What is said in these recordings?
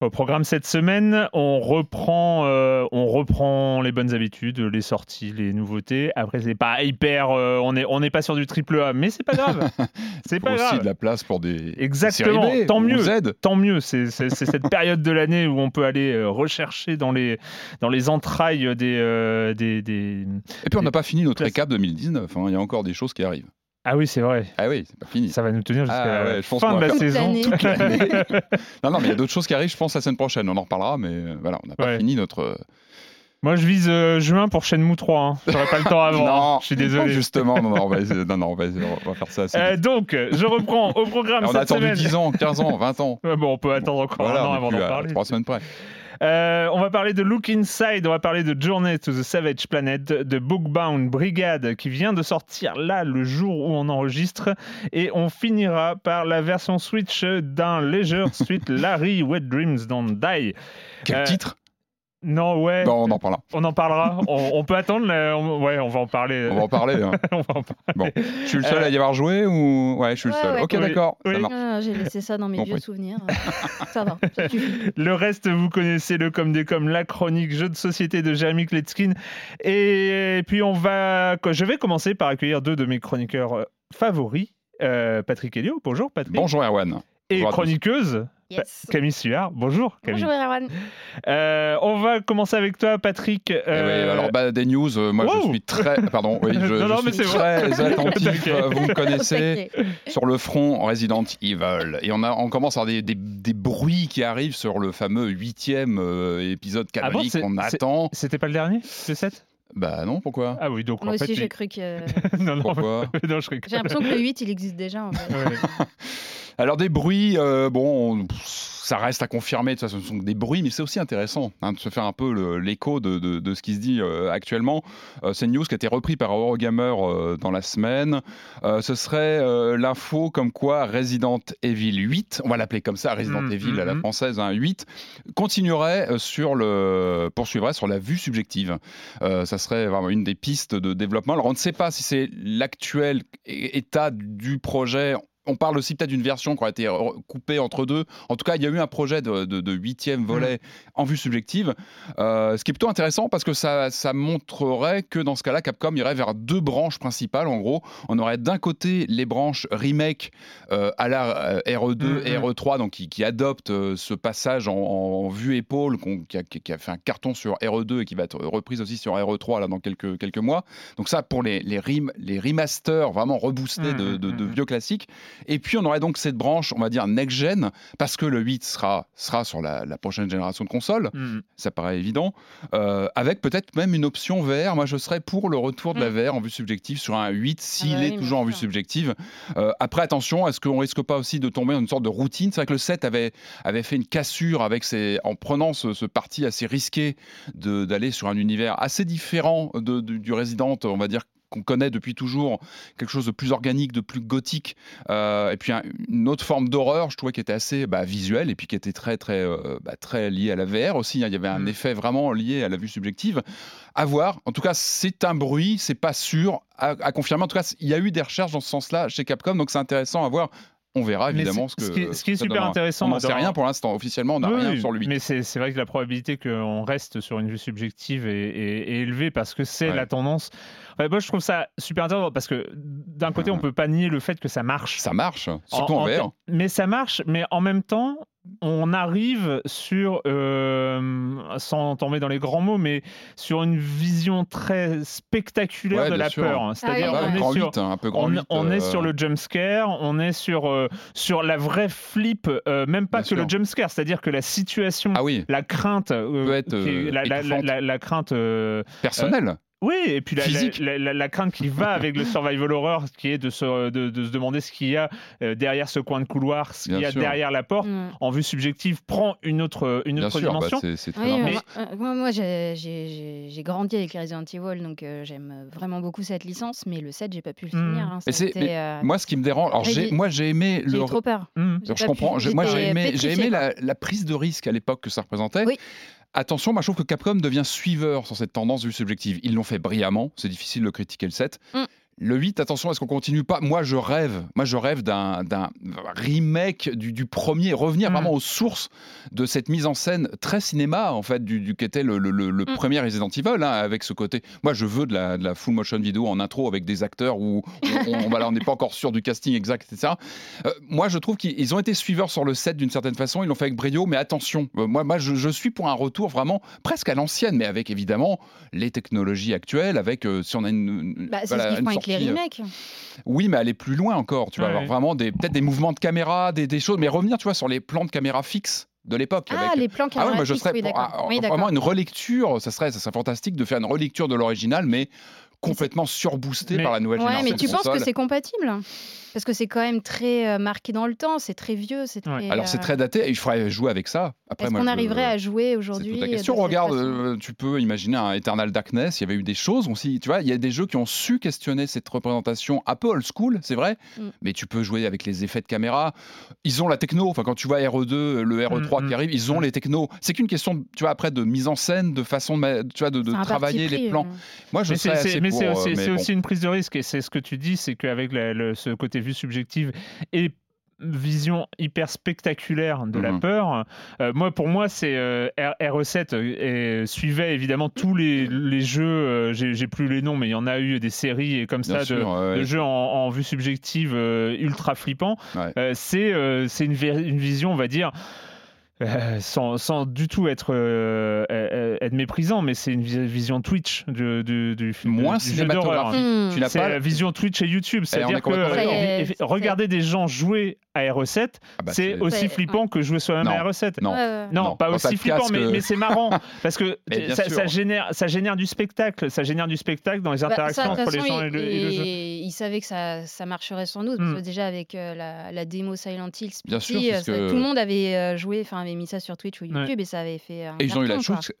Au programme cette semaine, on reprend, euh, on reprend les bonnes habitudes, les sorties, les nouveautés. Après, c'est pas hyper, euh, on est, on n'est pas sur du triple A, mais c'est pas grave. c'est pas aussi grave. de la place pour des Exactement. séries B tant mieux. Tant mieux. C'est cette période de l'année où on peut aller euh, rechercher dans les, dans les entrailles des, euh, des, des- Et puis on n'a pas fini notre récap 2019. hein. Il y a encore des choses qui arrivent. Ah oui, c'est vrai. Ah oui, c'est pas fini. Ça va nous tenir jusqu'à Ah la ouais, pense fin de la saison. l'année. toute l'année. non, non, mais il y a d'autres choses qui arrivent, je pense, la semaine prochaine. On en reparlera, mais euh, voilà, on n'a pas Ouais. fini notre. euh, Moi, je vise euh, juin pour Shenmue 3. Hein. J'aurais pas le temps avant. non, hein. Je suis désolé. Justement, non, non, on va, essayer- non, non, on va, essayer- on va faire ça assez Euh, donc, je reprends au programme on a cette attendu semaine. 10 ans, 15 ans, 20 ans. Bon, on peut attendre encore Voilà, un an avant d'en parler. Trois semaines près. Euh, on va parler de Look Inside, on va parler de Journey to the Savage Planet, de Bookbound Brigade qui vient de sortir là le jour où on enregistre et on finira par la version Switch d'un Leisure Suite Larry Wet Dreams Don't Die. Quel Euh, titre? Non, ouais, Bon, on en parlera. on en parlera. on, on peut attendre, là, on- ouais, on va en parler. On va en parler. hein. On va en parler. Bon, je suis le seul à y avoir joué ou Ouais, je suis le seul. ouais, ok, oui. d'accord. Oui. Ah, J'ai laissé ça dans mes Compris. vieux souvenirs. ça va. Le reste, vous connaissez le comme des comme la chronique jeu de société de Jérémy Kletskin. Et puis on va, je vais commencer par accueillir deux de mes chroniqueurs euh, favoris. Euh, Patrick Helio, bonjour Patrick. Bonjour Erwan. Et bonjour à tous. chroniqueuse Yes. Camille Suard, bonjour Camille. Bonjour Erwan. Euh, on va commencer avec toi Patrick. Eh oui, Euh, alors bah, des news, euh, moi wow. je suis très, pardon, oui, je, Non, je non, mais suis très attentif. Euh, vous me connaissez sur le front Resident Evil, et on a, on commence à avoir des, des, des bruits qui arrivent sur le fameux huitième euh, épisode Ah bon, canonique qu'on attend. C'était pas le dernier, le 7 Bah non, pourquoi? Ah oui, donc Moi en fait. aussi, j'ai il- cru que. non, non, Pourquoi non, je. J'ai l'impression que le 8, il existe déjà. En fait. Alors des bruits, euh, bon, ça reste à confirmer, de toute façon, ce sont des bruits, mais c'est aussi intéressant hein, de se faire un peu l'écho de, de- de ce qui se dit euh, actuellement. Euh, c'est une news qui a été repris par Eurogamer euh, dans la semaine. Ce serait l'info comme quoi Resident Evil 8, on va l'appeler comme ça, Resident Mm, Evil à la mm, mm. française, hein, 8, continuerait euh, sur le, poursuivrait sur la vue subjective. Ça serait vraiment une des pistes de développement. Alors on ne sait pas si c'est l'actuel état du projet. On parle aussi peut-être d'une version qui a été coupée entre deux. En tout cas, il y a eu un projet de, huitième volet en vue subjective, Euh, ce qui est plutôt intéressant parce que ça, ça montrerait que dans ce cas-là, Capcom irait vers deux branches principales. En gros, on aurait d'un côté les branches remake euh, à la euh, RE2 Mhm. et RE3, donc qui, qui adoptent euh, ce passage en, en vue épaule qui, a, qui a fait un carton sur RE2 et qui va être reprise aussi sur RE3 là, dans quelques, quelques mois. Donc ça, pour les, les, rem- les remasters vraiment reboostés de, de- de Mhm. vieux classiques. Et puis on aurait donc cette branche, on va dire next-gen, parce que le 8 sera, sera sur la, la prochaine génération de consoles, Mm. ça paraît évident, euh, avec peut-être même une option VR. Moi, je serais pour le retour de la VR en vue subjective sur un 8 s'il bah est oui, toujours en vue subjective. Euh, après, attention, est-ce qu'on risque pas aussi de tomber dans une sorte de routine? C'est vrai que le 7 avait, avait fait une cassure avec ses, en prenant ce, ce parti assez risqué d'aller sur un univers assez différent de- du Resident, on va dire qu'on connaît depuis toujours, quelque chose de plus organique, de plus gothique, euh, et puis un- une autre forme d'horreur, je trouvais qui était assez bah, visuelle et puis qui était très très euh, bah, très liée à la VR aussi. hein. Il y avait un Mm. effet vraiment lié à la vue subjective. À voir. En tout cas, c'est un bruit, c'est pas sûr à, à confirmer. En tout cas, il y a eu des recherches dans ce sens-là chez Capcom, donc c'est intéressant à voir. On verra évidemment ce que ce qui est- ce qui est super donnera. intéressant On n'en sait rien pour l'instant. Officiellement, on n'a Oui, rien sur 8. Mais c'est vrai que la probabilité qu'on reste sur une vue subjective est, est- est élevée parce que c'est Ouais. la tendance. Ouais, moi, je trouve ça super intéressant parce que d'un côté, on peut pas nier le fait que ça marche. Ça marche, surtout en, En- en VR. te- Mais ça marche, mais en même temps, on arrive sur, euh, sans tomber dans les grands mots, mais sur une vision très spectaculaire Ouais, de la sûr. peur. hein. Ah C'est-à-dire Ouais, on est sur 8, hein, un peu on, 8. on est sur le jump scare, on est sur, euh, sur la vraie flip, euh, même pas Bien que sûr. le jump scare, c'est-à-dire que la situation, Ah oui, la crainte, euh, Peut être, qui est- euh, la, la- la- étouffante. la- la crainte, euh, personnel. Oui, et puis la, la- Physique. la, la- la crainte qui va avec le survival horror, qui est de se, de, de se demander ce qu'il y a euh, derrière ce coin de couloir, ce qu'il y a sûr. derrière la porte, Mm. en vue subjective, prend une autre, une Bien autre sûr, bah, dimension. c'est Oui, mais important. moi, euh, moi, moi, j'ai- j'ai j'ai- j'ai grandi avec les Resident Evil, donc euh, j'aime vraiment beaucoup cette licence, mais le 7, j'ai pas pu le Mm. finir. hein. Ça été, mais euh, Moi, ce qui me dérange, alors J'ai j'ai- moi j'ai aimé j'ai le eu trop peur. Mm. J'ai Je comprends. pu- moi, j'ai aimé, j'ai aimé la prise de risque à l'époque que ça représentait. Oui. Attention, moi, je trouve que Capcom devient suiveur sur cette tendance vue subjective. Ils l'ont fait brillamment. C'est difficile de critiquer le 7. Mm. Le 8, attention, est-ce qu'on continue pas? Moi, je rêve. Moi, je rêve d'un remake du, du premier, revenir Mm. vraiment aux sources de cette mise en scène très cinéma, en fait, du, du qu'était le, le- le- le Mm. premier Resident Evil, hein, avec ce côté. Moi, je veux de la, de la full motion vidéo en intro avec des acteurs où on- voilà, n'est pas encore sûr du casting exact, etc. Euh, moi, je trouve qu'ils ont été suiveurs sur le set d'une certaine façon. Ils l'ont fait avec brio, mais attention. euh, moi, moi je, je suis pour un retour vraiment presque à l'ancienne, mais avec évidemment les technologies actuelles. Avec euh, si on a une, une- Bah, voilà, une les euh, remakes. oui, mais aller plus loin encore. Tu vas Ouais. avoir vraiment des peut-être des mouvements de caméra, des, des choses, mais revenir, tu vois, sur les plans de caméra fixes de l'époque. Ah, avec- les plans ah ouais, moi je caméra serais fixes, oui, pour ah, Oui, vraiment une relecture. Ça serait, ça serait fantastique de faire une relecture de l'original, mais complètement surboosté Mais- par la nouvelle Ouais, génération. mais tu de penses que c'est compatible? Parce que c'est quand même très euh, marqué dans le temps, c'est très vieux, c'est Ouais. très. Alors c'est euh, très daté. et Il faudrait jouer avec ça. Après, Est-ce moi, qu'on je- arriverait à jouer C'est aujourd'hui toute la de question. cette Regarde, façon euh, tu peux imaginer un Eternal Darkness. Il y avait eu des choses aussi. Tu vois, il y a des jeux qui ont su questionner cette représentation un peu old school, c'est vrai. Mm. Mais tu peux jouer avec les effets de caméra. Ils ont la techno. Enfin, quand tu vois RE2, le RE3 Mm, qui mm, arrive, ils ont mm. les technos. C'est qu'une question, tu vois, après de mise en scène, de façon, de, tu vois, travailler les plans. euh. Moi, je Mais c'est euh, aussi, bon. une prise de risque et c'est ce que tu dis, c'est qu'avec ce côté vue subjective et vision hyper spectaculaire de la Mhm. peur. euh, moi, pour moi, c'est euh, R- RE7 euh, et suivait évidemment tous les, les jeux. euh, J'ai plus les noms, mais il y en a eu des séries et comme Bien ça de, ouais, jeux en, en vue subjective euh, ultra flippants. Ouais. C'est une vision, on va dire. Euh, sans, sans du tout être, euh, euh, être méprisant, mais c'est une vi- vision Twitch du, du, du, Moins jeu d'horreur. cinématographique. Hmm. Tu n'as C'est pas la vision Twitch et YouTube. on C'est-à-dire est que euh, euh, regarder des gens jouer à RE7, Ah bah, c'est aussi flippant que jouer soi-même à RE7. Non. Non, Non, pas aussi flippant, mais, mais c'est marrant parce que ça, génère, ça génère du spectacle, ça génère du spectacle dans les Bah, interactions ça, toute entre les gens et il, le, et le jeu. il- il savait que ça, ça marcherait sans doute. Hmm. Parce que déjà, avec euh, la, la démo Silent Hill, Bien sûr, tout le monde avait joué, enfin avait mis ça sur Twitch ou Ouais. YouTube et ça avait fait. un Et ils ont eu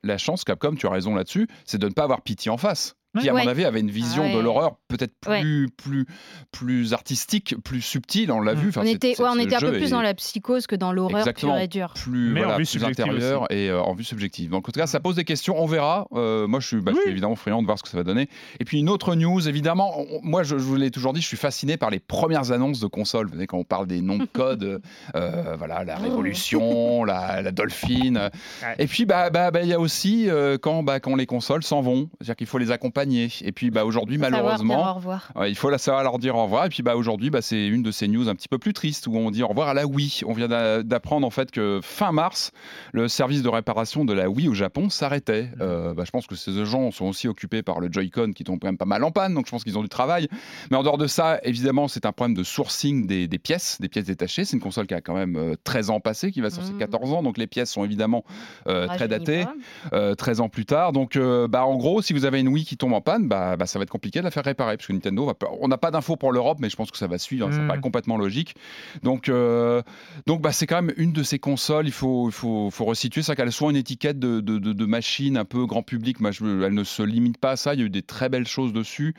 la chance, Capcom, tu as raison là-dessus, c'est de ne pas avoir pitié en face. Qui, à Ouais. mon avis, avait une vision ouais. de l'horreur peut-être Ouais. plus, plus, plus artistique, plus subtile, on l'a Mm. vu. Enfin, On était, c'est- ouais, on ce était un peu plus dans la psychose que dans l'horreur pure et dure. plus, Mais en voilà, vue plus subjective intérieur aussi. et euh, en vue subjective. Donc, en tout cas, ça pose des questions, on verra. Euh, moi, je suis, bah, je suis Oui. évidemment friand de voir ce que ça va donner. Et puis, une autre news, évidemment, on- moi, je, je vous l'ai toujours dit, je suis fasciné par les premières annonces de consoles. Vous savez, quand on parle des noms de code, euh, voilà, la Oh. Révolution, la, la Dolphine. Ouais. Et puis, bah, bah, bah, il y a aussi euh, quand, bah, quand les consoles s'en vont. C'est-à-dire qu'il faut les accompagner. Et puis bah, aujourd'hui, malheureusement, il faut la savoir leur dire au revoir. Et puis bah, aujourd'hui, bah, c'est une de ces news un petit peu plus tristes où on dit au revoir à la Wii. On vient d'a- d'apprendre en fait que fin mars, le service de réparation de la Wii au Japon s'arrêtait. Euh, bah, je pense que ces gens sont aussi occupés par le Joy-Con qui tombe quand même pas mal en panne, donc je pense qu'ils ont du travail. Mais en dehors de ça, évidemment, c'est un problème de sourcing des, des pièces, des pièces détachées. C'est une console qui a quand même euh, 13 ans passé, qui va sur ses Mhm. 14 ans, donc les pièces sont évidemment euh, très Rajeunit datées euh, 13 ans plus tard. Donc, euh, bah, en gros, si vous avez une Wii qui tombe en panne, bah, bah, ça va être compliqué de la faire réparer. Parce que Nintendo, va on n'a pas d'infos pour l'Europe, mais je pense que ça va suivre. hein, Ça paraît complètement logique. Donc, euh, donc bah, c'est quand même une de ces consoles. Il faut, il faut, faut resituer. C'est qu'elle a souvent une étiquette de, de, de- de machine un peu grand public. Moi, je, elle ne se limite pas à ça. Il y a eu des très belles choses dessus.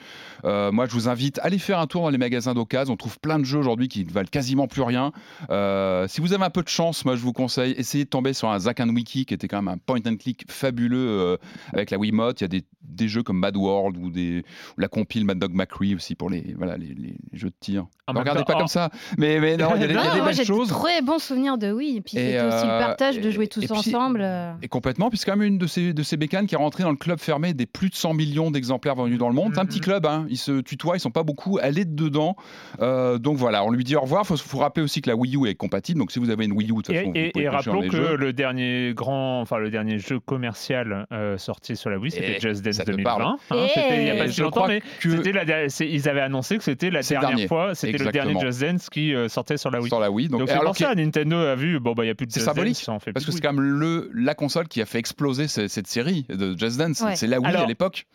Euh, moi, je vous invite à aller faire un tour dans les magasins d'occasion. On trouve plein de jeux aujourd'hui qui ne valent quasiment plus rien. Euh, si vous avez un peu de chance, moi, je vous conseille, essayez de tomber sur un Zack and Wiki qui était quand même un point and click fabuleux avec la Wiimote. Il y a des, des jeux comme Mad World ou, des, ou la compile Mad Dog McCree aussi pour les, voilà, les, les jeux de tir. En Ne regardez pas en- comme ça. Mais, mais non, il y a des, il y a Non, des moi belles j'ai de choses. très bons souvenirs de oui. Et puis Et, c'était aussi le euh, partage de jouer tous et puis- ensemble. euh. Et complètement, puis c'est quand même une de ces, de ces bécanes qui est rentrée dans le club fermé des plus de 100 millions d'exemplaires vendus dans le monde. C'est un petit Mhm. club, hein. ils se tutoient, ils sont pas beaucoup, elle est dedans. Euh, donc voilà, on lui dit au revoir. Il faut, faut rappeler aussi que la Wii U est compatible, donc si vous avez une Wii U, de toute Et, façon, vous et- pouvez et rappelons que jeux. le dernier grand, enfin le dernier jeu commercial euh, sorti sur la Wii, c'était Just Dance ça te 2020. parle. Hein. C'était il n'y a pas si longtemps, mais que la c'est- ils avaient annoncé que c'était la C'est dernière dernier. fois, c'était le dernier. Just Dance qui euh, sortait sur la Wii. sur la Wii. Donc, Donc, c'est alors pour ça, Nintendo a vu, bon bah il n'y a plus de C'est Just symbolique, Dance, en fait Parce que c'est quand même le, la console qui a fait exploser ce- cette, série de Just Dance. Ouais. C'est la Wii Alors- à l'époque.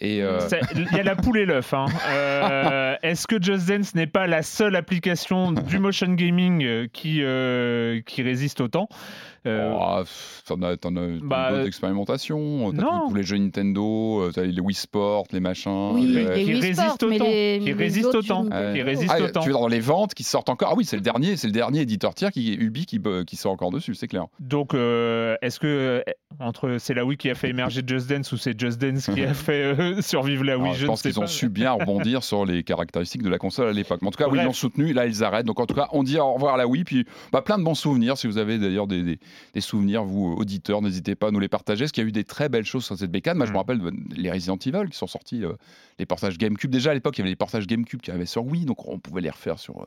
Et euh, Il y a la poule et l'œuf. hein. Euh, Est-ce que Just Dance n'est pas la seule application du motion gaming euh, qui, euh, qui résiste autant Euh, oh, t'en as, t'en as bah, d'autres expérimentations. T'as non. tous, les jeux Nintendo, t'as les Wii Sport, les machins. Oui, les- les qui Wii résiste Sport, autant, les- qui autant, qui Nintendo. résiste Ah, autant. tu veux dans les ventes qui sortent encore? Ah oui, c'est le dernier, c'est le dernier éditeur tiers qui est Ubi qui, qui sort encore dessus, c'est clair. Donc, euh, est-ce que entre c'est la Wii qui a fait émerger Just Dance ou c'est Just Dance qui a fait euh, survivre la Wii Alors, Je, pense qu'ils ont su bien rebondir sur les caractéristiques de la console à l'époque. En tout cas, oui, ils l'ont soutenu. Là, ils arrêtent. Donc, en tout cas, on dit au revoir à la Wii. Puis, bah, plein de bons souvenirs. Si vous avez d'ailleurs des, des- des souvenirs, vous, auditeurs, n'hésitez pas à nous les partager. Parce qu'il y a eu des très belles choses sur cette bécane. Moi, je me Mm. rappelle les Resident Evil qui sont sortis, euh, les portages GameCube. Déjà, à l'époque, il y avait les portages GameCube qui arrivaient sur Wii. Donc, on pouvait les refaire sur. euh,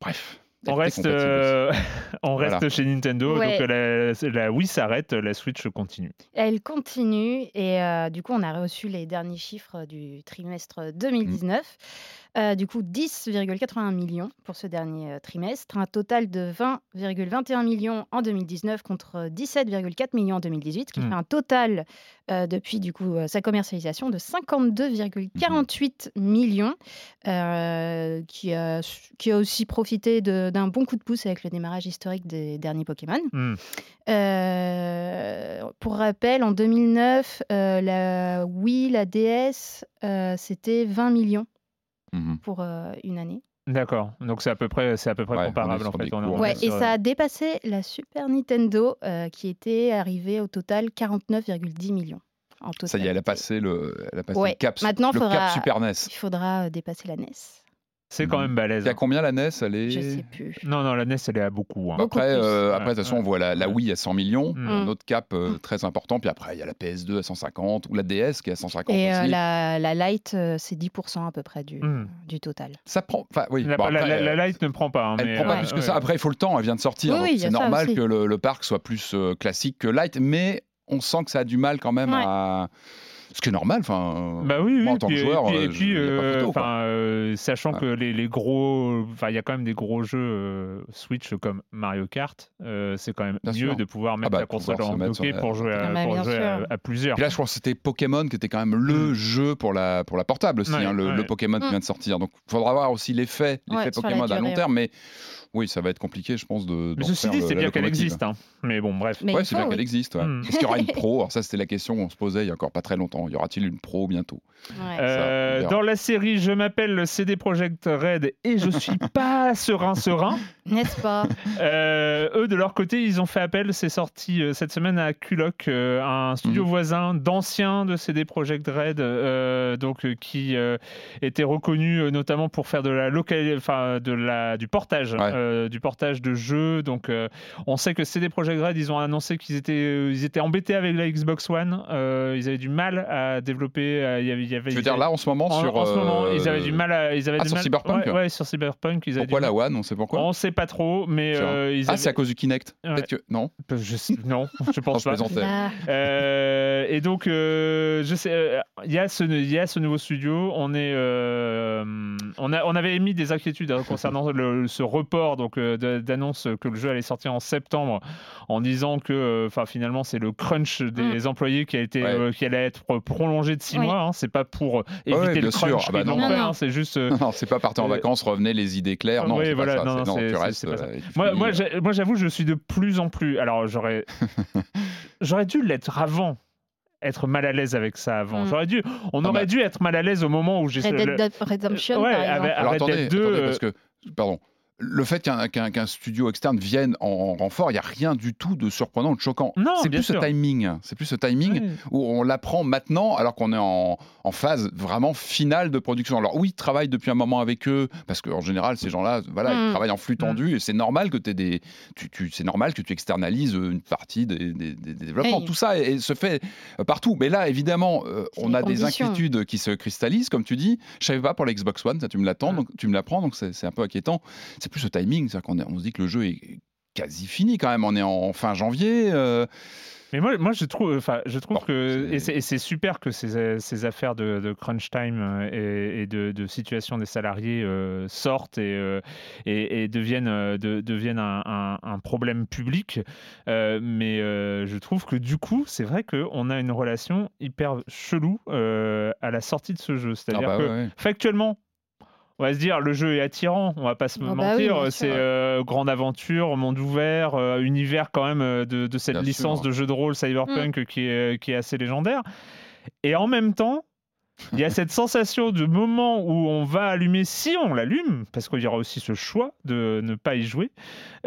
Bref. On C'était reste, euh, on reste Voilà. chez Nintendo. Ouais. Donc euh, la, la Wii s'arrête, la Switch continue. Elle continue et euh, du coup on a reçu les derniers chiffres du trimestre 2019. Euh, du coup 10,81 millions pour ce dernier euh, trimestre, un total de 20,21 millions en 2019 contre 17,4 millions en 2018, ce qui Hmm. fait un total euh, depuis du coup euh, sa commercialisation de 52,48 millions, euh, qui, a, qui a aussi profité d'un bon coup de pouce avec le démarrage historique des derniers Pokémon. Hmm. Euh, pour rappel, en 2009, euh, la Wii, la DS, euh, c'était 20 millions Mhm. pour euh, une année. D'accord. Donc c'est à peu près, c'est à peu près Ouais, comparable en fait. cours, on Ouais, et sur- ça a dépassé la Super Nintendo euh, qui était arrivée au total 49,10 millions. En total. Ça y est, elle a passé le, elle a passé Ouais, le cap, maintenant, le faudra- cap Super NES. Il faudra euh, dépasser la NES. C'est quand même balèze. Il y a combien la NES Elle est... Je sais plus. Non, non, la NES, elle est à beaucoup. hein. Beaucoup Après, plus. euh, après, de toute façon, ouais. on voit la. Wii à 100 millions, Mm. un autre cap euh, très important. Puis après, il y a la PS2 à 150 ou la DS qui est à 150 Et euh, la, la Lite, c'est 10% à peu près du, Hmm. du total. Ça prend. Enfin, oui. La, bon, la- après, la- la Lite ne prend pas. hein, Elle mais, prend pas plus que ouais. ça. Après, il faut le temps. Elle vient de sortir. Oui, oui, c'est normal aussi. que le, le parc soit plus classique que light, mais on sent que ça a du mal quand même Ouais. à. Ce qui est normal. Enfin. Bah oui, oui. moi, en tant puis- que joueur, et puis, euh, et puis, euh, photo, euh, sachant Ouais. que les, les gros, enfin, il y a quand même des gros jeux euh, Switch comme Mario Kart. euh, c'est quand même Bien mieux sûr. de pouvoir mettre bah, la console en bloqué pour jouer, à, Ah bah, pour jouer à, plusieurs. Puis là, je crois que c'était Pokémon qui était quand même le Mm. jeu pour la, pour la portable aussi, Ouais, hein, le, ouais. le Pokémon qui Mm. vient de sortir. Donc, il faudra voir aussi l'effet, l'effet Pokémon à long terme. Mais oui, ça va être compliqué, je pense, de. Mais d'en ceci faire dit, c'est bien qu'elle existe. hein. Mais bon, bref. Mais Ouais, il c'est bien qu'elle oui. existe. ouais. Mm. Est-ce qu'il y aura une pro Alors ça, c'était la question qu'on se posait il y a encore pas très longtemps. Y aura-t-il une pro bientôt? Ouais. Euh, dans la série, je m'appelle CD Projekt Red et je suis pas serein serein. N'est-ce pas? Euh, eux, de leur côté, ils ont fait appel, c'est sorti euh, cette semaine à Culloch, euh, un studio Mhm. voisin d'anciens de CD Projekt Red, euh, donc euh, qui euh, était reconnu euh, notamment pour faire de la local, enfin de la du portage, Ouais. euh, du portage de jeux. Donc, euh, on sait que CD Projekt Red, ils ont annoncé qu'ils étaient, euh, ils étaient embêtés avec la Xbox One, euh, ils avaient du mal à, développer. euh, Il y avait, il y avait, Tu veux dire là en ce moment en, sur en ce moment, euh, ils avaient du mal à. Ils avaient ah, du sur mal- Cyberpunk ouais, ouais, sur Cyberpunk. Ils avaient Pourquoi du la mal- One On sait pourquoi On sait pas trop, mais euh, ils Ah, avaient- c'est à cause du Kinect. Ouais. Peut-être que non. Je sais- Non, je Non, pense je pas. Euh, et donc, euh, je sais, euh, il y a ce, il y a ce nouveau studio. On est, euh, on a, on avait émis des inquiétudes hein, concernant le- ce report donc euh, d'annonce que le jeu allait sortir en septembre, en disant que, euh, finalement, c'est le crunch des employés qui a été, Ouais. qui allait être prolongé de six Oui. mois. hein. C'est pas pour éviter ouais, le crunch Ah bah non, non. Non, hein. non. C'est juste. Non, c'est pas partir en vacances, revenez les idées claires. Non, oui, voilà, pas ça. tu restes. Moi, moi, j'avoue, je suis de plus en plus. Alors, j'aurais, j'aurais dû l'être avant. Être mal à l'aise avec ça avant. Mm. J'aurais dû, on Ah aurait bah. dû être mal à l'aise au moment où j'ai. Red le- Redemption, Ouais, par exemple. avec- Alors Red attendez, Dead 2, attendez, euh, parce que, pardon, le fait qu'un studio externe vienne en renfort, il n'y a rien du tout de surprenant ou de choquant. Non, c'est plus ce timing. C'est plus ce timing où on l'apprend maintenant alors qu'on est en, en phase vraiment finale de production. Alors oui, ils travaillent depuis un moment avec eux parce qu'en général, ces gens-là, voilà, ils Mm. travaillent en flux tendu et c'est normal que tu des, tu, tu- c'est normal que tu externalises une partie des, des- des- des développements. Tout ça est- se fait euh, partout. Mais là, évidemment, euh, on a des inquiétudes qui se cristallisent, comme tu dis. Je savais pas pour la Xbox One, ça tu me l'attends, Mm. donc tu me l'apprends, donc c'est c'est un peu inquiétant. C'est plus ce timing, c'est-à-dire qu'on on se dit que le jeu est quasi fini quand même. On est en fin janvier. euh, Mais moi, moi je trouve, enfin, je trouve Bon, que et c'est- super que ces, ces affaires de, de crunch time euh, et, et de, de situation des salariés euh, sortent et, euh, et, et deviennent, de- deviennent un, un- un problème public. Euh, mais je trouve que du coup, c'est vrai qu'on a une relation hyper chelou à la sortie de ce jeu. ah C'est-à-dire bah que ouais, ouais. factuellement. On va se dire, le jeu est attirant, on va pas se Ah bah oui, mentir. c'est euh, grande aventure, monde ouvert, euh, univers quand même euh, de, de cette Bien licence sûr. de jeu de rôle cyberpunk qui, est, qui est assez légendaire. Et en même temps, il y a cette sensation de moment où on va allumer, si on l'allume, parce qu'il y aura aussi ce choix de ne pas y jouer,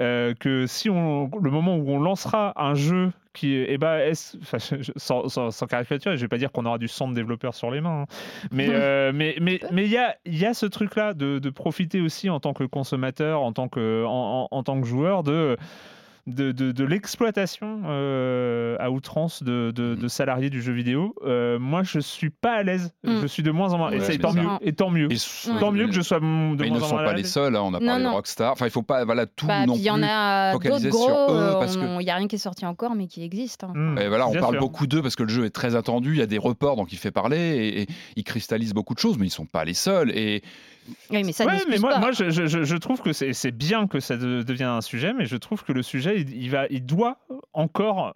euh, que si on, le moment où on lancera un jeu qui est, eh ben, enfin, je- sans, sans, sans caricature, je vais pas dire qu'on aura du sang de développeur sur les mains, hein. mais euh, mais mais mais il y a y a ce truc là de, de profiter aussi en tant que consommateur, en tant que en, en- en tant que joueur de de, de, de l'exploitation euh, à outrance de, de, de salariés du jeu vidéo. Euh, moi, je suis pas à l'aise. Mm. Je suis de moins en moins. et Ouais, c'est mais tant ça- mieux. Et tant mieux. Et ce- Tant mieux que je sois de moins ils ne en sont pas les seuls, hein, on a Non, parlé de non. Rockstar. Enfin, il faut pas, voilà, tout Bah, non il y en plus a d'autres focaliser gros, sur eux, euh, parce que- il n'y a rien qui est sorti encore, mais qui existe. hein. Mm. Et voilà, on Bien parle sûr. beaucoup d'eux parce que le jeu est très attendu, il y a des reports donc il fait parler et, et il cristallise beaucoup de choses, mais ils sont pas les seuls. Et Oui, mais ça Ouais, mais moi, pas. moi je, je- je- je trouve que c'est c'est bien que ça de- devienne un sujet, mais je trouve que le sujet, il, il va, il doit encore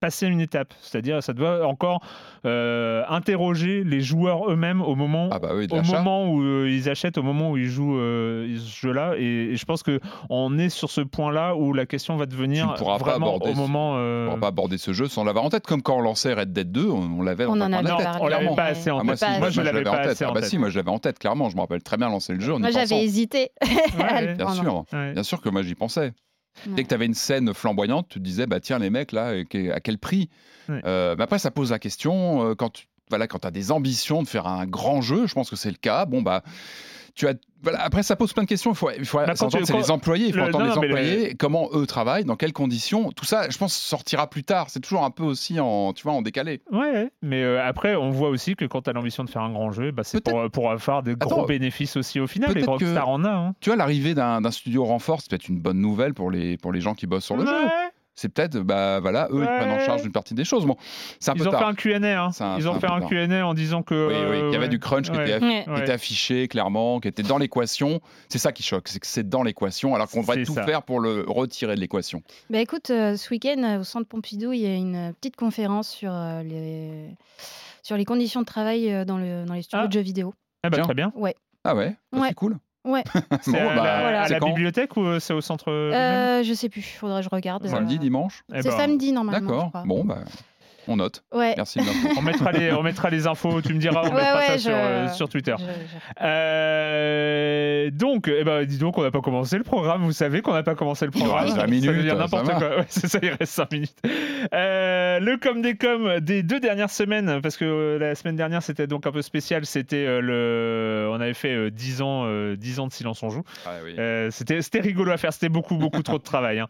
passer une étape. C'est-à-dire, ça doit encore euh, interroger les joueurs eux-mêmes au moment, ah bah oui, de au l'achat. moment où euh, ils achètent, au moment où ils jouent euh, ce jeu-là. Et, et je pense que on est sur ce point-là où la question va Tu devenir ne pourras pas vraiment aborder au ce- moment. On euh, pourra pas aborder ce jeu sans l'avoir en tête, comme quand on lançait Red Dead 2, on, on l'avait On le en la avait on l'avait pas assez en Ah, moi, tête. si, moi, je moi, l'avais pas assez Ah en bah tête. si, moi je l'avais en tête, clairement. Je me rappelle très bien lancer le jeu. en Moi, j'avais hésité. Bien sûr, bien sûr que moi j'y pensais. Ouais. Dès que tu avais une scène flamboyante, tu te disais, bah tiens, les mecs là, euh, à quel prix Ouais. Euh, mais Après, ça pose la question, euh, quand tu voilà, quand as des ambitions de faire un grand jeu, je pense que c'est le cas, bon, bah. Tu as, voilà, après, ça pose plein de questions. Il faut, il faut c'est les employés. Il faut le- entendre non, les le- employés, comment eux travaillent, dans quelles conditions. Tout ça, je pense, sortira plus tard. C'est toujours un peu aussi en, tu vois, en décalé. Ouais, mais euh, après, on voit aussi que quand tu as l'ambition de faire un grand jeu, bah, c'est pour, pour avoir des gros bénéfices aussi au final. Et peut-être que- Rockstar en a. Hein. Tu vois, l'arrivée d'un studio renfort, c'est peut-être une bonne nouvelle pour les, pour les gens qui bossent sur le jeu. Ouais, C'est peut-être, bah voilà, eux, ils prennent en Ouais. charge une partie des choses. Bon, c'est un Ils peu ont fait tard. un Q&A. Hein. Un- Ils ont un fait peu un tard. Q&A en disant que. Oui, oui, il y avait ouais. du crunch qui, Ouais. était, Ouais. qui était affiché clairement, qui était dans l'équation. C'est ça qui choque, c'est que c'est dans l'équation, alors qu'on devrait tout ça. faire pour le retirer de l'équation. Bah écoute, euh, ce week-end euh, au Centre Pompidou, il y a une euh, petite conférence sur euh, les sur les conditions de travail dans, le, dans les studios Ah. de jeux vidéo. Ah bah, Tiens. très bien. Ah ouais, Ça, Ouais. c'est cool. Ouais. C'est Bon, à, bah, la, voilà. à la quand bibliothèque ou euh, c'est au centre Euh, je sais plus, faudrait que je regarde. Samedi, euh, dimanche Eh C'est ben, samedi normalement. D'accord. Bon, bah, on note. Ouais. Merci. On mettra, les, on mettra les infos, tu me diras, on Ouais, mettra ouais, ça je- sur, euh, sur Twitter. Je- je- Euh, donc, eh ben, dis donc, on n'a pas commencé le programme. Vous savez qu'on n'a pas commencé le Il programme. reste 20 Ça minutes, devient ça n'importe quoi. Ouais, c'est ça, il reste 5 minutes. Euh, le com des com des deux dernières semaines, parce que la semaine dernière c'était donc un peu spécial. C'était euh, le, on avait fait euh, 10 ans, euh, 10 ans de silence on joue. Ah oui. Euh, c'était, c'était rigolo à faire. C'était beaucoup, beaucoup trop de travail. hein.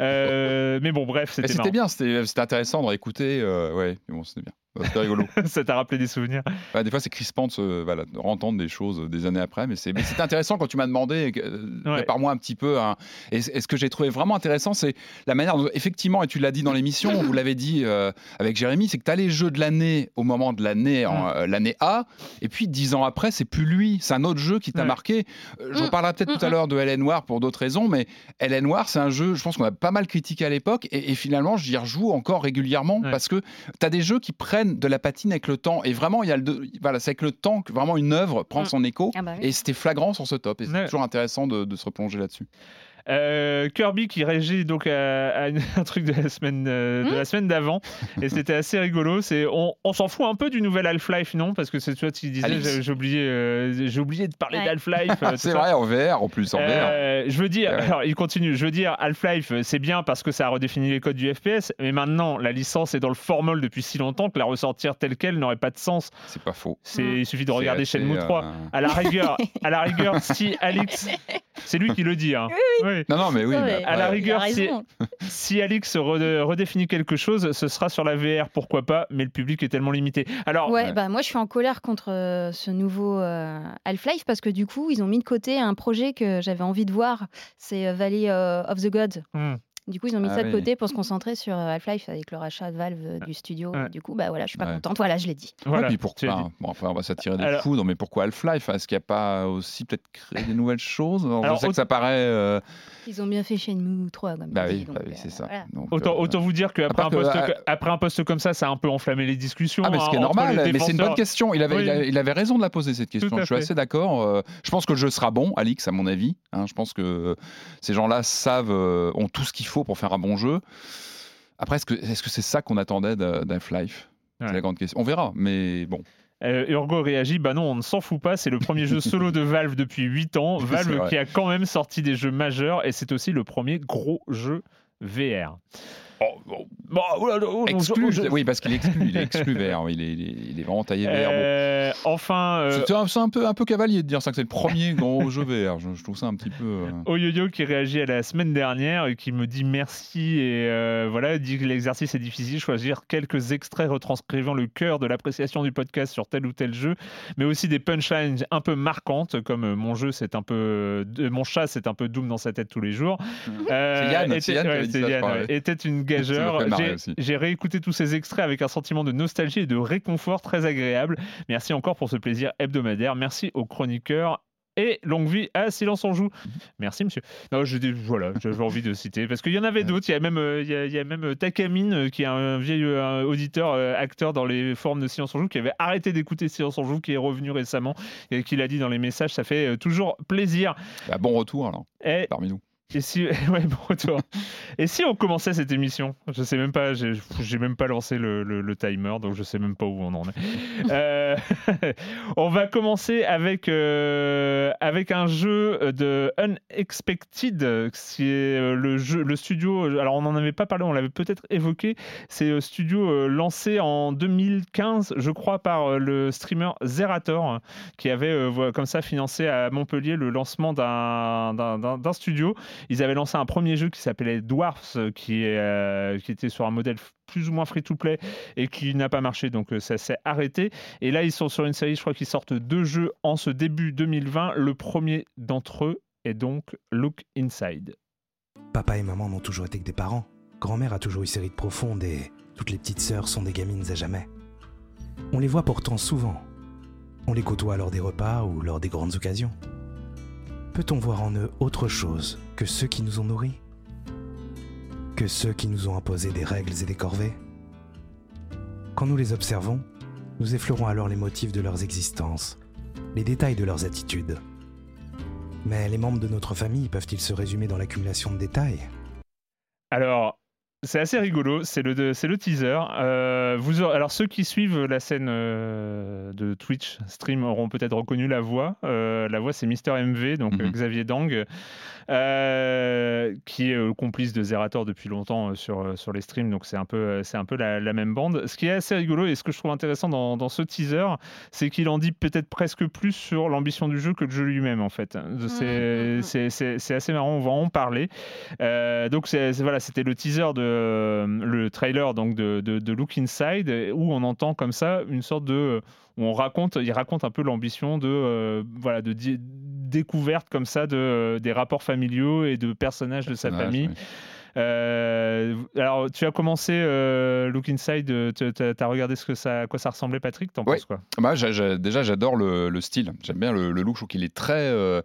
Euh, mais bon, bref, c'était C'était bien, c'était c'était intéressant de réécouter euh, ouais, mais bon, c'était bien. C'était rigolo. Ça t'a rappelé des souvenirs Ouais, des fois, c'est crispant de, se, voilà, de entendre des choses des années après, mais c'est intéressant quand tu m'as demandé, euh, Ouais. prépare-moi un petit peu. hein. Et, ce que j'ai trouvé vraiment intéressant, c'est la manière dont, effectivement, et tu l'as dit dans l'émission, vous l'avez dit euh, avec Jérémy, c'est que tu as les jeux de l'année au moment de l'année en, euh, l'année A, et puis dix ans après, c'est plus lui, c'est un autre jeu qui t'a Ouais. marqué. Euh, J'en Mm. parlerai peut-être tout à l'heure de Hélène Noir pour d'autres raisons, mais Hélène Noir, c'est un jeu, je pense qu'on a pas mal critiqué à l'époque, et, et finalement, j'y rejoue encore régulièrement Ouais. parce que tu as des jeux qui prennent de la patine avec le temps, et vraiment, il y a le, de- voilà, c'est avec le temps que vraiment une œuvre prend Mm. son écho. Ah bah oui. Et c'était flagrant sur ce top, et c'est Ouais. toujours intéressant de, de se replonger là-dessus. Euh, Kirby qui réagit donc à, un truc de la semaine euh, de Hmm la semaine d'avant et c'était assez rigolo. C'est on, on s'en fout un peu du nouvel Half-Life non? Parce que c'est toi qui disais j'ai oublié euh, j'ai oublié de parler Ouais. d'Half-Life. c'est vrai, en VR en plus, en VR. Je veux dire, Ouais. alors il continue. Je veux dire, Half-Life, c'est bien parce que ça a redéfini les codes du FPS, mais maintenant la licence est dans le formol depuis si longtemps que la ressortir telle quelle n'aurait pas de sens. C'est pas faux. C'est, il suffit de regarder Shenmue 3. euh, À la rigueur, à la rigueur, si Alix, c'est lui qui le dit. Hein. Oui. Non, non, mais oui. Non, mais mais à la rigueur, si- Alix re- redéfinit quelque chose, ce sera sur la VR, pourquoi pas, mais le public est tellement limité. Alors, Ouais, Ouais. bah moi je suis en colère contre euh, ce nouveau euh, Half-Life parce que du coup ils ont mis de côté un projet que j'avais envie de voir, c'est euh, Valley euh, of the Gods. hmm, Du coup ils ont mis Ah ça de oui. côté pour se concentrer sur euh, Half-Life avec le rachat de Valve euh, du studio. Ouais. Du coup bah voilà, je suis pas Ouais. contente. Voilà, je l'ai dit. Ouais, voilà. puis pourquoi dit. Bon, enfin, on va s'attirer des Alors- foudres, mais pourquoi Half-Life? Est-ce qu'il n'y a pas aussi peut-être créé des nouvelles choses? Alors, Alors, Je sais que ça paraît. euh, Ils ont bien fait Shenmue 3 comme Bah oui, bah oui, euh, c'est ça. voilà. Donc, Autant, euh, autant vous dire qu'après un, que, poste, co- après un poste comme ça, ça a un peu enflammé les discussions. Ah, mais ce qui est hein, normal, mais c'est une bonne question. Il avait, Oui. il, avait raison de la poser cette question. Je suis assez d'accord. Je pense que le jeu sera bon, Alix, à mon avis. Hein, je pense que ces gens-là savent, ont tout ce qu'il faut pour faire un bon jeu. Après, est-ce que c'est ça qu'on attendait d'Half-Life Ouais. C'est la grande question. On verra, mais bon. Euh, Urgo réagit, bah non, on ne s'en fout pas, c'est le premier jeu solo de Valve depuis 8 ans. Valve qui a quand même sorti des jeux majeurs et c'est aussi le premier gros jeu VR. Exclu, oula, oui, parce qu'il est exclu. Il est exclu VR. Il est, il est, vraiment taillé. Bon. Euh, enfin, euh, C'est un, peu, un peu cavalier de dire ça, que c'est le premier gros jeu VR. Je, je trouve ça un petit peu. euh, Oyoyo qui réagit à la semaine dernière et qui me dit merci et euh, voilà, dit que l'exercice est difficile, choisir quelques extraits retranscrivant le cœur de l'appréciation du podcast sur tel ou tel jeu, mais aussi des punchlines un peu marquantes comme mon jeu c'est un peu mon chat c'est un peu Doom dans sa tête tous les jours. C'est Yann, était- c'est Yann ouais, Yann, était une J'ai- réécouté tous ces extraits avec un sentiment de nostalgie et de réconfort très agréable. Merci encore pour ce plaisir hebdomadaire. Merci aux chroniqueurs et longue vie à Silence on joue. Merci monsieur. Non, je, voilà, j'avais envie de citer parce qu'il y en avait d'autres. Il y a même, il y a, il y a même Takamine qui est un vieil euh, un auditeur, euh, acteur dans les forums de Silence on joue qui avait arrêté d'écouter Silence on joue, qui est revenu récemment et qui l'a dit dans les messages. Ça fait euh, toujours plaisir. bah, bon retour alors, Et parmi nous. Et si, ouais, bon retour. Et si on commençait cette émission? Je sais même pas, j'ai même pas lancé le, le- le timer, donc je sais même pas où on en est. Euh, on va commencer avec, euh, avec un jeu de Unexpected, qui est euh, le, jeu, le studio. Alors on n'en avait pas parlé, on l'avait peut-être évoqué. C'est un studio lancé en 2015, je crois, par le streamer Zerator, qui avait comme ça financé à Montpellier le lancement d'un studio. Ils avaient lancé un premier jeu qui s'appelait Dwarfs, euh, euh, qui était sur un modèle plus ou moins free-to-play et qui n'a pas marché, donc euh, ça s'est arrêté. Et là, ils sont sur une série, je crois qu'ils sortent deux jeux en ce début 2020. Le premier d'entre eux est donc Look Inside. Papa et maman n'ont toujours été que des parents. Grand-mère a toujours eu ses rides profondes et toutes les petites sœurs sont des gamines à jamais. On les voit pourtant souvent. On les côtoie lors des repas ou lors des grandes occasions. Peut-on voir en eux autre chose que ceux qui nous ont nourris? Que ceux qui nous ont imposé des règles et des corvées? Quand nous les observons, nous effleurons alors les motifs de leurs existences, les détails de leurs attitudes. Mais les membres de notre famille peuvent-ils se résumer dans l'accumulation de détails? Alors, c'est assez rigolo, c'est le, c'est le teaser. Euh, vous aurez- alors, ceux qui suivent la scène euh, de Twitch stream auront peut-être reconnu la voix. Euh, la voix, c'est Mister MV, donc Mhm. Xavier Dang, euh, qui est euh, complice de Zerator depuis longtemps euh, sur, sur les streams, donc c'est un peu, c'est un peu la, la même bande. Ce qui est assez rigolo et ce que je trouve intéressant dans, dans ce teaser, c'est qu'il en dit peut-être presque plus sur l'ambition du jeu que le jeu lui-même, en fait. C'est, Mhm. c'est, c'est- c'est assez marrant, on va en parler. Euh, donc c'est, voilà, c'était le teaser de, le trailer donc de, de, de Look Inside où on entend comme ça une sorte de on raconte il raconte un peu l'ambition de euh, voilà de découverte comme ça de des rapports familiaux et de personnages de sa famille. Euh, alors tu as commencé euh, Look Inside, euh, tu as regardé ce que ça à quoi ça ressemblait Patrick, t'en Ouais. penses quoi? Bah, déjà, j'adore le, le style. J'aime bien le, le look. Je trouve qu'il est très. euh,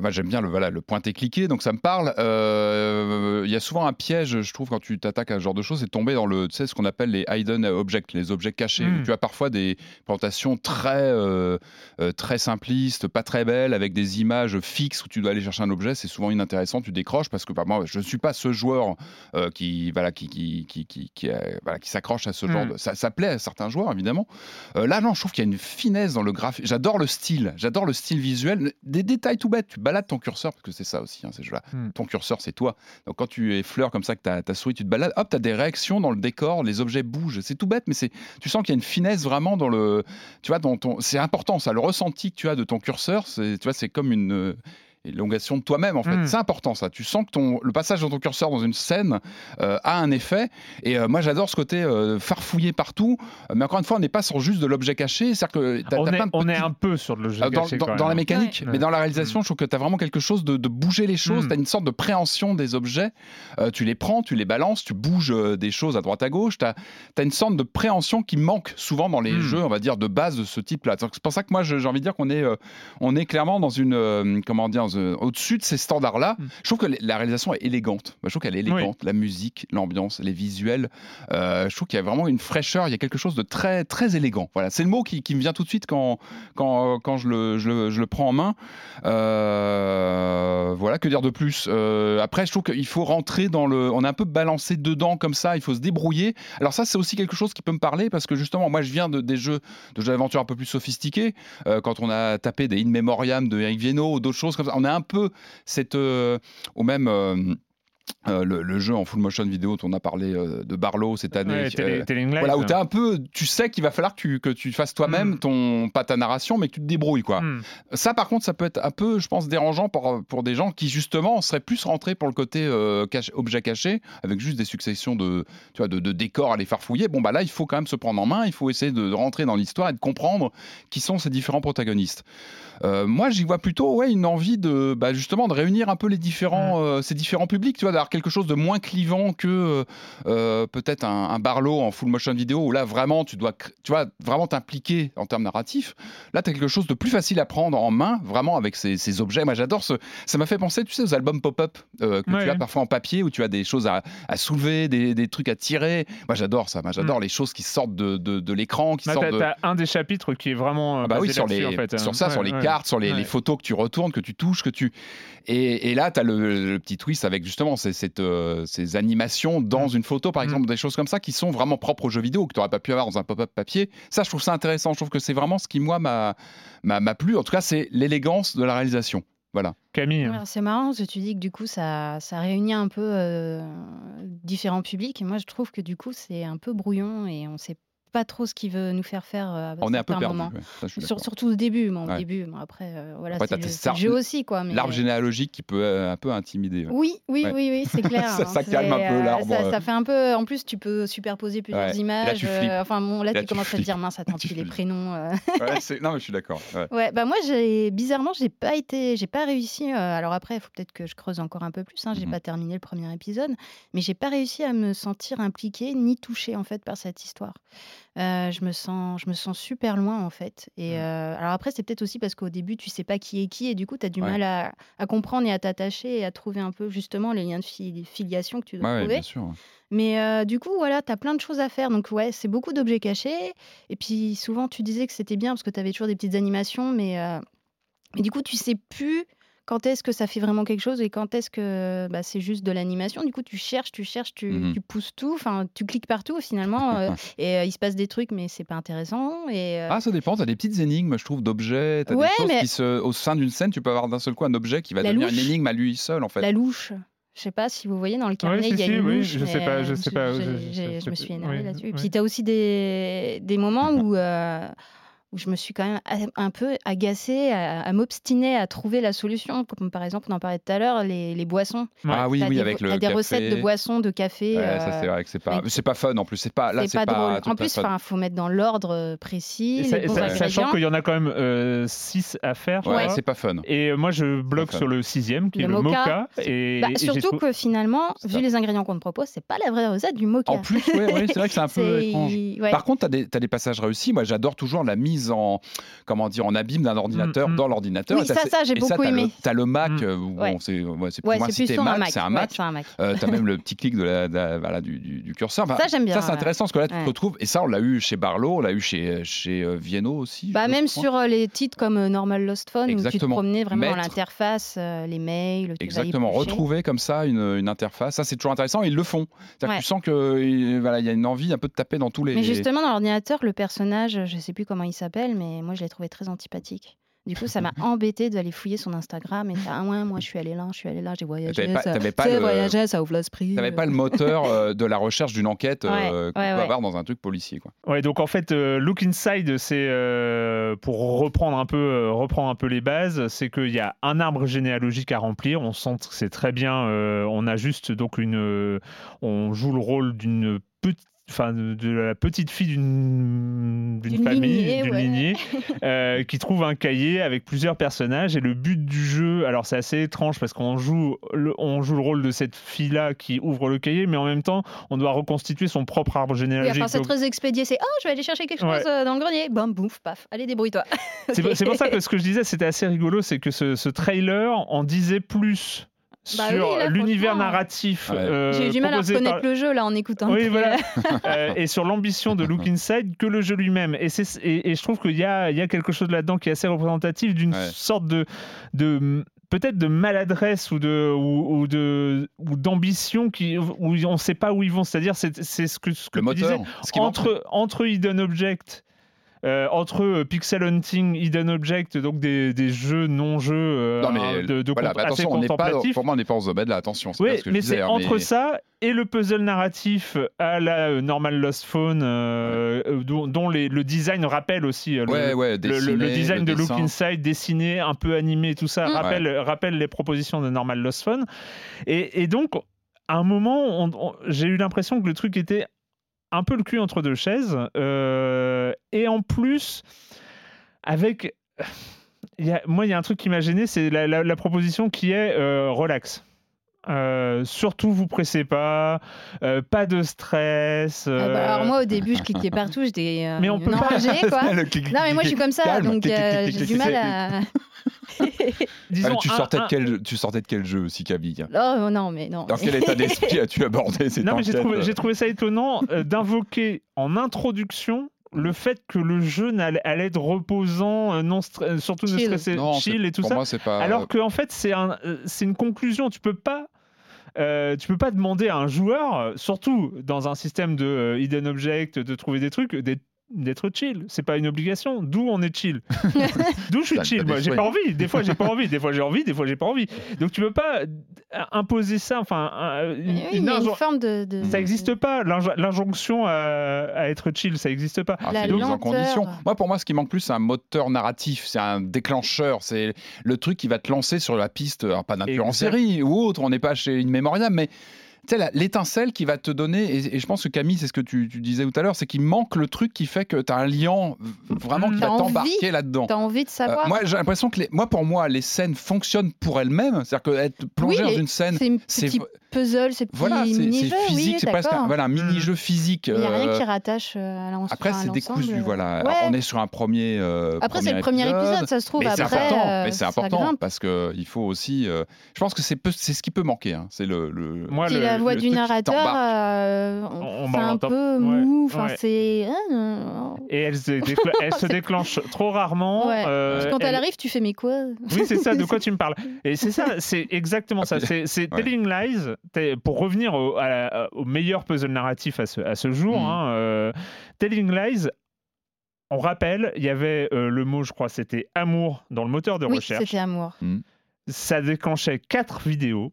bah, j'aime bien le, voilà, le pointé-cliqué, donc ça me parle. Euh, Il y a souvent un piège, je trouve, quand tu t'attaques à ce genre de choses, c'est de tomber dans le, tu sais, ce qu'on appelle les hidden objects, les objets cachés. Mm. où tu as parfois des présentations très, euh, euh, très simplistes, pas très belles, avec des images fixes où tu dois aller chercher un objet. C'est souvent inintéressant, tu décroches parce que bah, moi, je ne suis pas ce joueur euh, qui, voilà, qui, qui, qui, qui, qui, voilà, qui s'accroche à ce genre Mm. de. Ça, ça plaît à certains joueurs, évidemment. Là, non, je trouve qu'il y a une finesse dans le graphique. J'adore le style, j'adore le style visuel. Des détails tout bêtes, tu balades ton curseur, parce que c'est ça aussi, hein, ces jeux-là. Hmm. Ton curseur, c'est toi. Donc quand tu effleures comme ça que ta, ta souris, tu te balades, hop, tu as des réactions dans le décor, les objets bougent. C'est tout bête, mais c'est, tu sens qu'il y a une finesse vraiment dans le. Tu vois, dans ton, c'est important, ça. Le ressenti que tu as de ton curseur, c'est, tu vois, c'est comme une. Euh, élongation de toi-même en fait. Mm. C'est important ça. Tu sens que ton, le passage de ton curseur dans une scène euh, a un effet. Et euh, moi j'adore ce côté euh, farfouillé partout. Euh, mais encore une fois, on n'est pas sur juste de l'objet caché. C'est-à-dire que t'as- on, t'as est, plein de on est un peu sur jeu euh, dans, caché, dans- quand dans la mécanique, Ouais. mais dans la réalisation, je trouve que tu as vraiment quelque chose de, de bouger les choses. Mm. Tu as une sorte de préhension des objets. Tu les prends, tu les balances, tu bouges des choses à droite à gauche. Tu as, une sorte de préhension qui manque souvent dans les Mm. jeux, on va dire, de base de ce type-là. C'est pour ça que moi, j'ai envie de dire qu'on est, on est clairement dans une. comment dire euh, Au-dessus de ces standards-là. Mm. Je trouve que la réalisation est élégante. Je trouve qu'elle est élégante. La musique, l'ambiance, les visuels. Euh, je trouve qu'il y a vraiment une fraîcheur. Il y a quelque chose de très, très élégant. Voilà, c'est le mot qui, qui me vient tout de suite quand, quand, quand je, le, je, le, je le prends en main. Euh, voilà, que dire de plus? Après, je trouve qu'il faut rentrer dans le. On est un peu balancé dedans comme ça. Il faut se débrouiller. Alors ça, c'est aussi quelque chose qui peut me parler parce que justement, moi, je viens de, des jeux de jeux d'aventure un peu plus sophistiqués. Quand on a tapé des In Memoriam de Eric Viennot ou d'autres choses comme ça, on a un peu cette euh, ou même euh, le, le jeu en full motion vidéo on a parlé euh, de Barlow cette année. Ouais, télé- euh, voilà, où t'as un peu, tu sais qu'il va falloir que tu, que tu fasses toi-même Mm. ton, pas ta narration, mais que tu te débrouilles, quoi. Hmm. Ça, par contre, ça peut être un peu, je pense, dérangeant pour, pour des gens qui, justement, seraient plus rentrés pour le côté euh, cache- objet caché, avec juste des successions de, tu vois, de, de décors à les farfouiller. Bon, bah là, il faut quand même se prendre en main, il faut essayer de, rentrer dans l'histoire et de comprendre qui sont ces différents protagonistes. Moi, j'y vois plutôt ouais, une envie de, bah, justement, de réunir un peu les différents, euh, ces différents publics, tu vois, d'avoir quelque chose de moins clivant que euh, euh, peut-être un, un Barlow en full motion vidéo où là, vraiment, tu dois, tu vois, vraiment t'impliquer en termes narratifs. Là, tu as quelque chose de plus facile à prendre en main, vraiment avec ces, ces objets. Moi, j'adore ce. Ça m'a fait penser, tu sais, aux albums pop-up euh, que Ouais, tu as parfois en papier où tu as des choses à, à soulever, des, des trucs à tirer. Moi, j'adore ça. Moi, j'adore les choses qui sortent de, de, de l'écran, qui Bah, sortent de. t'as un des chapitres qui est vraiment Ah bah oui, basé sur, les, en fait. sur hein. ça, sur les ouais. cartes, sur les, photos que tu retournes, que tu touches, que tu. Et, et là, tu as le, le petit twist avec justement cette, euh, ces animations dans une photo, par Mm. exemple, des choses comme ça qui sont vraiment propres aux jeux vidéo, que tu n'aurais pas pu avoir dans un pop-up papier. Ça, je trouve ça intéressant. Je trouve que c'est vraiment ce qui, moi, m'a, m'a, m'a plu. En tout cas, c'est l'élégance de la réalisation. Voilà. Camille. Alors, C'est marrant parce que tu dis que du coup ça, ça réunit un peu euh, différents publics et moi je trouve que du coup c'est un peu brouillon et on sait pas trop ce qu'il veut nous faire faire euh, à On est un peu perdu. ouais. Ça, Sur- surtout au début, au Ouais. début, bon, après euh, voilà, c'est le, jeu aussi quoi. Mais... L'arbre généalogique qui peut euh, un peu intimider. ouais. Oui, oui, oui, oui, c'est clair. Ça- hein, ça calme un peu euh, l'arbre, Ça, euh. ça fait un peu. En plus, tu peux superposer plusieurs. Là, images. tu flippes. euh, enfin bon, là, Là, tu tu commences à te dire mince, attends, Tu puis les prénoms. euh. Non, mais je suis d'accord. ouais. Bah moi, j'ai bizarrement, j'ai pas été, j'ai pas réussi. euh, alors après, il faut peut-être que je creuse encore un peu plus. Hein, j'ai Mhm. pas terminé le premier épisode, mais j'ai pas réussi à me sentir impliquée ni touchée en fait par cette histoire. Euh, je me sens, je me sens super loin en fait. Et Mhm. euh, alors après, c'est peut-être aussi parce qu'au début, tu sais pas qui est qui et du coup, tu as du Ouais. mal à, à comprendre et à t'attacher et à trouver un peu justement les liens de fili- filiation que tu dois Ouais, ouais, trouver. bien sûr. ouais. Mais euh, du coup, voilà, tu as plein de choses à faire. Donc, ouais, c'est beaucoup d'objets cachés. Et puis, souvent, tu disais que c'était bien parce que tu avais toujours des petites animations. Mais, mais du coup, tu sais plus quand est-ce que ça fait vraiment quelque chose et quand est-ce que bah, c'est juste de l'animation? Du coup, tu cherches, tu cherches, tu, tu pousses tout. Enfin, tu cliques partout finalement. euh, et euh, il se passe des trucs, mais c'est pas intéressant. Et, euh, Ah, ça dépend. T'as des petites énigmes, je trouve, d'objets. T'as Ouais, des choses mais- qui se, au sein d'une scène, tu peux avoir d'un seul coup un objet qui va La devenir une louche. énigme à lui seul, en fait. La louche. Je sais pas si vous voyez dans le carnet, si, il y a si, une oui, louche. je sais pas, je sais pas, je- j'ai- je- je me je- suis énervée oui, là-dessus. Et oui. puis tu as aussi des, des moments où, euh, où je me suis quand même a- un peu agacée à, à m'obstiner à trouver la solution. Comme par exemple, on en parlait tout à l'heure, les, les boissons. Ah oui, oui, des, avec le des café. recettes de boissons, de café. Ouais, ça euh, c'est vrai que c'est pas, c'est pas fun en plus. C'est pas là, c'est c'est pas, drôle. En plus, il faut mettre dans l'ordre euh, précis, Et les sachant qu'il y en a quand même 6 à faire. Ouais, crois. c'est pas fun. Et euh, moi, je bloque sur le sixième, qui Le est le mocha. mocha. Et, Bah, et surtout que finalement, vu les ingrédients qu'on te propose, c'est pas la vraie recette du mocha. En plus, c'est vrai que c'est un peu étrange. Par contre, tu as, des passages réussis. Moi, j'adore toujours la mise en, comment dire, en abîme d'un ordinateur Mm, mm. dans l'ordinateur. Oui, ça, j'ai beaucoup aimé. Le, t'as le Mac, Mm. euh, où, Ouais. bon, c'est ouais, c'est plus Ouais, Mac, Mac. c'est un Ouais, Mac. c'est un Mac. Euh, t'as même le petit clic de la, de la- voilà, du, du- du curseur. Enfin, Ça, j'aime bien, Ça, c'est ouais. intéressant parce que là, tu Ouais. te retrouves. Et ça, on l'a eu chez Barlow, on l'a eu chez, chez euh, Vienno aussi. Bah, même sur euh, les titres comme euh, Normal Lost Phone, où tu te promenais vraiment dans l'interface, euh, les mails, tu vas Exactement, retrouver comme ça une, une interface, ça c'est toujours intéressant. Ils le font. Tu sens qu'il voilà, il y a une envie un peu de taper dans tous les. Mais justement, dans l'ordinateur, le personnage, je sais plus comment il s'appelle, mais moi, je l'ai trouvé très antipathique. Du coup, ça m'a embêté d'aller fouiller son Instagram et faire Ah ouais, moi je suis allé là, je suis allé là, j'ai voyagé. T'avais pas- ça, pas le- ça ouvre l'esprit. T'avais euh. pas le moteur euh, de la recherche d'une enquête euh, Ouais, qu'on ouais, peut ouais. avoir dans un truc policier. Quoi. Ouais, donc en fait, euh, Look Inside, c'est euh, pour reprendre un peu, euh, reprendre un peu les bases, c'est qu'il y a un arbre généalogique à remplir. On sent que c'est très bien. euh, on a juste donc une, euh, on joue le rôle d'une petite. Enfin, de la petite fille d'une famille, d'une ouais. lignée, euh, qui trouve un cahier avec plusieurs personnages. Et le but du jeu, alors c'est assez étrange parce qu'on joue, le, on joue le rôle de cette fille-là qui ouvre le cahier, mais en même temps, on doit reconstituer son propre arbre Oui, généalogique. enfin, c'est très expédié. C'est Oh, je vais aller chercher quelque Ouais. chose euh, dans le grenier. Bam, bouf, paf. Allez, débrouille-toi. C'est pour- c'est pour ça que ce que je disais, c'était assez rigolo, c'est que ce, ce trailer en disait plus Bah sur oui, l'univers narratif. Ouais. euh, J'ai eu du mal à reconnaître par- le jeu là en écoutant Oui, voilà. Euh, et sur l'ambition de Look Inside que le jeu lui-même. Et, c'est- et, et je trouve qu'il y a, il y a quelque chose là-dedans qui est assez représentatif d'une Ouais. sorte de, de peut-être de maladresse ou de ou, ou de ou d'ambition qui où on ne sait pas où ils vont. C'est-à-dire c'est c'est ce que ce que Le tu disais moteur, manque. entre, entre Hidden Object, euh, entre euh, Pixel Hunting, Hidden Object, donc des, des jeux non-jeux euh, Non, mais de, de voilà, mais assez on pas, contemplatifs. pour moi, on n'est pas en ce là. Attention, c'est pas Oui, ce que je mais disais, c'est hein, entre mais- ça et le puzzle narratif à la euh, Normal Lost Phone, euh, euh, dont, dont les- le design rappelle aussi euh, le, Ouais, ouais, le- le- le, dessiné, design le de Look dessin. Inside, dessiné, un peu animé, tout ça, Mm. rappelle, rappelle les propositions de Normal Lost Phone. Et, et donc, à un moment, on- on- j'ai eu l'impression que le truc était un peu le cul entre deux chaises. euh, et en plus, avec. moi, il y a un truc qui m'a gêné, c'est la proposition qui est euh, relax. Euh, surtout, vous pressez pas, euh, pas de stress. Ah bah, euh, alors moi au début je cliquais partout, j'étais euh, Mais on peut pas- enragée, quoi. Clic, Non mais moi je suis comme ça, calme, donc euh, j'ai du mal à. Disons, tu, sortais un- de quel, tu sortais de quel jeu aussi, Camille Oh non mais non. Dans quel état d'esprit as-tu abordé cette Non, mais j'ai trouvé, j'ai trouvé ça étonnant euh, d'invoquer en introduction le fait que le jeu allait être reposant, non surtout ne Chill. stresser, Non, c'est- chill et tout pour ça. moi, pas. Alors qu'en fait, c'est un, euh, c'est une conclusion. Tu peux pas. Euh, tu peux pas demander à un joueur, euh, surtout dans un système de euh, hidden object, de trouver des trucs, d'être d'être chill. C'est pas une obligation. D'où on est chill? D'où je suis chill? Moi, j'ai pas envie. Des fois, j'ai pas envie. Des fois, j'ai envie. Des fois, j'ai pas envie. Donc, tu peux pas euh, imposer ça. Enfin, un- une, Oui, forme de. de- ça n'existe pas. L'inj- L'injonction à, à être chill, ça n'existe pas. Ah, c'est mise en condition. Moi, pour moi, ce qui manque plus, c'est un moteur narratif, c'est un déclencheur, c'est le truc qui va te lancer sur la piste, alors pas d'un tueur en série ou autre, on n'est pas chez une mais tu sais, l'étincelle qui va te donner, et, et je pense que Camille, c'est ce que tu, tu disais tout à l'heure, c'est qu'il manque le truc qui fait que tu as un lien vraiment qui va t'embarquer là-dedans. T'as envie de Euh, savoir. moi, j'ai l'impression que, les, moi, pour moi, les scènes fonctionnent pour elles-mêmes. C'est-à-dire qu'être plongé Oui, dans une scène, c'est puzzle, c'est voilà, c'est physique, oui, c'est presque un, voilà, un mini-jeu physique. Il n'y a rien euh, qui rattache euh, à l'ensemble. après, c'est décousu, voilà. Ouais. On est sur un premier. euh, Après, c'est le premier épisode, ça se trouve. Mais c'est Après, important, euh, mais c'est ça important grimpe. parce que il faut aussi. euh, je pense que c'est ce qui peut manquer. hein. C'est le, le- Moi, Puis le- la voix du narrateur, t'embarque. euh, On- on c'est m'en un peu ouais, mou. Enfin, ouais. c'est. ah, Et elle se, elle se déclenche trop rarement. Ouais. euh, quand elle elle- arrive, tu fais mais quoi? Oui, c'est ça, de quoi tu me parles. Et c'est ça, c'est exactement ça. C'est c'est Ouais. Telling Lies, pour revenir au, à la- au meilleur puzzle narratif à ce, à ce jour, Mhm. hein, euh, Telling Lies, on rappelle, il y avait euh, le mot, je crois, c'était amour dans le moteur de Oui, recherche. c'était amour. Ça déclenchait quatre vidéos.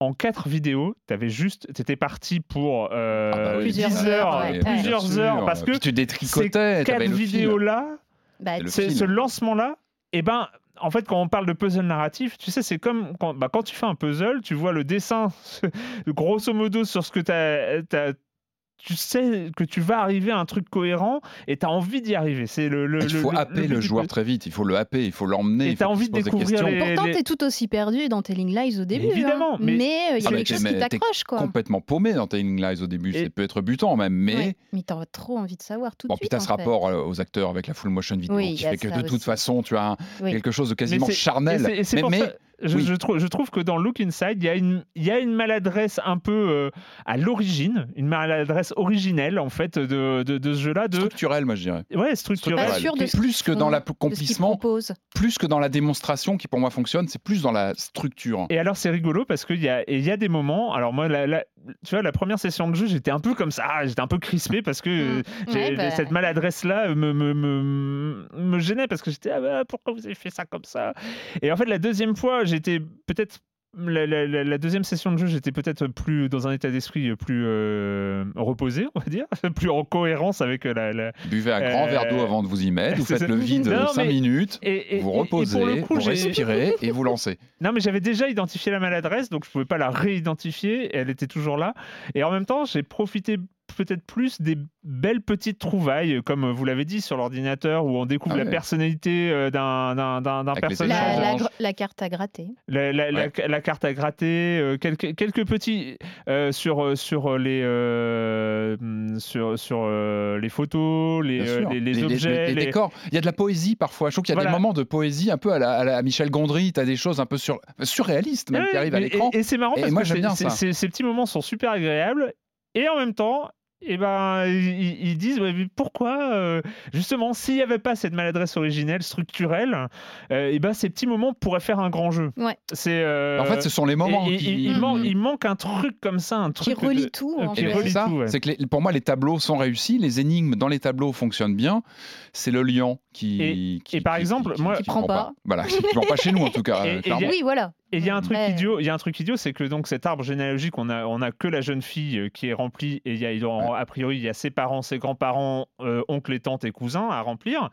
En quatre vidéos, t'avais juste, t'étais parti pour euh, Ah bah oui, Plusieurs 10 heures, heures, ouais. plusieurs heures, parce que Puis tu détricotais. ces quatre le fil. vidéos-là Bah, ce lancement-là, eh ben, en fait, quand on parle de puzzle narratif, tu sais, c'est comme quand, bah, quand tu fais un puzzle, tu vois le dessin, grosso modo, sur ce que tu as. Tu sais que tu vas arriver à un truc cohérent et tu as envie d'y arriver. C'est le, le- Il faut le- happer but le joueur très vite, il faut le happer, il faut l'emmener. Et faut qu'il envie de découvrir questions. les- Pourtant, t'es tout aussi perdu dans Telling Lies au début. hein. Évidemment, mais- mais euh, il y Ah, a mais quelque chose qui t'accroche, quoi. complètement paumé dans Telling Lies au début, Et- ça peut être butant même, mais... Ouais, mais t'as trop envie de savoir tout de Bon, suite. puis t'as ce fait. rapport euh, aux acteurs avec la full motion vidéo Oui, qui fait que de toute façon tu as quelque chose de quasiment charnel. Mais je, oui. je trouve, je trouve que dans Look Inside, il y, a une- il y a une maladresse un peu euh, à l'origine, une maladresse originelle en fait de, de, de ce jeu-là, de structurel, moi je dirais. ouais structurel. Pas sûr de plus que dans l'accomplissement, plus que dans la démonstration qui pour moi fonctionne, c'est plus dans la structure. Et alors c'est rigolo parce qu'il y a, et il y a des moments. Alors moi, la, la- tu vois, la première session de jeu, j'étais un peu comme ça, ah, j'étais un peu crispé parce que euh, Mm. j'ai- Ouais, bah. cette maladresse-là me, me, me, me gênait parce que j'étais ah bah, pourquoi vous avez fait ça comme ça? Et en fait, la deuxième fois, j'étais peut-être la, la- la- la deuxième session de jeu, j'étais peut-être plus dans un état d'esprit plus euh, reposé, on va dire, plus en cohérence avec la. la- Buvez un grand Euh, verre d'eau avant de vous y mettre, vous faites ça. le vide Non, 5 mais- minutes, Et, et- vous reposez, coup, vous respirez et vous lancez. Non, mais j'avais déjà identifié la maladresse, donc je pouvais pas la réidentifier. et Elle était toujours là. Et en même temps, j'ai profité peut-être plus des belles petites trouvailles, comme vous l'avez dit, sur l'ordinateur, où on découvre Ah la personnalité euh, d'un personnage. La, la, carte à gratter. La, la- la- la carte à gratter, euh, quelques, quelques petits euh, sur, euh, sur, les, euh, sur, sur euh, les photos, les, euh, les, les objets. les les- décors. Il y a de la poésie parfois. Je trouve qu'il y a Voilà. des moments de poésie un peu à la, à la- à Michel Gondry. Tu as des choses un peu sur, surréalistes même Ouais, qui arrivent à et- l'écran. Et, et c'est marrant Et parce moi, que bien ça. ces petits moments sont super agréables et en même temps. Et ben, ils, ils disent ouais, mais pourquoi euh, justement s'il n'y avait pas cette maladresse originelle structurelle, euh, et ben ces petits moments pourraient faire un grand jeu. Ouais. C'est euh, En fait, ce sont les moments et- qui... il, Mhm. manque, il manque un truc comme ça, un Qui truc relie de- tout, euh, en qui fait. ben, relie c'est ça, tout, ouais. c'est que les- pour moi les tableaux sont réussis, les énigmes dans les tableaux fonctionnent bien. C'est le lion qui, Et- qui- et par qui- exemple, qui- moi- qui Qui prend pas. Voilà, qui prend pas chez nous en tout cas. Et- euh. Oui, voilà. Et il y a un truc Ouais. idiot, il y a un truc idiot, c'est que donc cet arbre généalogique, on a, on a que la jeune fille euh, qui est remplie et il y a, en- a priori il y a ses parents, ses grands-parents, euh, oncles et tantes et cousins à remplir.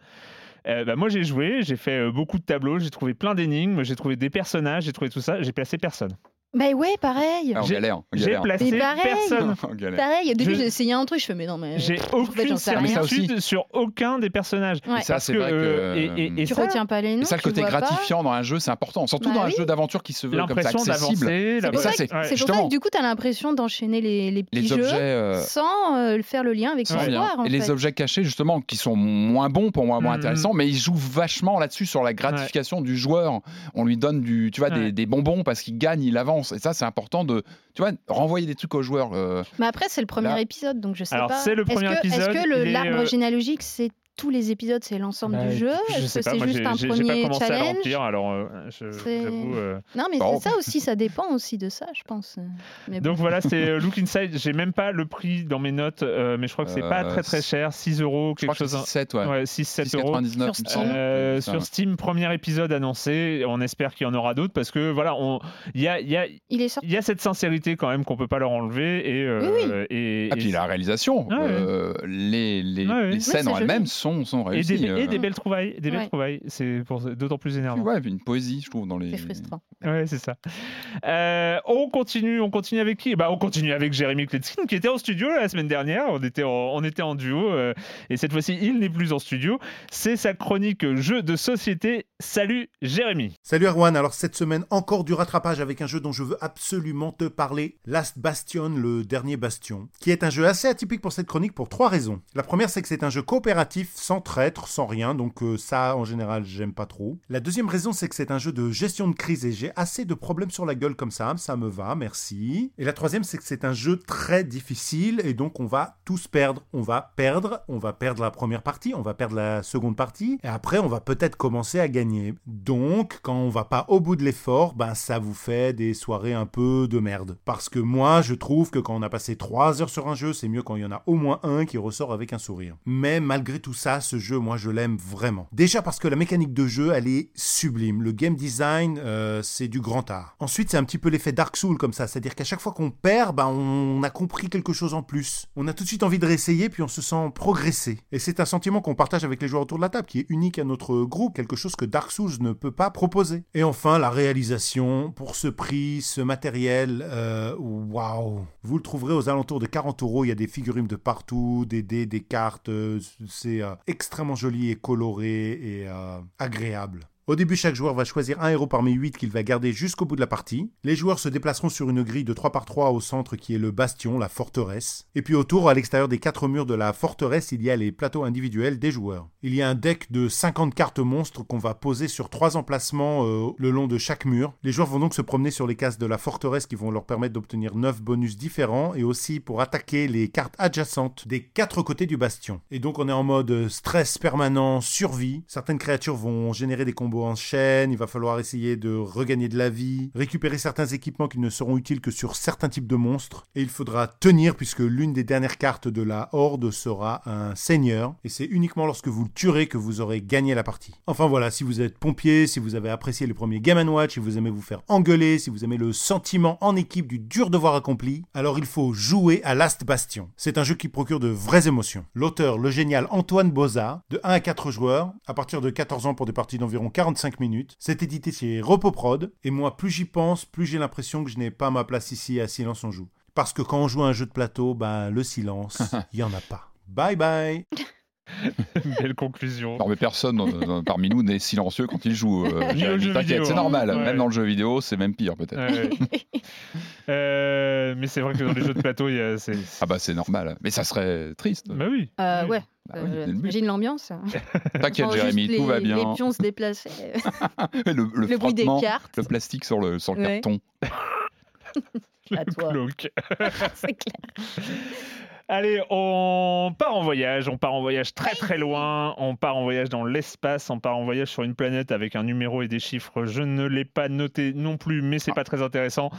Euh, bah, moi j'ai joué, j'ai fait beaucoup de tableaux, j'ai trouvé plein d'énigmes, j'ai trouvé des personnages, j'ai trouvé tout ça, j'ai placé personne. Bah ouais, pareil. Ah, on j'ai- galère, on J'ai galère. placé Mais pareil. personne. On galère. Pareil, au début, Je- j'ai essayé un truc, je fais, mais non, mais. J'ai aucune j'en sais rien. Mais ça aussi. certitude sur aucun des personnages. Ouais. Et ça, Parce c'est que, vrai que. euh, et- et- et Tu ça, retiens pas les noms. Et ça, le tu côté vois pas. gratifiant dans un jeu, c'est important. Surtout Bah dans un oui. jeu d'aventure qui se veut comme ça l'impression accessible. d'avancer. Pour, ça, c'est- Ouais. c'est pour ça justement. que du coup, tu as l'impression d'enchaîner les, les petits Les jeux objets. euh, sans euh, faire le lien avec sans l'histoire. lien. en Et les fait. objets cachés, justement, qui sont moins bons pour moi, moins Mhm. intéressants, mais ils jouent vachement là-dessus sur la gratification du joueur. On lui donne du, tu vois, des, Ouais. des bonbons parce qu'il gagne, il avance. Et ça, c'est important de, tu vois, renvoyer des trucs aux joueurs. euh, Mais après, c'est le premier Là- épisode, donc je sais Alors, pas. c'est le Est-ce que- épisode, Est-ce que l'arbre euh, généalogique, c'est tous les épisodes, c'est l'ensemble Bah, du jeu Je Est-ce que pas, c'est juste un pas premier commencé à challenge l'emplir, alors euh, je- euh, Non, mais Bon. c'est ça aussi, ça dépend aussi de ça, je pense. Mais bon. Donc voilà, c'est euh, Look Inside. J'ai même pas le prix dans mes notes, euh, mais je crois que c'est pas Euh, très très cher, 6 euros, je crois quelque chose. 7, ouais. Ouais, 6-7 euros. 6,99 Sur il me semble. Euh, Ça, sur ouais. Steam, premier épisode annoncé. On espère qu'il y en aura d'autres parce que voilà, on- il y a, il y, a, Il est sorti. y a cette sincérité quand même qu'on peut pas leur enlever et euh, Oui, et, Ah, et- puis la réalisation, Ah, ouais. les, les, les scènes en elles-mêmes sont, sont et réussies. des, et euh. des belles trouvailles, des belles trouvailles. C'est pour- d'autant plus énervant. Ouais, une poésie, je trouve, dans les. C'est frustrant. Ouais, c'est ça. Euh, on continue, on continue avec qui? Bah, On continue avec Jérémy Kletskin qui était en studio la semaine dernière. On était en, on était en duo euh, et cette fois-ci, il n'est plus en studio. C'est sa chronique jeu de société. Salut Jérémy. Salut Erwan, alors cette semaine encore du rattrapage avec un jeu dont je veux absolument te parler, Last Bastion, le dernier bastion, qui est un jeu assez atypique pour cette chronique pour trois raisons. La première c'est que c'est un jeu coopératif, sans traître, sans rien, donc euh, ça en général j'aime pas trop. La deuxième raison c'est que c'est un jeu de gestion de crise et j'ai assez de problèmes sur la gueule comme ça, ça me va, merci. Et la troisième c'est que c'est un jeu très difficile et donc on va tous perdre. On va perdre, on va perdre la première partie, on va perdre la seconde partie et après on va peut-être commencer à gagner. Donc quand on va pas au bout de l'effort, ben ça vous fait des soirées un peu de merde. Parce que moi je trouve que quand on a passé 3 heures sur un jeu, c'est mieux quand il y en a au moins un qui ressort avec un sourire. Mais malgré tout ça, ce jeu, moi, je l'aime vraiment. Déjà parce que la mécanique de jeu, elle est sublime. Le game design, euh, c'est du grand art. Ensuite, c'est un petit peu l'effet Dark Soul comme ça, c'est-à-dire qu'à chaque fois qu'on perd, ben, on a compris quelque chose en plus. On a tout de suite envie de réessayer, puis on se sent progresser. Et c'est un sentiment qu'on partage avec les joueurs autour de la table, qui est unique à notre groupe, quelque chose que Dark Souls ne peut pas proposer. Et enfin, la réalisation, pour ce prix, ce matériel, euh, waouh Vous le trouverez aux alentours de 40 euros, il y a des figurines de partout, des dés, des cartes, euh, c'est extrêmement joli et coloré et agréable. Au début, chaque joueur va choisir un héros parmi 8 qu'il va garder jusqu'au bout de la partie. Les joueurs se déplaceront sur une grille de 3 par 3 au centre qui est le bastion, la forteresse. Et puis autour, à l'extérieur des 4 murs de la forteresse, il y a les plateaux individuels des joueurs. Il y a un deck de 50 cartes monstres qu'on va poser sur 3 emplacements euh, le long de chaque mur. Les joueurs vont donc se promener sur les cases de la forteresse qui vont leur permettre d'obtenir 9 bonus différents et aussi pour attaquer les cartes adjacentes des 4 côtés du bastion. Et donc on est en mode stress permanent, survie. Certaines créatures vont générer des combos en chaîne, il va falloir essayer de regagner de la vie, récupérer certains équipements qui ne seront utiles que sur certains types de monstres, et il faudra tenir puisque l'une des dernières cartes de la horde sera un seigneur, et c'est uniquement lorsque vous le tuerez que vous aurez gagné la partie. Enfin voilà, si vous êtes pompier, si vous avez apprécié le premier Game Watch, si vous aimez vous faire engueuler, si vous aimez le sentiment en équipe du dur devoir accompli, alors il faut jouer à Last Bastion. C'est un jeu qui procure de vraies émotions. L'auteur, le génial Antoine Boza, de 1 à 4 joueurs, à partir de 14 ans pour des parties d'environ 40 45 minutes. C'est édité chez Repoprod. Et moi, plus j'y pense, plus j'ai l'impression que je n'ai pas ma place ici à Silence on joue. Parce que quand on joue à un jeu de plateau, ben, le silence, il n'y en a pas. Bye bye Belle conclusion. Non, mais personne parmi nous n'est silencieux quand il joue. Euh, T'inquiète, c'est normal. Même dans le jeu vidéo, c'est même pire peut-être. Euh, mais c'est vrai que dans les jeux de plateau, il y a, Ah bah c'est normal. Mais ça serait triste. Bah oui. Euh, ouais. Bah J'imagine l'ambiance. T'inquiète, Jérémy, tout va bien. Les pions se déplaçaient. le, le, bruit des cartes. Le plastique sur le, sur le carton. à toi. c'est clair. Allez, on part en voyage, on part en voyage très très loin, on part en voyage dans l'espace, on part en voyage sur une planète avec un numéro et des chiffres. Je ne l'ai pas noté non plus, mais c'est pas très intéressant.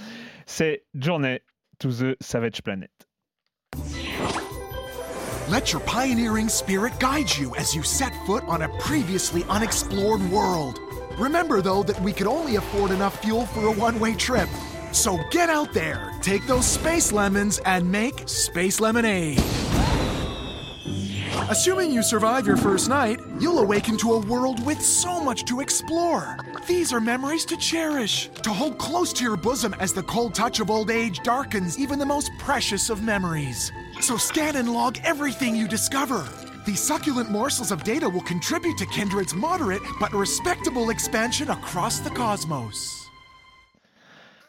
C'est Journey to the Savage Planet. Let your pioneering spirit guide you as you set foot on a previously unexplored world. Remember though that we could only afford enough fuel for a one-way trip. So get out there, take those space lemons, and make space lemonade. Assuming you survive your first night, you'll awaken to a world with so much to explore. These are memories to cherish, to hold close to your bosom as the cold touch of old age darkens even the most precious of memories. So scan and log everything you discover. These succulent morsels of data will contribute to Kindred's moderate but respectable expansion across the cosmos.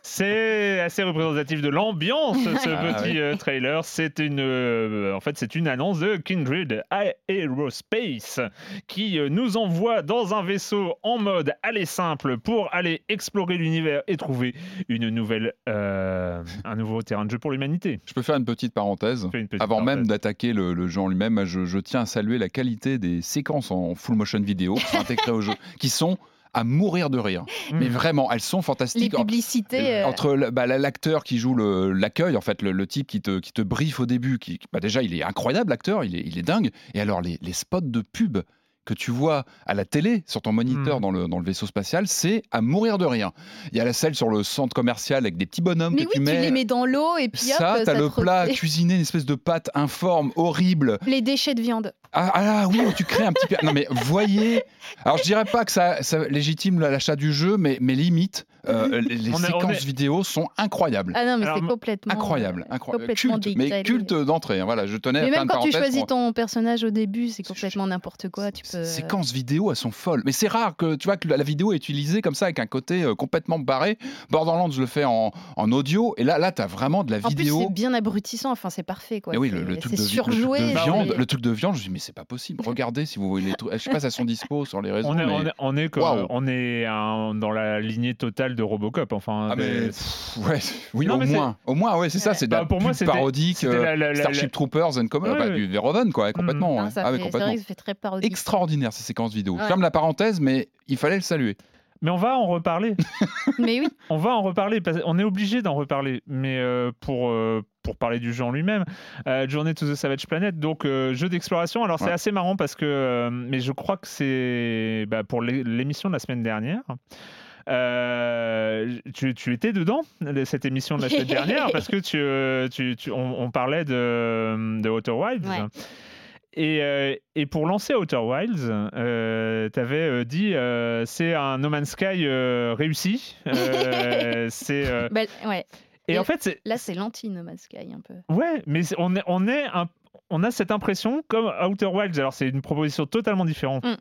C'est assez représentatif de l'ambiance, ce ah petit euh, trailer. C'est une, euh, en fait, c'est une annonce de Kindred Aerospace qui euh, nous envoie dans un vaisseau en mode aller simple pour aller explorer l'univers et trouver une nouvelle, un nouveau terrain de jeu pour l'humanité. Je peux faire une petite parenthèse. Avant même d'attaquer le, jeu en lui-même, je, je, tiens à saluer la qualité des séquences en full motion vidéo intégrées au jeu, qui sont à mourir de rire. Mm. Mais vraiment, elles sont fantastiques. Les publicités. Euh, entre bah, l'acteur qui joue l'accueil, en fait, le, type qui te, qui te briefe au début, qui, bah, déjà, il est incroyable, l'acteur, il est, il est dingue. Et alors, les, les spots de pub que tu vois à la télé, sur ton moniteur hmm. dans, le, dans le vaisseau spatial, c'est à mourir de rien. Il y a la selle sur le centre commercial avec des petits bonhommes Mais que tu mets. tu les mets dans l'eau et puis ça, t'as le plat cuisiné, une espèce de pâte informe, horrible. Les déchets de viande. Ah, ah oui, tu crées un petit. Non mais voyez. Alors je dirais pas que ça, ça légitime l'achat du jeu, mais, mais limite. Euh, les séquences vidéo sont incroyables. Ah non, mais c'est complètement. Incroyable, incroyable. culte, mais culte d'entrée. Hein, voilà, je tenais mais à même quand tu choisis ton personnage au début, c'est complètement n'importe quoi. Tu peux... Séquences vidéo, elles sont folles. Mais c'est rare que tu vois que la vidéo est utilisée comme ça avec un côté euh, complètement barré. Borderlands, je le fais en, en audio, et là, là, as vraiment de la vidéo. En plus, c'est bien abrutissant. Enfin, c'est parfait, quoi. oui, le, truc de, surjoué. Le truc de viande, le truc de viande, je me dis mais c'est pas possible. Regardez si vous voulez. Je sais pas, ça sont dispo sur les réseaux. On est, mais... on est, on est, dans la lignée totale de Robocop. Enfin, ah, mais... ouais, oui, au, moins. au moins. ouais, c'est ça, c'est bah, pour moi, parodique, euh, Starship Troopers and bah, du Verhoeven, quoi, complètement. Non, ça, ah, fait, complètement. Vrai ça fait très parodique. Extraordinaire ces séquences vidéo. Je ferme la parenthèse, mais il fallait le saluer. Mais on va en reparler. mais oui. On va en reparler. on est obligé d'en reparler. Mais euh, pour, euh, pour parler du jeu en lui-même. Euh, Journey to the Savage Planet, donc euh, jeu d'exploration. Alors c'est assez marrant parce que, euh, mais je crois que c'est bah, pour l'é- l'émission de la semaine dernière. Euh, tu, tu étais dedans cette émission de la semaine dernière parce que tu, euh, tu- tu- on, on parlait de, de Outer Wilds. Ouais. Et, euh, et pour lancer Outer Wilds, euh, tu avais dit euh, c'est un No Man's Sky euh, réussi. Euh, c'est euh, Bah, ouais. et Et- en fait, Là, c'est l'anti No Man's Sky un peu. ouais, mais on est, on est un- on a cette impression comme Outer Wilds. Alors c'est une proposition totalement différente, Mm.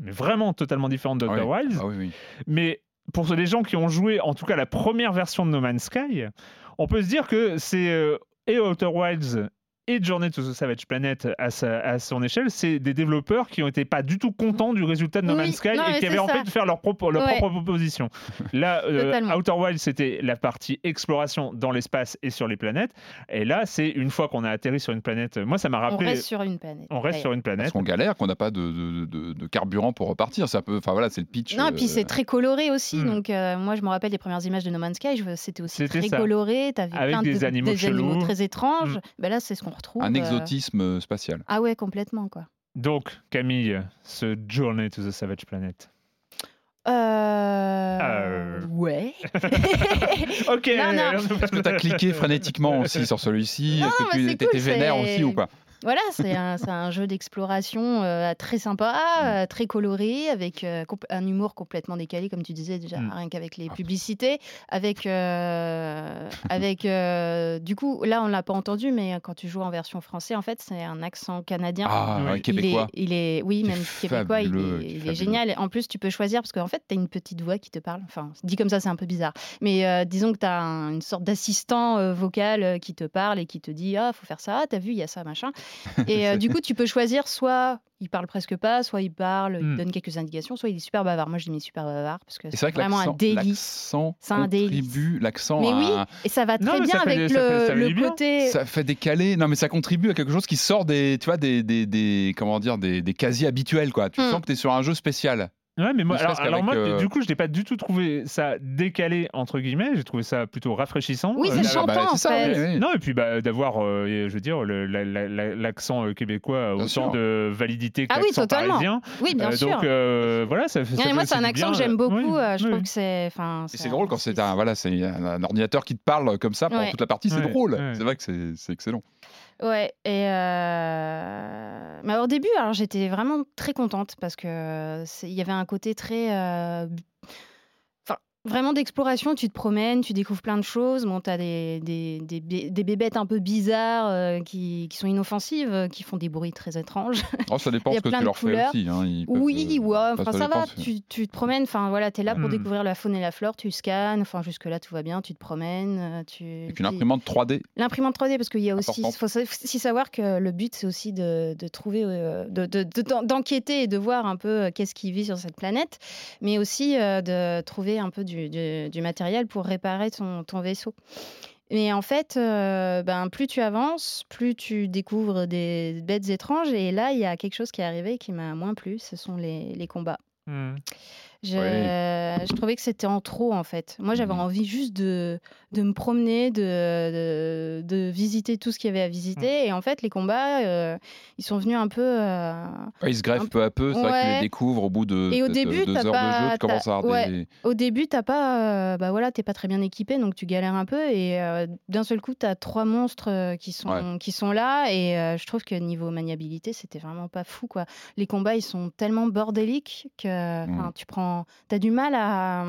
mais vraiment totalement différente d'Outer Ah oui. Wilds. Ah oui, oui. Mais pour les gens qui ont joué, en tout cas la première version de No Man's Sky, on peut se dire que c'est euh, et Outer Wilds et Journey to the Savage Planet à, sa- à son échelle, c'est des développeurs qui ont été pas du tout contents du résultat de No Oui, Man's Sky non, et qui avaient ça. envie de faire leur, propre leur Ouais. propre proposition. Là, euh. Outer Wilds, c'était la partie exploration dans l'espace et sur les planètes. Et là, c'est une fois qu'on a atterri sur une planète. Moi, ça m'a On rappelé. reste sur une planète. on reste sur une Parce planète. qu'on galère, qu'on n'a pas de, de- de- de carburant pour repartir. C'est un peu, enfin voilà, c'est le pitch. Non, et puis euh, c'est très coloré aussi. Hmm. Donc, euh, moi, je me rappelle les premières images de No Man's Sky. C'était aussi très ça. coloré. T'avais Avec plein des de, animaux des chelous. très étranges. Hmm. Ben là, c'est ce qu'on retrouve. un euh, exotisme spatial. Ah ouais, complètement, quoi. Donc, Camille, ce Journey to the Savage Planet. Euh... Euh. Ouais. Ok. Non, non. Est-ce que tu as cliqué frénétiquement aussi sur celui-ci? Est-ce que mais tu c'est étais cool, vénère aussi ou pas? Voilà, c'est un, jeu d'exploration euh, très sympa, Mm. euh, très coloré, avec euh, un humour complètement décalé, comme tu disais déjà, Mm. rien qu'avec les publicités. Avec, euh, avec euh, du coup, là, on l'a pas entendu, mais quand tu joues en version français, en fait, c'est un accent canadien. Ah, ouais, Il québécois. est, il est, oui, même québécois, il fabuleux, est, qui est il est génial. En plus, tu peux choisir parce qu'en fait, tu as une petite voix qui te parle. Enfin, dit comme ça, c'est un peu bizarre. Mais euh, disons que tu as une sorte d'assistant euh, vocal qui te parle et qui te dit Ah, faut faire ça, ah, t'as vu, il y a ça, machin. Et euh, du coup, tu peux choisir soit il parle presque pas, soit il parle, il Hmm. donne quelques indications, soit il est super bavard. Moi, je dis super bavard parce que c'est vrai que vraiment un délice. C'est un délice. contribue, l'accent Mais oui, à- et ça va très bien avec des- ça fait- le, ça fait le du bien. côté. ça fait décaler. Non, mais ça contribue à quelque chose qui sort des, tu vois, des, des, des- comment dire, des, des quasi habituels, quoi. Tu Hmm. sens que tu es sur un jeu spécial. Ouais, mais moi, alors, moi, euh, du coup, je n'ai pas du tout trouvé ça décalé, entre guillemets. J'ai trouvé ça plutôt rafraîchissant. Oui, Euh, c'est chantant, bah, en ça, fait. oui, oui. Non, et puis bah, d'avoir, euh, je veux dire, le- la- la- la- l'accent québécois a Bien autant sûr. de validité que Ah oui, l'accent totalement. parisien. Oui, bien Euh, sûr. Donc euh, voilà, ça fait. ça Non, mais fait moi, c'est un accent bien. que j'aime beaucoup. Oui, je oui. trouve que c'est. c'est drôle quand c'est un, voilà, c'est un, ordinateur qui te parle comme ça pendant Ouais. toute la partie, c'est Ouais, drôle. ouais. C'est vrai que c'est excellent. Ouais, et euh, mais au début, j'étais vraiment très contente parce que c'est- il y avait un côté très, euh, vraiment d'exploration. Tu te promènes, tu découvres plein de choses. Bon, t'as des, des, des, des bébêtes un peu bizarres euh, qui, qui sont inoffensives, euh, qui font des bruits très étranges. Oh, ça dépend Il y ce que tu de leur fais couleurs. aussi. hein, Oui, ouais, enfin, ça, va. Tu, tu te promènes. Enfin voilà, t'es là pour Hmm. découvrir la faune et la flore. Tu scannes. Enfin jusque là tout va bien. Tu te promènes. euh, Tu. Et puis l'imprimante 3D. L'imprimante 3D, parce qu'il y a aussi, Importante. faut aussi savoir que le but, c'est aussi de, de trouver, euh, de- de- de- d'enquêter et de voir un peu qu'est-ce qui vit sur cette planète, mais aussi de trouver un peu du, du- matériel pour réparer ton, vaisseau. Mais en fait, euh, ben, plus tu avances, plus tu découvres des bêtes étranges. Et là, il y a quelque chose qui est arrivé qui m'a moins plu, ce sont les, les combats. Hmm. Je, Oui. je trouvais que c'était en trop en fait. Moi j'avais Mhm. envie juste de, de me promener, de, de, de visiter tout ce qu'il y avait à visiter. Et en fait les combats, euh, ils sont venus un peu... euh, Ouais, ils se greffent peu à peu. C'est vrai que tu Ouais. les découvres au bout de, Et au de- début, deux t'as heures de pas- jeu. Tu commences à avoir t'as- des. Au début, t'as pas, euh, bah voilà, t'es pas très bien équipé, donc tu galères un peu. Et euh, d'un seul coup, t'as trois monstres euh, qui sont Ouais. qui sont là. Et euh, je trouve que niveau maniabilité, c'était vraiment pas fou, quoi. Les combats, ils sont tellement bordéliques que, Mm. enfin, tu prends, t'as du mal à.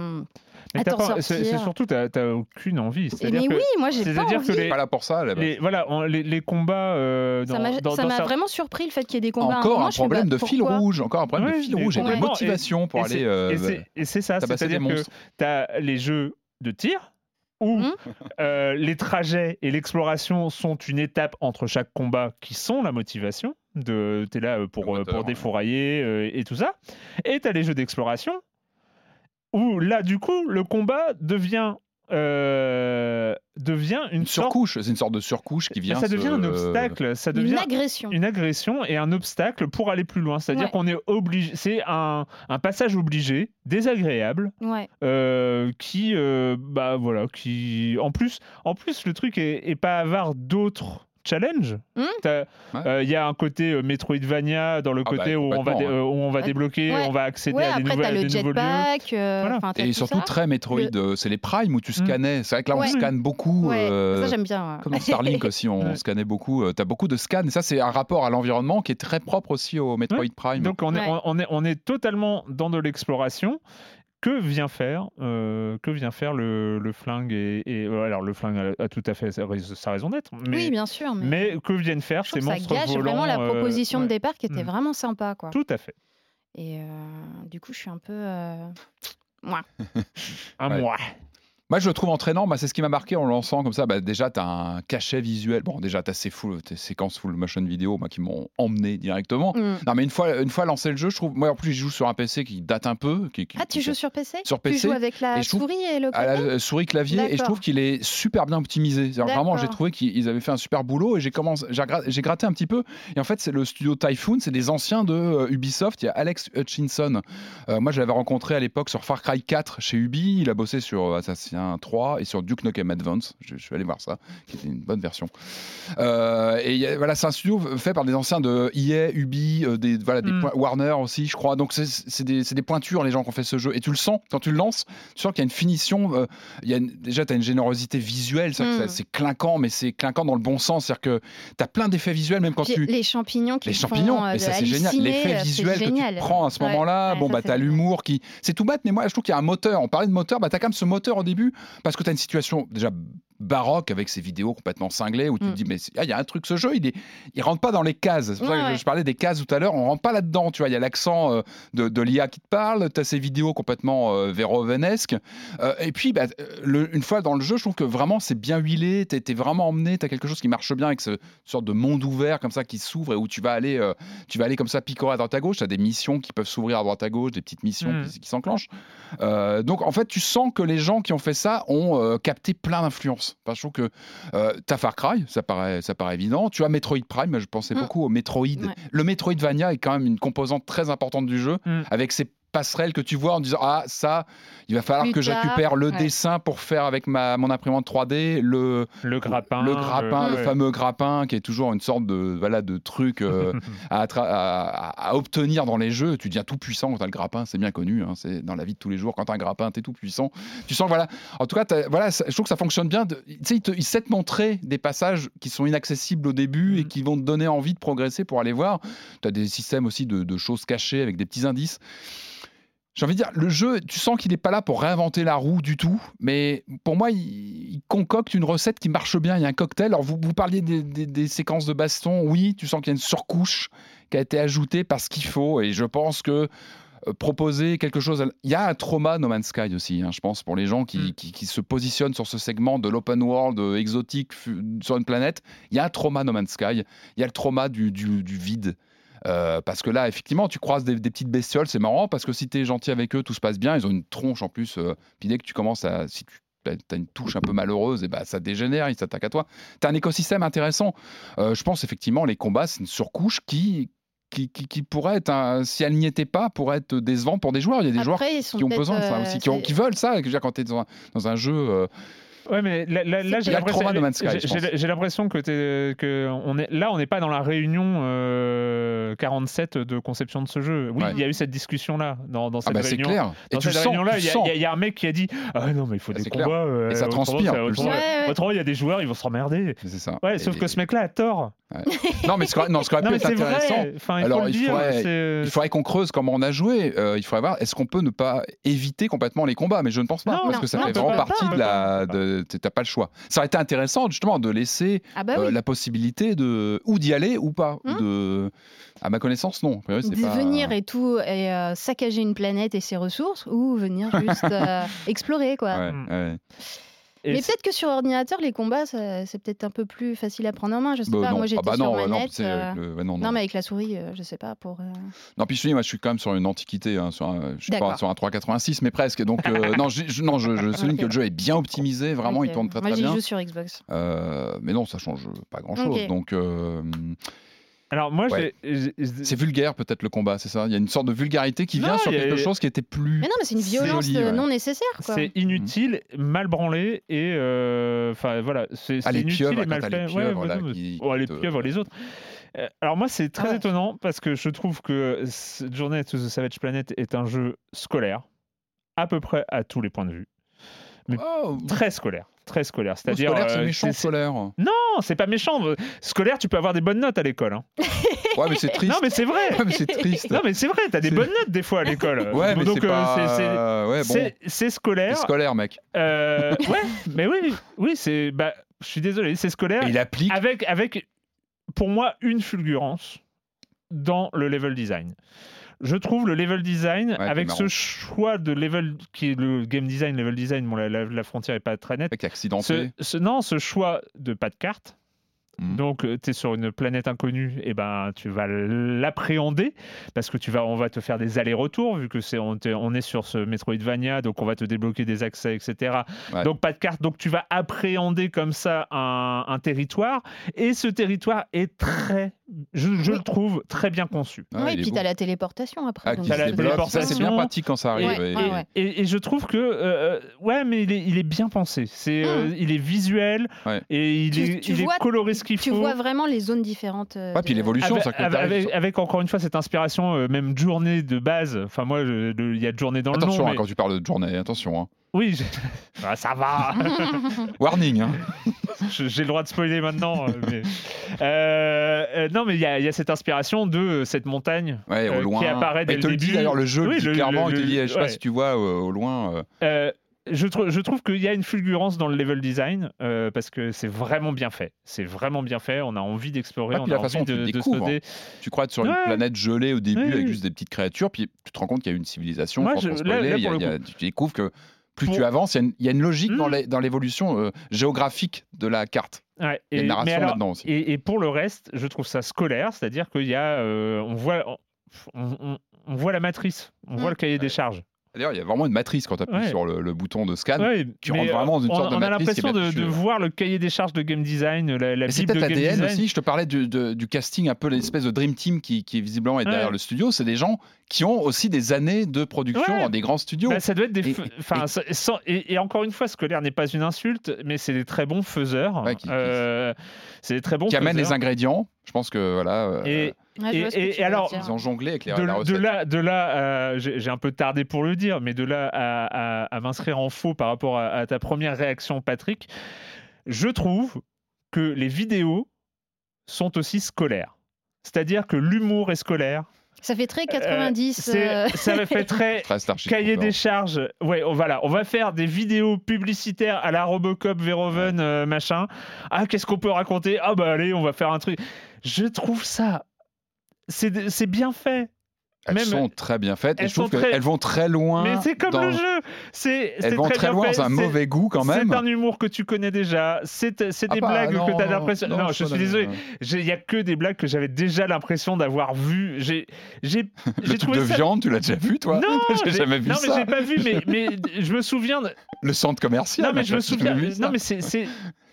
Mais à t'as t'en pas- c'est sortir. surtout, t'as t'as aucune envie. Mais que, oui, moi j'ai pas c'est-à-dire que envie. les- Pas là pour ça. les, voilà, on- les, les combats euh, dans, Ça m'a vraiment surpris le fait qu'il y ait des combats. Encore moment, un problème bah, de fil rouge. Encore un problème Ouais, de fil rouge et de motivation pour aller euh, et c'est- ça, c'est-à-dire que tu as les jeux de tir où Mhm. euh, les trajets et l'exploration sont une étape entre chaque combat qui sont la motivation. De, t'es là pour, moteur, pour ouais. défourailler euh, et tout ça. Et tu as les jeux d'exploration où là, du coup, le combat devient euh, devient une, Une sorte- surcouche, c'est une sorte de surcouche qui vient. ça devient se- un obstacle, ça devient Une agression. une agression et un obstacle pour aller plus loin. C'est-à-dire Ouais. qu'on est obligé, c'est un, un passage obligé, désagréable, Ouais. euh, qui, euh, bah voilà, qui, en plus, en plus, le truc est, est pas avare d'autres challenges. Hmm. Ouais. euh, Il y a un côté euh, Metroidvania dans le Ah bah, côté où, on va, dé- complètement, euh, où on va Ouais. débloquer, Ouais. on va accéder Ouais, à des, après, nouvelles- t'as le des nouveaux lieux. euh, Voilà. Et tout surtout ça. très Metroid, euh, c'est les Prime où tu Mm. scannais. C'est vrai que là, on scanne beaucoup. Ouais, euh, ça j'aime bien. ouais. Comme dans Starlink aussi, on Ouais. scannait beaucoup. Tu as beaucoup de scans. Et ça, c'est un rapport à l'environnement qui est très propre aussi au Metroid Prime. Donc on est, Ouais. on, on est, on est totalement dans de l'exploration. Que vient faire, euh, que vient faire le, le flingue et, et- euh, alors le flingue a, a tout à fait sa, rais- sa raison d'être, Oui, bien sûr. Mais, mais que viennent faire ces trouve que ça monstres gâche volants vraiment la euh, proposition de départ qui était Mm. vraiment sympa. Quoi. Tout à fait. Et euh, du coup, je suis un peu. euh, Moi. Un Ouais. mois. Moi, je le trouve entraînant. Bah, c'est ce qui m'a marqué en lançant comme ça. Bah, déjà, tu as un cachet visuel. Bon, déjà, tu as ces, full, tes séquences full motion vidéo moi, qui m'ont emmené directement. Mm. Non, mais une fois, une fois lancé le jeu, je trouve. Moi, en plus, je joue sur un PC qui date un peu. Qui, qui- Ah, tu qui- joues sur PC Sur Tu PC, joues avec la et souris et le à clavier? la souris clavier et je trouve qu'il est super bien optimisé. Vraiment, j'ai trouvé qu'ils avaient fait un super boulot et j'ai commencé, j'ai gra- j'ai gratté un petit peu. Et en fait, c'est le studio Typhoon, c'est des anciens de euh, Ubisoft. Il y a Alex Hutchinson. Euh, moi, je l'avais rencontré à l'époque sur Far Cry 4 chez Ubi. Il a bossé sur euh, Assassin 3 et sur Duke Nukem Advance. Je, je suis allé voir ça, qui était une bonne version. Euh, et il y a- voilà, c'est un studio fait par des anciens de EA, Ubi, euh, des, voilà, des Mm. Warner aussi, je crois. Donc c'est- c'est des, c'est des pointures les gens qui ont fait ce jeu. Et tu le sens quand tu le lances. Tu sens qu'il y a une finition. euh, y a une- déjà, tu as une générosité visuelle. Mm. ça- C'est clinquant, mais c'est clinquant dans le bon sens. C'est-à-dire que tu as plein d'effets visuels, même quand tu. Les champignons qui Les font, champignons, euh, et ça c'est génial. L'effet visuel que tu prends à ce Ouais, moment-là, ouais, bon bah t'as génial. l'humour qui, c'est tout bête, mais moi je trouve qu'il y a un moteur. On parlait de moteur, bah t'as quand même ce moteur au début parce que t'as une situation déjà baroque avec ces vidéos complètement cinglées où tu Mm. te dis mais ah, il y a un truc ce jeu il est il rentre pas dans les cases c'est pour ça que je- ouais. je parlais des cases tout à l'heure on rentre pas là dedans tu vois il y a l'accent euh, de, de l'IA qui te parle t'as ces vidéos complètement euh, vérovenesques Euh, et puis bah, euh, le- une fois dans le jeu je trouve que vraiment c'est bien huilé t'es t'es vraiment emmené t'as quelque chose qui marche bien avec ce sorte de monde ouvert comme ça qui s'ouvre et où tu vas aller tu vas aller comme ça picorer à droite à gauche t'as des missions qui peuvent s'ouvrir à droite à gauche des petites missions Mm. qui, qui s'enclenchent donc en fait, tu sens que les gens qui ont fait ça ont capté plein d'influences. Enfin, je trouve que euh, t'as Far Cry, ça paraît, ça paraît évident. Tu as Metroid Prime, je pensais Mm. beaucoup au Metroid. Ouais. Le Metroidvania est quand même une composante très importante du jeu, Mm. avec ces passerelles que tu vois en disant ah ça il va falloir Plus que je tard, récupère le ouais. dessin pour faire avec ma mon imprimante 3D le Le grappin. le grappin, le ouais. fameux grappin qui est toujours une sorte de voilà de truc euh, à, obtenir dans les jeux. Tu deviens tout puissant quand tu as le grappin, c'est bien connu. hein, c'est dans la vie de tous les jours. Quand tu as un grappin, tu es tout puissant. Tu sens que voilà. En tout cas, t'as- voilà, ça- je trouve que ça fonctionne bien. de- Tu sais, il, te- il sait te montrer des passages qui sont inaccessibles au début et Mm. qui vont te donner envie de progresser pour aller voir. Tu as des systèmes aussi de, de choses cachées avec des petits indices. J'ai envie de dire, le jeu, tu sens qu'il n'est pas là pour réinventer la roue du tout, mais pour moi, il, il concocte une recette qui marche bien. Il y a un cocktail. Alors, vous, vous parliez des, des- des séquences de baston. Oui, tu sens qu'il y a une surcouche qui a été ajoutée parce qu'il faut. Et je pense que euh, proposer quelque chose. Il y a un trauma No Man's Sky aussi, hein, je pense, pour les gens qui, Mm. qui- qui se positionnent sur ce segment de l'open world euh, exotique sur une planète. Il y a un trauma No Man's Sky. Il y a le trauma du, du- du vide. Euh, parce que là, effectivement, tu croises des, des petites bestioles, c'est marrant, parce que si tu es gentil avec eux, tout se passe bien. Ils ont une tronche en plus. euh, puis dès que tu commences à. Si tu as une touche un peu malheureuse, et bah, ça dégénère, ils s'attaquent à toi. Tu as un écosystème intéressant. Euh, je pense effectivement, les combats, c'est une surcouche qui. Qui, qui- qui pourrait être, un- si elle n'y était pas, pourrait être décevant pour des joueurs. Il y a des joueurs Après, qui ont besoin de ça euh, aussi, qui, ont- qui veulent ça. Je veux dire, Quand tu es dans un, dans un jeu, Ouais, mais là, là- là, C'est j'ai l'impression, que, t'es- que on est là, on n'est pas dans la réunion euh, 47 de conception de ce jeu. Oui, Ouais. il y a eu cette discussion là dans, dans ah cette bah, c'est réunion. clair. Et Dans le cette réunion-là, il y, a- y y un mec qui a dit Ah non, mais il faut Ah, des c'est clair. combats. euh, Et ça autrement, transpire, autrement. Ouais, ouais. il y a des joueurs, ils vont s'emmerder. C'est ça. Ouais, Et- sauf que ce mec-là a tort. Non, mais ce qu'aurait- non, ce qu'aurait Non, pu être intéressant. Enfin, il Alors, faut le il dire. faudrait- c'est- Il faudrait qu'on creuse comment on a joué. Euh, il faudrait voir, est-ce qu'on peut ne pas éviter complètement les combats? Mais je ne pense pas, Non, parce non, que ça non, fait vraiment partie de la. de- T'as pas le choix. Ça aurait été intéressant, justement, de laisser Ah bah euh, la possibilité de. ou d'y aller ou pas. Hum. de... À ma connaissance, non. A priori, c'est de pas- venir et tout et euh, saccager une planète et ses ressources ou venir juste euh, explorer quoi. Ouais, ouais. Et Mais peut-être que sur ordinateur, les combats, c'est peut-être un peu plus facile à prendre en main. Je sais Bah, pas. non. Moi, Ah j'étais bah sur non, manette. euh, le- non, non. Mais avec la souris, euh, je sais pas. Pour. euh, Non, puis je dis, moi, je suis quand même sur une antiquité, hein, sur un, je suis pas sur un 386, mais presque. Donc, euh, non, je, non, je, je souligne que le jeu est bien optimisé, vraiment, il tourne très Moi, très j'y bien. joue sur Xbox. Mais non, ça change pas grand chose. Ok. Donc, Alors moi, Ouais. c'est vulgaire peut-être le combat, c'est ça? Il y a une sorte de vulgarité qui Non, vient sur a- quelque chose qui était plus. Mais non, mais c'est une violence joli, ouais. non nécessaire. C'est inutile, mal branlé et euh, enfin voilà, c'est Ah, inutile pieuvres, et mal fait. les Ouais, pieuvres, ouais, là, non, mais- qui- oh, qui les te- pieuvres, les autres. Euh, Alors moi, c'est très Ah ouais. étonnant parce que je trouve que cette Journée to the Savage Planet est un jeu scolaire, à peu près à tous les points de vue. Oh, Très scolaire, très scolaire. C'est-à-dire, scolaire, c'est euh, méchant, scolaire. Non, c'est pas méchant. Scolaire, tu peux avoir des bonnes notes à l'école. hein. Ouais, mais c'est triste. Non, mais c'est vrai. Ouais, mais c'est triste. Non, mais c'est vrai. T'as des bonnes notes des fois à l'école. Ouais, mais donc c'est euh, pas. c'est- Ouais, bon. scolaire. C'est scolaire, mec. Euh, ouais, mais oui, oui, c'est. Bah, je suis désolé, c'est scolaire. Et il applique. Avec, avec, pour moi, une fulgurance dans le level design. Je trouve le level design, avec ce choix de level qui est le game design, level design, bon, la, la- la frontière est pas très nette. Mec accidenté. Ce, ce- non, ce choix de pas de carte. Mhm. Donc, tu es sur une planète inconnue, et ben, tu vas l'appréhender parce que tu vas, on va te faire des allers-retours vu que c'est on, on est sur ce Metroidvania, donc on va te débloquer des accès, etc. Ouais. Donc pas de carte, donc tu vas appréhender comme ça un, un territoire, et ce territoire est très, je, je le trouve très bien conçu. Oui, est puis beau. t'as la téléportation après. Ah, donc se la téléportation. Ça, c'est bien pratique quand ça arrive. Ouais, et- ouais. Et, et je trouve que euh, ouais, mais il est, il est bien pensé. C'est, euh, il est visuel Ouais. et il Tu- est, tu il est coloré ce qu'il Tu vois vraiment les zones différentes. euh, Ouais, puis l'évolution, avec, ça avec, t'arrives avec- encore une fois cette inspiration, euh, même journée de base. Enfin moi, il y a de journée dans Attention le nom. hein, mais- quand tu parles de journée, attention. hein. Oui, je- Ah, ça va. Warning. hein. J'ai le droit de spoiler maintenant. euh, mais- Euh, euh, non, mais il y, a il y a cette inspiration de cette montagne Ouais, au euh, loin. qui apparaît dès Mais il le te le dit début. d'ailleurs, le jeu Oui, le dit le- clairement. le- il te dit, je sais ouais. pas si tu vois euh, au loin. Je, trou- je trouve qu'il y a une fulgurance dans le level design euh, parce que c'est vraiment bien fait. C'est vraiment bien fait. On a envie d'explorer, Ouais, on a la façon envie tu de, sauter. Tu crois être sur une planète gelée au début avec juste des petites créatures, puis tu te rends compte qu'il y a une civilisation. Moi, sans je- trop là- spoiler, là, il y a- pour le il y a- tu découvres que plus Pour- tu avances, il y a une- il y, a une logique dans Mm. dans l'évolution euh, géographique de la carte. Ouais, Il y a une et- narration là-dedans aussi. Et, et pour le reste, je trouve ça scolaire, c'est-à-dire qu'il y a, euh, on voit, on, on- on voit la matrice, on voit Mm. le cahier des charges. D'ailleurs, il y a vraiment une matrice quand tu appuies Ouais. sur le, le bouton de scan. Ouais, rentre vraiment dans une on, sorte de on a matrice qui est l'impression de, voir le cahier des charges de game design, la, la c'est peut-être game ADN design. aussi. Je te parlais du, de- du casting, un peu l'espèce de Dream Team qui, qui visiblement est derrière le studio. C'est des gens qui ont aussi des années de production dans des grands studios. Bah, ça doit être des. Et- fe- et- Enfin, ça- sans- et, et encore une fois, scolaire n'est pas une insulte, mais c'est des très bons faiseurs. Euh, c'est des très bons qui amènent les ingrédients. Je pense que voilà. euh, Et, Et- et- et alors, ils ont jonglé avec les, de, la de là, de là euh, j'ai un peu tardé pour le dire, mais de là à, à- à m'inscrire en faux par rapport à, à ta première réaction, Patrick, je trouve que les vidéos sont aussi scolaires. C'est-à-dire que l'humour est scolaire. Ça fait très Euh, 90. c'est- euh, Ça me fait très cahier des charges. Ouais, on, voilà, on va faire des vidéos publicitaires à la Robocop, Verhoeven, euh, machin. Ah, qu'est-ce qu'on peut raconter? Ah bah allez, on va faire un truc. Je trouve ça, c'est bien fait. Elles Même- sont très bien faites et je trouve très- qu'elles vont très loin. Mais c'est comme dans- le jeu. C'est Elles vont très loin fait. dans un mauvais goût quand même. C'est un humour que tu connais déjà. C'est c'est Ah des bah, blagues non, que tu as l'impression. Non, je suis suis désolé. J'ai- Il y a que des blagues que j'avais déjà l'impression d'avoir vues. J'ai j'ai Le truc de ça. viande, tu l'as déjà vu toi? Non, j'ai jamais vu non, ça. mais j'ai pas vu, mais, mais je me souviens. de- Le centre commercial. Non, mais je me souviens. Non, mais c'est.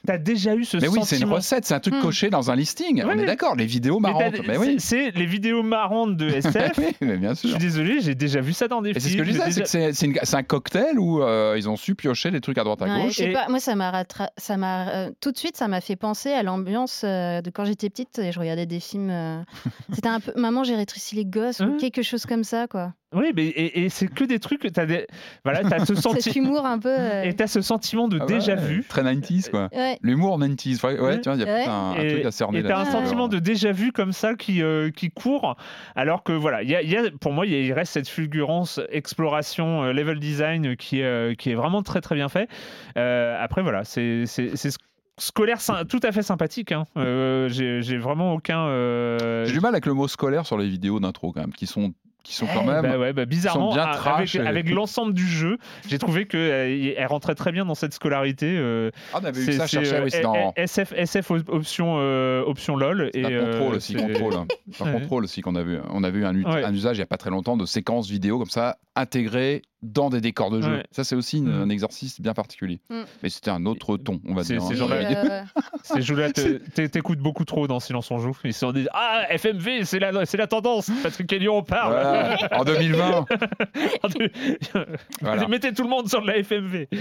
T'as déjà eu ce Mais oui, c'est une recette, c'est un truc Hmm. coché dans un listing. On est d'accord, les vidéos Mais marrantes. Mais oui. C'est les vidéos marrantes de SF. oui, mais bien Je sûr. suis désolé, j'ai déjà vu ça dans des Et c'est films. ce que je j'ai disais, c'est déjà- une- un cocktail où euh, ils ont su piocher des trucs à droite à Ouais, gauche. je sais Et- pas, moi ça m'a rattra- ça m'a euh, tout de suite ça m'a fait penser à l'ambiance euh, de quand j'étais petite et je regardais des films euh, c'était un peu maman j'ai rétréci les gosses ou Hein quelque chose comme ça quoi. Oui, mais et, et c'est que des trucs que t'as des. Voilà, t'as ce Cet senti... humour un peu euh, et t'as ce sentiment de Ah ouais, déjà vu. Très 90s, quoi. ouais. L'humour 90s. Ouais, ouais, Ouais. tu vois, il y a un, un Et- truc à cerner Et t'as un sentiment de déjà vu comme ça qui, euh, qui court, alors que voilà, il y a, il y a- pour moi, il reste cette fulgurance, exploration, euh, level design qui est, euh, qui est vraiment très très bien fait. Euh, après, voilà, c'est c'est- c'est sc- scolaire tout à fait sympathique. hein. Euh, J'ai j'ai vraiment aucun. euh, J'ai du mal avec le mot scolaire sur les vidéos d'intro, quand même, qui sont qui sont quand même. Bah ouais, bah bizarrement, bien a- trash avec, et- avec l'ensemble du jeu, j'ai trouvé qu'elle elle rentrait très bien dans cette scolarité. euh, Ah, on avait eu c'est ça, cherchais, euh, oui, c'est dans. SF, SF op- option, euh, option LOL. Et, Dans contrôle euh, aussi, c'est- contrôle. Dans contrôle aussi qu'on a vu. On a vu un, Ouais. un usage il n'y a pas très longtemps de séquences vidéo comme ça intégrées dans des décors de jeu. Ouais. Ça c'est aussi une- Mm. un exercice bien particulier. Mm. Mais c'était un autre ton, on va dire. c'est hein. la- euh, Ces t'écoutes beaucoup trop dans Silence on joue. Ils se sont dit Ah, FMV, c'est la, c'est la tendance. Patrick Hellion, on parle. Voilà. en 2020, Voilà. Mettez tout le monde sur de la FMV. il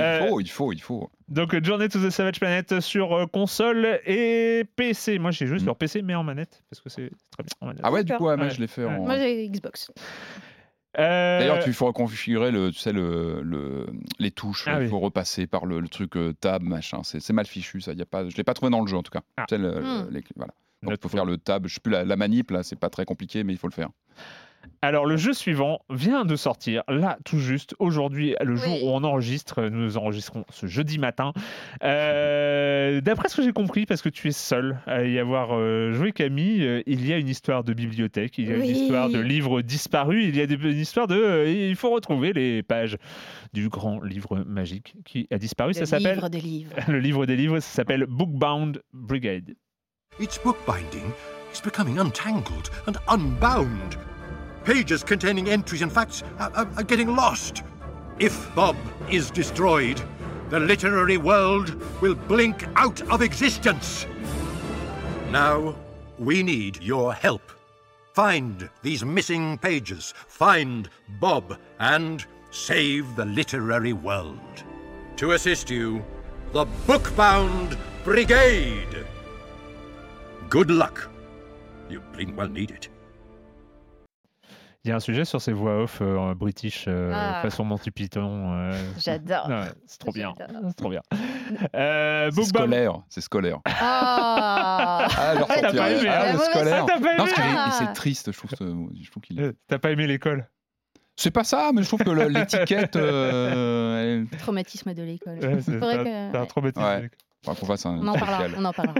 Euh, faut, il faut, il faut. Donc, Journey to the Savage Planet sur euh, console et PC. Moi, j'ai joué Mm. sur PC, mais en manette. Parce que c'est très bien en manette. Ah ouais, du coup, Ouais. je l'ai fait Ouais. en. Moi, j'ai Xbox. Euh, D'ailleurs, tu faut reconfigurer le, tu sais, le, le- les touches. Ah il oui. faut repasser par le, le truc euh, tab, machin. C'est mal fichu, ça. Y a pas, je l'ai pas trouvé dans le jeu en tout cas. Ah. Tu sais, le- Hmm. les- voilà. Donc, il faut faire le tab. Je sais plus la, la manip là, c'est pas très compliqué, mais il faut le faire. Alors, le jeu suivant vient de sortir, là, tout juste, aujourd'hui, le jour Oui. où on enregistre. Nous enregistrons ce jeudi matin. Euh, D'après ce que j'ai compris, parce que tu es seul à y avoir euh, joué, Camille, euh, il y a une histoire de bibliothèque, il y a une histoire de livres disparus, il y a des- une histoire de. euh, il faut retrouver les pages du grand livre magique qui a disparu. Ça Le s'appelle. livre des livres. Le livre des livres, ça s'appelle Bookbound Brigade. Its bookbinding is becoming untangled and unbound. Pages containing entries and facts are, are- are getting lost. If Bob is destroyed, the literary world will blink out of existence. Now, we need your help. Find these missing pages, find Bob, and save the literary world. To assist you, the Bookbound Brigade. Good luck. You blink well need it. Il y a un sujet sur ces voix off euh, british, euh, Ah. façon Monty Python. euh, J'adore. Ouais, c'est trop bien. J'adore. C'est trop bien. Euh, C'est scolaire, c'est scolaire. Ah Ah, genre T'as pas aimé, ah, hein le Ouais, scolaire. ça, t'as pas Non, aimé Ah. c'est triste, je trouve. Je trouve qu'il est- Euh, T'as pas aimé l'école? C'est pas ça, mais je trouve que l'étiquette. euh, elle- Traumatisme de l'école. Ouais, c'est- t'as- que- t'as un ouais. traumatisme. Ouais. Faudra qu'on fasse un. On en parlera. On en parlera.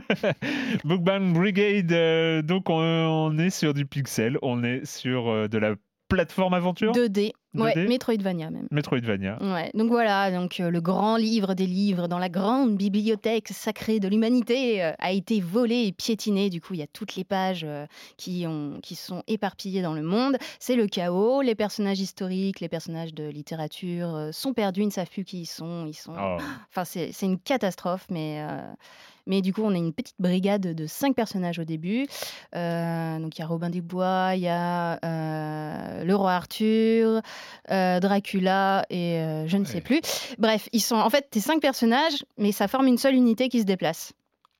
Brigade, euh, donc on, on est sur du pixel, on est sur euh, de la plateforme aventure? 2D. Ouais, 2D. Metroidvania même. Metroidvania. Ouais, donc voilà, donc euh, le grand livre des livres dans la grande bibliothèque sacrée de l'humanité euh, a été volé et piétiné. Du coup, il y a toutes les pages euh, qui, ont, qui sont éparpillées dans le monde. C'est le chaos. Les personnages historiques, les personnages de littérature sont perdus, ils ne savent plus qui ils sont. Ils sont... Oh. Enfin, c'est c'est une catastrophe, mais, mais du coup, on a une petite brigade de cinq personnages au début. Euh, donc, il y a Robin des Bois, il y a euh, le roi Arthur, euh, Dracula et je ne sais Ouais. plus. Bref, ils sont en fait tes cinq personnages, mais ça forme une seule unité qui se déplace.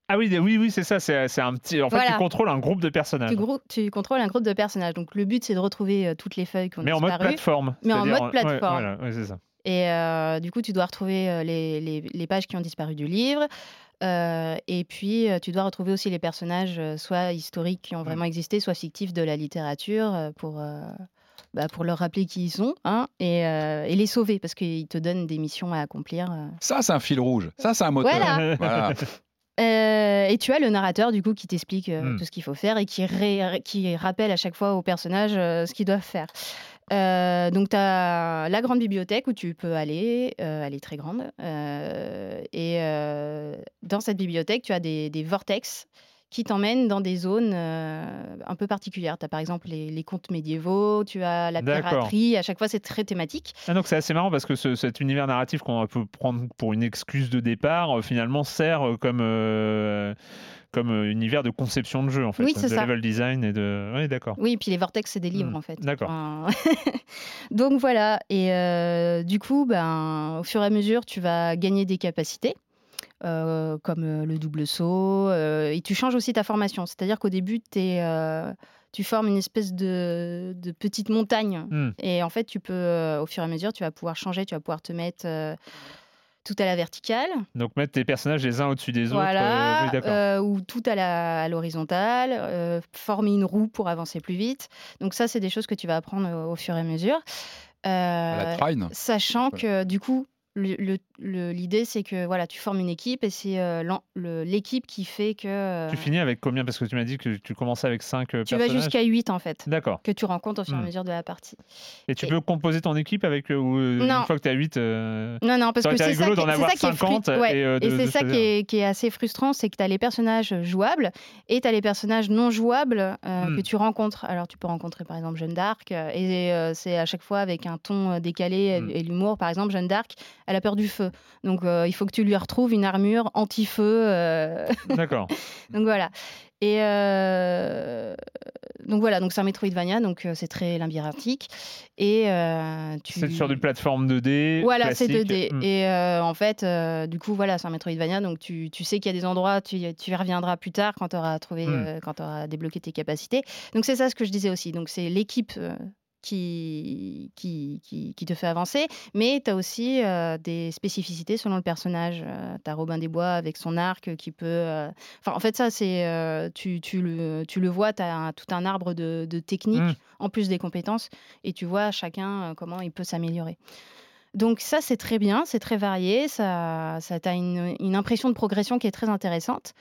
Ah oui, oui, oui, c'est ça. C'est un petit. En fait, Voilà. tu contrôles un groupe de personnages. Tu, contrôles un groupe de personnages. Donc, le but, c'est de retrouver toutes les feuilles qui ont Mais en mode plateforme. Mais en mode plateforme. voilà, ouais, c'est ça. Et euh, du coup, tu dois retrouver euh, les, les- les pages qui ont disparu du livre. Euh, et puis, tu dois retrouver aussi les personnages, soit historiques qui ont Mm. vraiment existé, soit fictifs de la littérature, pour, euh, bah, pour leur rappeler qui ils sont, hein, et, et les sauver, parce qu'ils te donnent des missions à accomplir. Ça, c'est un fil rouge. Ça, c'est un moteur. Voilà. Voilà. Euh, et tu as le narrateur, du coup, qui t'explique euh, Mm. tout ce qu'il faut faire et qui, ré- qui rappelle à chaque fois aux personnages euh, ce qu'ils doivent faire. Euh, donc, tu as la grande bibliothèque où tu peux aller, euh, elle est très grande. euh, et dans cette bibliothèque, tu as des vortex qui t'emmènent dans des zones euh, un peu particulières. Tu as par exemple les, les contes médiévaux, tu as la piraterie, à chaque fois c'est très thématique. Ah, donc c'est assez marrant parce que ce- cet univers narratif qu'on peut prendre pour une excuse de départ, euh, finalement sert euh, comme, euh, comme univers de conception de jeu en fait, Oui, de c'est ça. level design et de. Oui, d'accord. Oui, et puis les vortex, c'est des livres Hmm, en fait. d'accord. Enfin, Donc voilà, et du coup, ben, au fur et à mesure, tu vas gagner des capacités. Euh, comme euh, le double saut, euh, et tu changes aussi ta formation. C'est-à-dire qu'au début, t'es, euh, tu formes une espèce de, de petite montagne. Hmm. Et en fait, tu peux, au fur et à mesure, tu vas pouvoir changer, tu vas pouvoir te mettre euh, tout à la verticale. Donc mettre tes personnages les uns au-dessus des autres. Voilà, euh, oui, d'accord. euh, ou tout à la- à l'horizontale, euh, former une roue pour avancer plus vite. Donc ça, c'est des choses que tu vas apprendre au, au fur et à mesure. La Trine. sachant que du coup, l'idée, c'est que voilà, tu formes une équipe et c'est euh, l'équipe qui fait que euh, Tu finis avec combien? Parce que tu m'as dit que tu commençais avec 5 tu vas personnages. jusqu'à 8 en fait, D'accord. que tu rencontres au fur et à Hmm. mesure de la partie. Et tu Et- peux composer ton équipe avec. euh, ou, Non. Une fois que tu as 8. euh, Non, non, parce que c'est ça, rigolo qui est- d'en avoir ça qui est frui- 50 ouais. et, c'est ça qui est, qui est assez frustrant, c'est que tu as les personnages jouables et tu as les personnages non jouables que tu rencontres. Alors tu peux rencontrer par exemple Jeanne d'Arc et c'est à chaque fois avec un ton décalé Hmm. et l'humour. Par exemple, Jeanne d'Arc, elle a peur du feu. Donc euh, il faut que tu lui retrouves une armure anti-feu. euh, D'accord. donc voilà. Et euh, donc voilà, donc c'est un Metroidvania, donc c'est très labyrinthique. Et tu... C'est sur du plateforme 2D. Voilà, c'est classique. 2D. Hmm. Et en fait, du coup, voilà, c'est un Metroidvania. Donc, tu, tu sais qu'il y a des endroits, tu, tu y reviendras plus tard quand tu auras trouvé, Mm. euh, quand tu auras débloqué tes capacités. Donc, c'est ça ce que je disais aussi. Donc, c'est l'équipe qui, qui, qui, qui te fait avancer. Mais tu as aussi euh, des spécificités selon le personnage. tu as Robin des Bois avec son arc qui peut. euh, Enfin, en fait, ça, c'est. euh, tu, tu, le, tu le vois, tu as tout un arbre de, de techniques Mm. en plus des compétences. Et tu vois chacun euh, comment il peut s'améliorer. Donc ça, c'est très bien, c'est très varié, ça, ça t'a une, une impression de progression qui est très intéressante.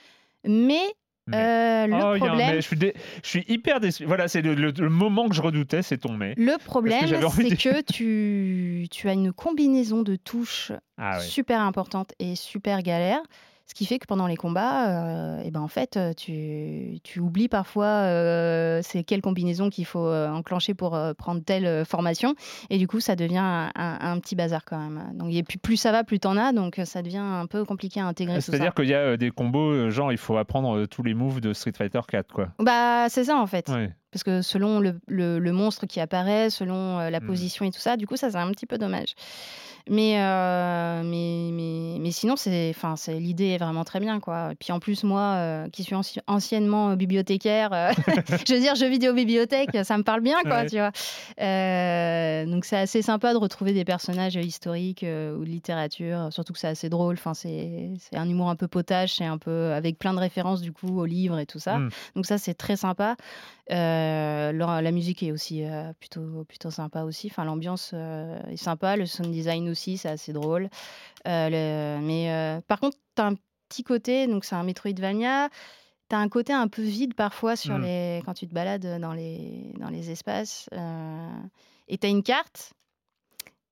Mais, Mais- euh, le, Oh, problème, mais. Je suis, dé- je suis hyper déçu. Voilà, c'est le, le- le moment que je redoutais, c'est ton mais. le problème, c'est de- que tu, tu as une combinaison de touches Ah ouais. super importante et super galère. Ce qui fait que pendant les combats, euh, eh ben en fait, euh, tu, tu oublies parfois euh, c'est quelle combinaison qu'il faut euh, enclencher pour euh, prendre telle formation. Et du coup, ça devient un, un- un petit bazar quand même. Donc, et plus ça va, plus t'en as. Donc, ça devient un peu compliqué à intégrer. C'est-à-dire qu'il y a des combos, genre il faut apprendre tous les moves de Street Fighter 4, quoi. Bah, c'est ça en fait. Parce que selon le, le- le monstre qui apparaît, selon la Hmm. position et tout ça, du coup, ça, c'est un petit peu dommage. Mais, euh, mais, mais, mais sinon, c'est, enfin, c'est, l'idée est vraiment très bien. Quoi. Et puis en plus, moi, euh, qui suis anci- anciennement euh, bibliothécaire, euh, je veux dire, jeux vidéo bibliothèque, ça me parle bien, quoi, Ouais. tu vois. Donc c'est assez sympa de retrouver des personnages historiques ou de littérature, surtout que c'est assez drôle. Enfin, c'est, c'est un humour un peu potage, c'est un peu avec plein de références du coup aux livres et tout ça. Mm. Donc ça, c'est très sympa. La, musique est aussi plutôt, plutôt sympa aussi. Enfin, l'ambiance est sympa. Le sound design aussi, c'est assez drôle. Euh, le- mais euh, par contre, tu as un petit côté, donc c'est un Metroidvania. Tu as un côté un peu vide parfois sur Mm. les, quand tu te balades dans les, dans les espaces. euh, et tu as une carte,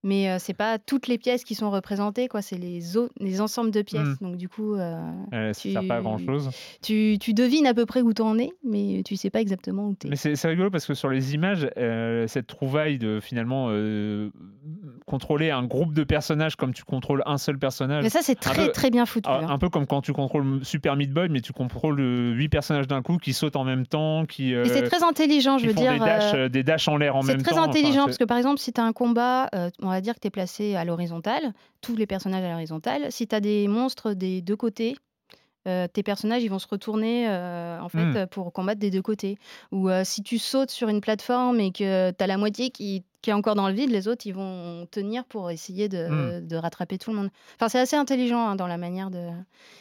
mais euh, c'est pas toutes les pièces qui sont représentées, quoi. C'est les, ensembles de pièces. Mm. Donc du coup, euh, Euh, ça Tu- sert pas à grand-chose. tu, tu devines à peu près où t'en es, mais tu sais pas exactement où t'es. Mais c'est c'est rigolo parce que sur les images, euh, cette trouvaille de finalement euh, contrôler un groupe de personnages comme tu contrôles un seul personnage. Mais ça, c'est très peu- très bien foutu. Hein. Un peu comme quand tu contrôles Super Meat Boy, mais tu contrôles euh, huit personnages d'un coup qui sautent en même temps, qui, Et c'est très intelligent, je veux font dire. des, dashs, des dashs en l'air en C'est même très temps. Enfin, intelligent c'est- parce que par exemple, si tu as un combat, on va dire que tu es placé à l'horizontale, tous les personnages à l'horizontale. Si tu as des monstres des deux côtés, euh, tes personnages ils vont se retourner euh, en fait Mm. euh, pour combattre des deux côtés. Ou euh, si tu sautes sur une plateforme et que tu as la moitié qui, qui est encore dans le vide, les autres ils vont tenir pour essayer de, Mm. de rattraper tout le monde. Enfin, c'est assez intelligent hein, dans la manière de.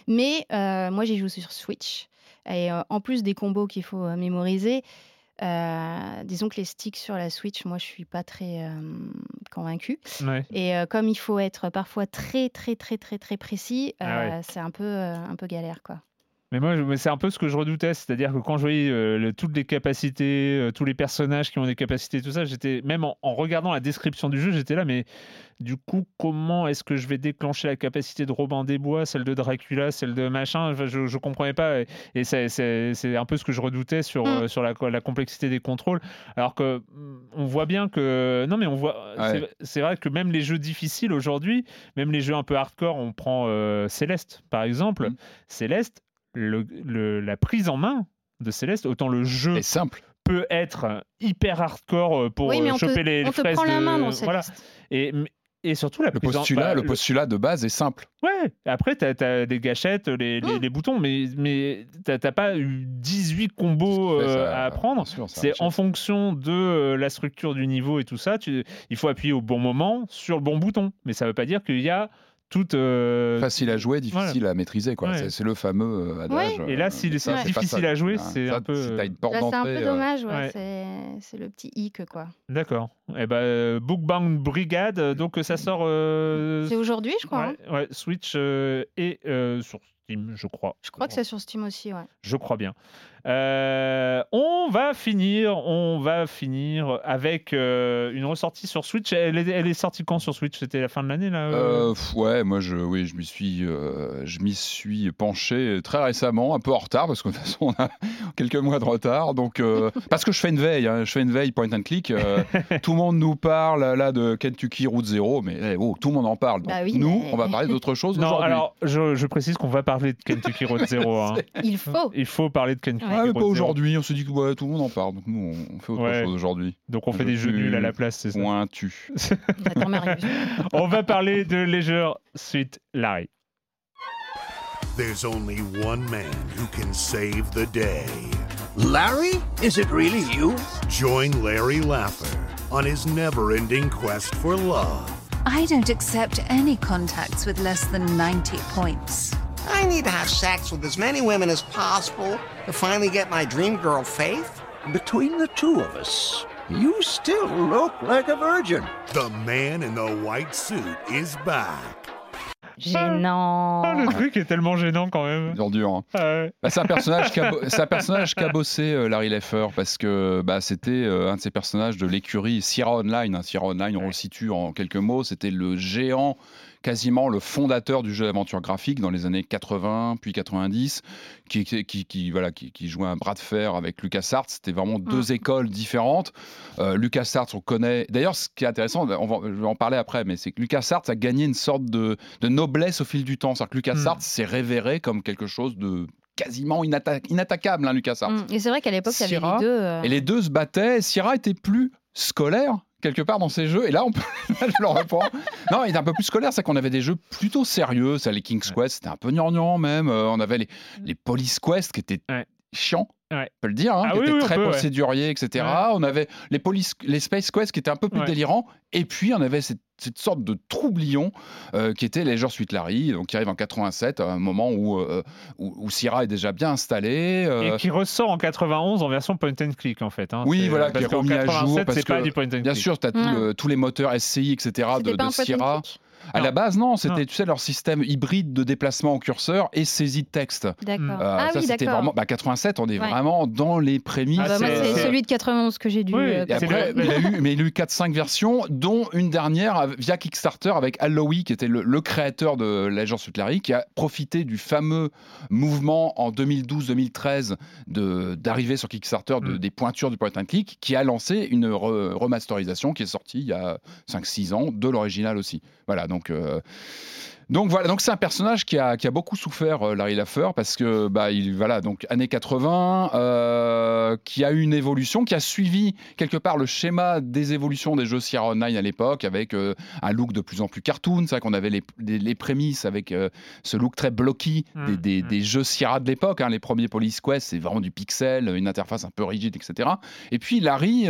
Mais moi j'ai joué sur Switch et en plus des combos qu'il faut mémoriser. Euh, disons que les sticks sur la Switch, moi je suis pas très euh, convaincue. Ouais. Et euh, comme il faut être parfois très très très très très précis, Ah ouais. euh, c'est un peu un peu galère quoi. Mais moi, c'est un peu ce que je redoutais, c'est-à-dire que quand je voyais euh, le- toutes les capacités, euh, tous les personnages qui ont des capacités, tout ça, j'étais même en, en regardant la description du jeu, j'étais là, mais du coup, comment est-ce que je vais déclencher la capacité de Robin des Bois, celle de Dracula, celle de machin? Enfin, Je, je comprenais pas, et, et c'est- un peu ce que je redoutais sur, Mm. euh, sur la, la complexité des contrôles, alors que mm, on voit bien que non, mais on voit, Ouais. c'est- vrai que même les jeux difficiles aujourd'hui, même les jeux un peu hardcore, on prend euh, Céleste par exemple, Mm. Céleste le- le- la prise en main de Céleste, autant le jeu C'est simple. peut être hyper hardcore euh, pour oui, mais euh, on te, choper les, on les te fraises prend la main dans voilà. Et, et surtout la Le en- postulat, bah, le postulat de base est simple. Ouais, après, tu as, des gâchettes, les, les- les boutons, mais, mais tu n'as pas eu 18 combos ça- euh, à apprendre. C'est en fonction de euh, la structure du niveau et tout ça, tu, il faut appuyer au bon moment sur le bon bouton. Mais ça ne veut pas dire qu'il y a toute. euh, Facile à jouer, difficile à maîtriser. quoi. Ouais. C'est- C'est le fameux euh, adage. Ouais. Et là, euh, ça, c'est difficile à jouer, Hein, c'est ça, un peu, Si t'as une porte Là, c'est un peu euh, dommage, ouais, ouais. c'est- c'est le petit hic, quoi. D'accord. Eh ben, euh, Bookbound Brigade, euh, donc euh, ça sort. euh, C'est aujourd'hui, je crois. hein. Switch euh, et euh, sur Steam, je crois. Je crois que c'est sur Steam aussi, ouais. Je crois bien. Euh, on va finir, on va finir avec euh, une ressortie sur Switch. Elle est, elle est sortie quand sur Switch? C'était la fin de l'année là euh? Pff, ouais, moi je, oui, je m'y suis, euh, je m'y suis penché très récemment, un peu en retard parce que de toute façon on a quelques mois de retard. Donc euh, parce que je fais une veille, hein, je fais une veille point and click. euh, tout le monde nous parle là de Kentucky Route Zero, mais eh, oh, tout le monde en parle. Donc, Bah oui, nous, mais- on va parler d'autre chose Non, alors je, je précise qu'on va parler de Kentucky Road Zero. hein. Il faut. Il faut parler de Kentucky Ouais. Ah, mais Road pas Zero. aujourd'hui. On se dit que ouais, tout le monde en parle. Donc nous, on, fait autre Ouais. chose aujourd'hui. Donc on fait peu des jeux nuls à la place, c'est ça Pointu. Attends, Marius. On va parler de Leisure Suite Larry. There's only one man who can save the day. Larry? Is it really you? Join Larry Laffer on his never ending quest for love. I don't accept any contacts with less than 90 points. I need to have sex with as many women as possible to finally get my dream girl Faith. Between the two of us, you still look like a virgin. The man in the white suit is back. Gênant. Ah, le truc est tellement gênant quand même. Dur, dur. hein. Ah ouais. Bah, c'est un personnage qui a, bo- c'est un personnage qui a bossé euh, Larry Leffer parce que bah, c'était euh, un de ces personnages de l'écurie Sierra Online. hein. Sierra Online, on le situe en quelques mots, c'était le géant, quasiment le fondateur du jeu d'aventure graphique dans les années 80 puis 90, qui, qui, voilà, qui, qui jouait un bras de fer avec LucasArts. C'était vraiment deux écoles différentes. Euh, LucasArts, on connaît. D'ailleurs, ce qui est intéressant, on va, je vais en parler après, mais c'est que LucasArts a gagné une sorte de, de noblesse au fil du temps. C'est-à-dire que LucasArts s'est révéré comme quelque chose de quasiment inatta- inattaquable, hein, LucasArts. Mm. Et c'est vrai qu'à l'époque, il y avait les deux. euh, Et les deux se battaient. Sierra était plus scolaire quelque part dans ses jeux. Et là, on peut, là, je le reprends. Non, il était un peu plus scolaire, c'est qu'on avait des jeux plutôt sérieux. Ça, les King's Quest, c'était un peu gnangnan même. Euh, on avait les, les Police Quest qui étaient Ouais. chiants. Ouais. On peut le dire, hein, Ah qui oui, étaient oui, on très peut, ouais. procéduriers, etc. On avait les, police, les Space Quest qui étaient un peu plus Ouais. délirants. Et puis, on avait cette, cette sorte de troublion euh, qui était Leisure Suite Larry, donc qui arrive en 87, à un moment où, euh, où, où Sierra est déjà bien installé. euh, Et qui ressort en 91 en version point and click en fait. hein. Oui, voilà, qui parce est remis à jour, 87, parce c'est pas que, du point and click. Bien sûr, tu as Ouais. tous les moteurs SCI, etc. de, de un À la base, non, c'était tu sais, leur système hybride de déplacement au curseur et saisie de texte. D'accord. Euh, ah ça, oui, c'était vraiment. Bah, 87, on est Ouais. vraiment dans les prémices. Ah bah, moi, c'est- celui de 91 que j'ai dû. Oui, euh, après, il, a eu, mais il a eu 4-5 versions, dont une dernière via Kickstarter avec Alloy, qui était le, le créateur de l'Agent Larry, qui a profité du fameux mouvement en 2012-2013 de- d'arriver sur Kickstarter de- Mm. des pointures du point and click, qui a lancé une re- remasterisation qui est sortie il y a 5-6 ans de l'original aussi. Voilà, donc. Donc voilà, donc c'est un personnage qui a, qui a beaucoup souffert, euh, Larry Laffer, parce que bah il voilà donc années 80, euh, qui a eu une évolution, qui a suivi quelque part le schéma des évolutions des jeux Sierra Online à l'époque, avec euh, un look de plus en plus cartoon. C'est vrai qu'on avait les, les- les prémices avec euh, ce look très blocky des, Mm, des- mm. des jeux Sierra de l'époque. hein. Les premiers Police Quest, c'est vraiment du pixel, une interface un peu rigide, etc. Et puis Larry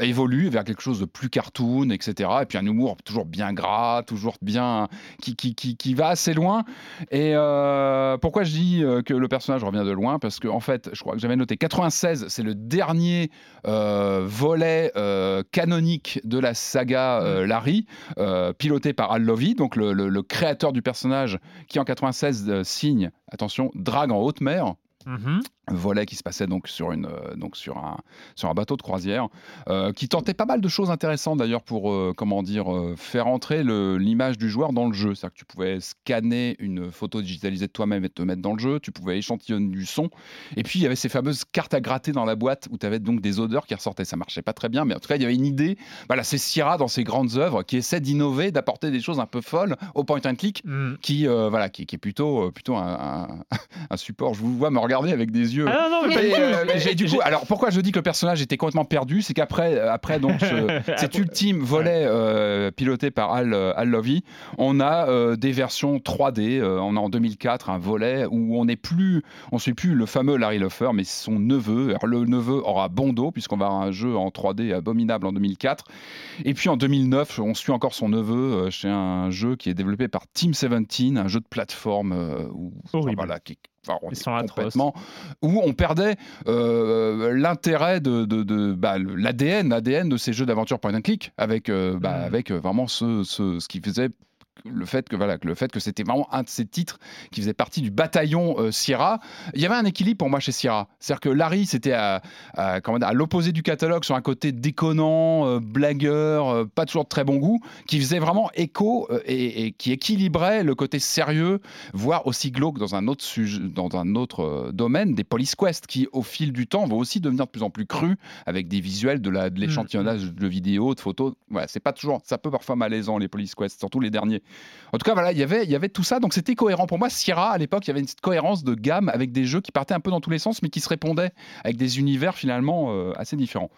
évolue vers quelque chose de plus cartoon, etc. Et puis un humour toujours bien gras, toujours bien qui, qui, qui, qui va assez loin. Et euh, pourquoi je dis euh, que le personnage revient de loin? Parce que en fait, je crois que j'avais noté 96, c'est le dernier euh, volet euh, canonique de la saga euh, Larry, piloté par Al Lovey, donc le, le- le créateur du personnage, qui en 96 euh, signe, attention, Drague en haute mer Mhm. un volet qui se passait donc sur, une, euh, donc sur, un, sur un bateau de croisière, euh, qui tentait pas mal de choses intéressantes d'ailleurs pour euh, comment dire, euh, faire entrer l'image du joueur dans le jeu. C'est-à-dire que tu pouvais scanner une photo digitalisée de toi-même et te mettre dans le jeu, tu pouvais échantillonner du son, et puis il y avait ces fameuses cartes à gratter dans la boîte où tu avais donc des odeurs qui ressortaient. Ça marchait pas très bien, mais en tout cas il y avait une idée. Voilà, c'est Sierra dans ses grandes œuvres qui essaie d'innover, d'apporter des choses un peu folles au point and click Mm. qui, voilà, qui, qui est plutôt, plutôt un, un- un support. Je vous vois me regarder avec des yeux. Ah non, non, mais pas Et, du tout. euh, Mais j'ai- du coup, alors pourquoi je dis que le personnage était complètement perdu, c'est qu'après, euh, après donc ce- cet ultime volet euh, piloté par Al, euh, Al Lovey, on a euh, des versions 3D. euh, on a en 2004 un volet où on n'est plus, on suit plus le fameux Larry Luffer, mais son neveu. Alors, le neveu aura bon dos puisqu'on va avoir un jeu en 3D abominable en 2004. Et puis en 2009, on suit encore son neveu euh, chez un jeu qui est développé par Team 17, un jeu de plateforme euh, où, enfin, voilà, qui, enfin, on Ils est sont atroces. complètement où on perdait euh, l'intérêt de, de, de- bah, l'ADN, l'ADN de ces jeux d'aventure point and click, avec, euh, bah, Mm. avec euh, vraiment ce, ce, ce qui faisait le fait que voilà que le fait que c'était vraiment un de ces titres qui faisait partie du bataillon euh, Sierra. Il y avait un équilibre pour moi chez Sierra. C'est-à-dire que Larry c'était à, à, à l'opposé du catalogue sur un côté déconnant euh, blagueur euh, pas toujours de très bon goût qui faisait vraiment écho et, et qui équilibrait le côté sérieux voire aussi glauque dans un autre sujet dans un autre domaine des Police Quest qui au fil du temps vont aussi devenir de plus en plus crus avec des visuels de la de l'échantillonnage de vidéos de photos. Voilà c'est pas toujours ça peut parfois malaisant les Police Quest surtout les derniers en tout cas, voilà, il y avait, il y avait tout ça, donc c'était cohérent pour moi. Sierra, à l'époque, il y avait une cohérence de gamme avec des jeux qui partaient un peu dans tous les sens, mais qui se répondaient avec des univers finalement euh, assez différents.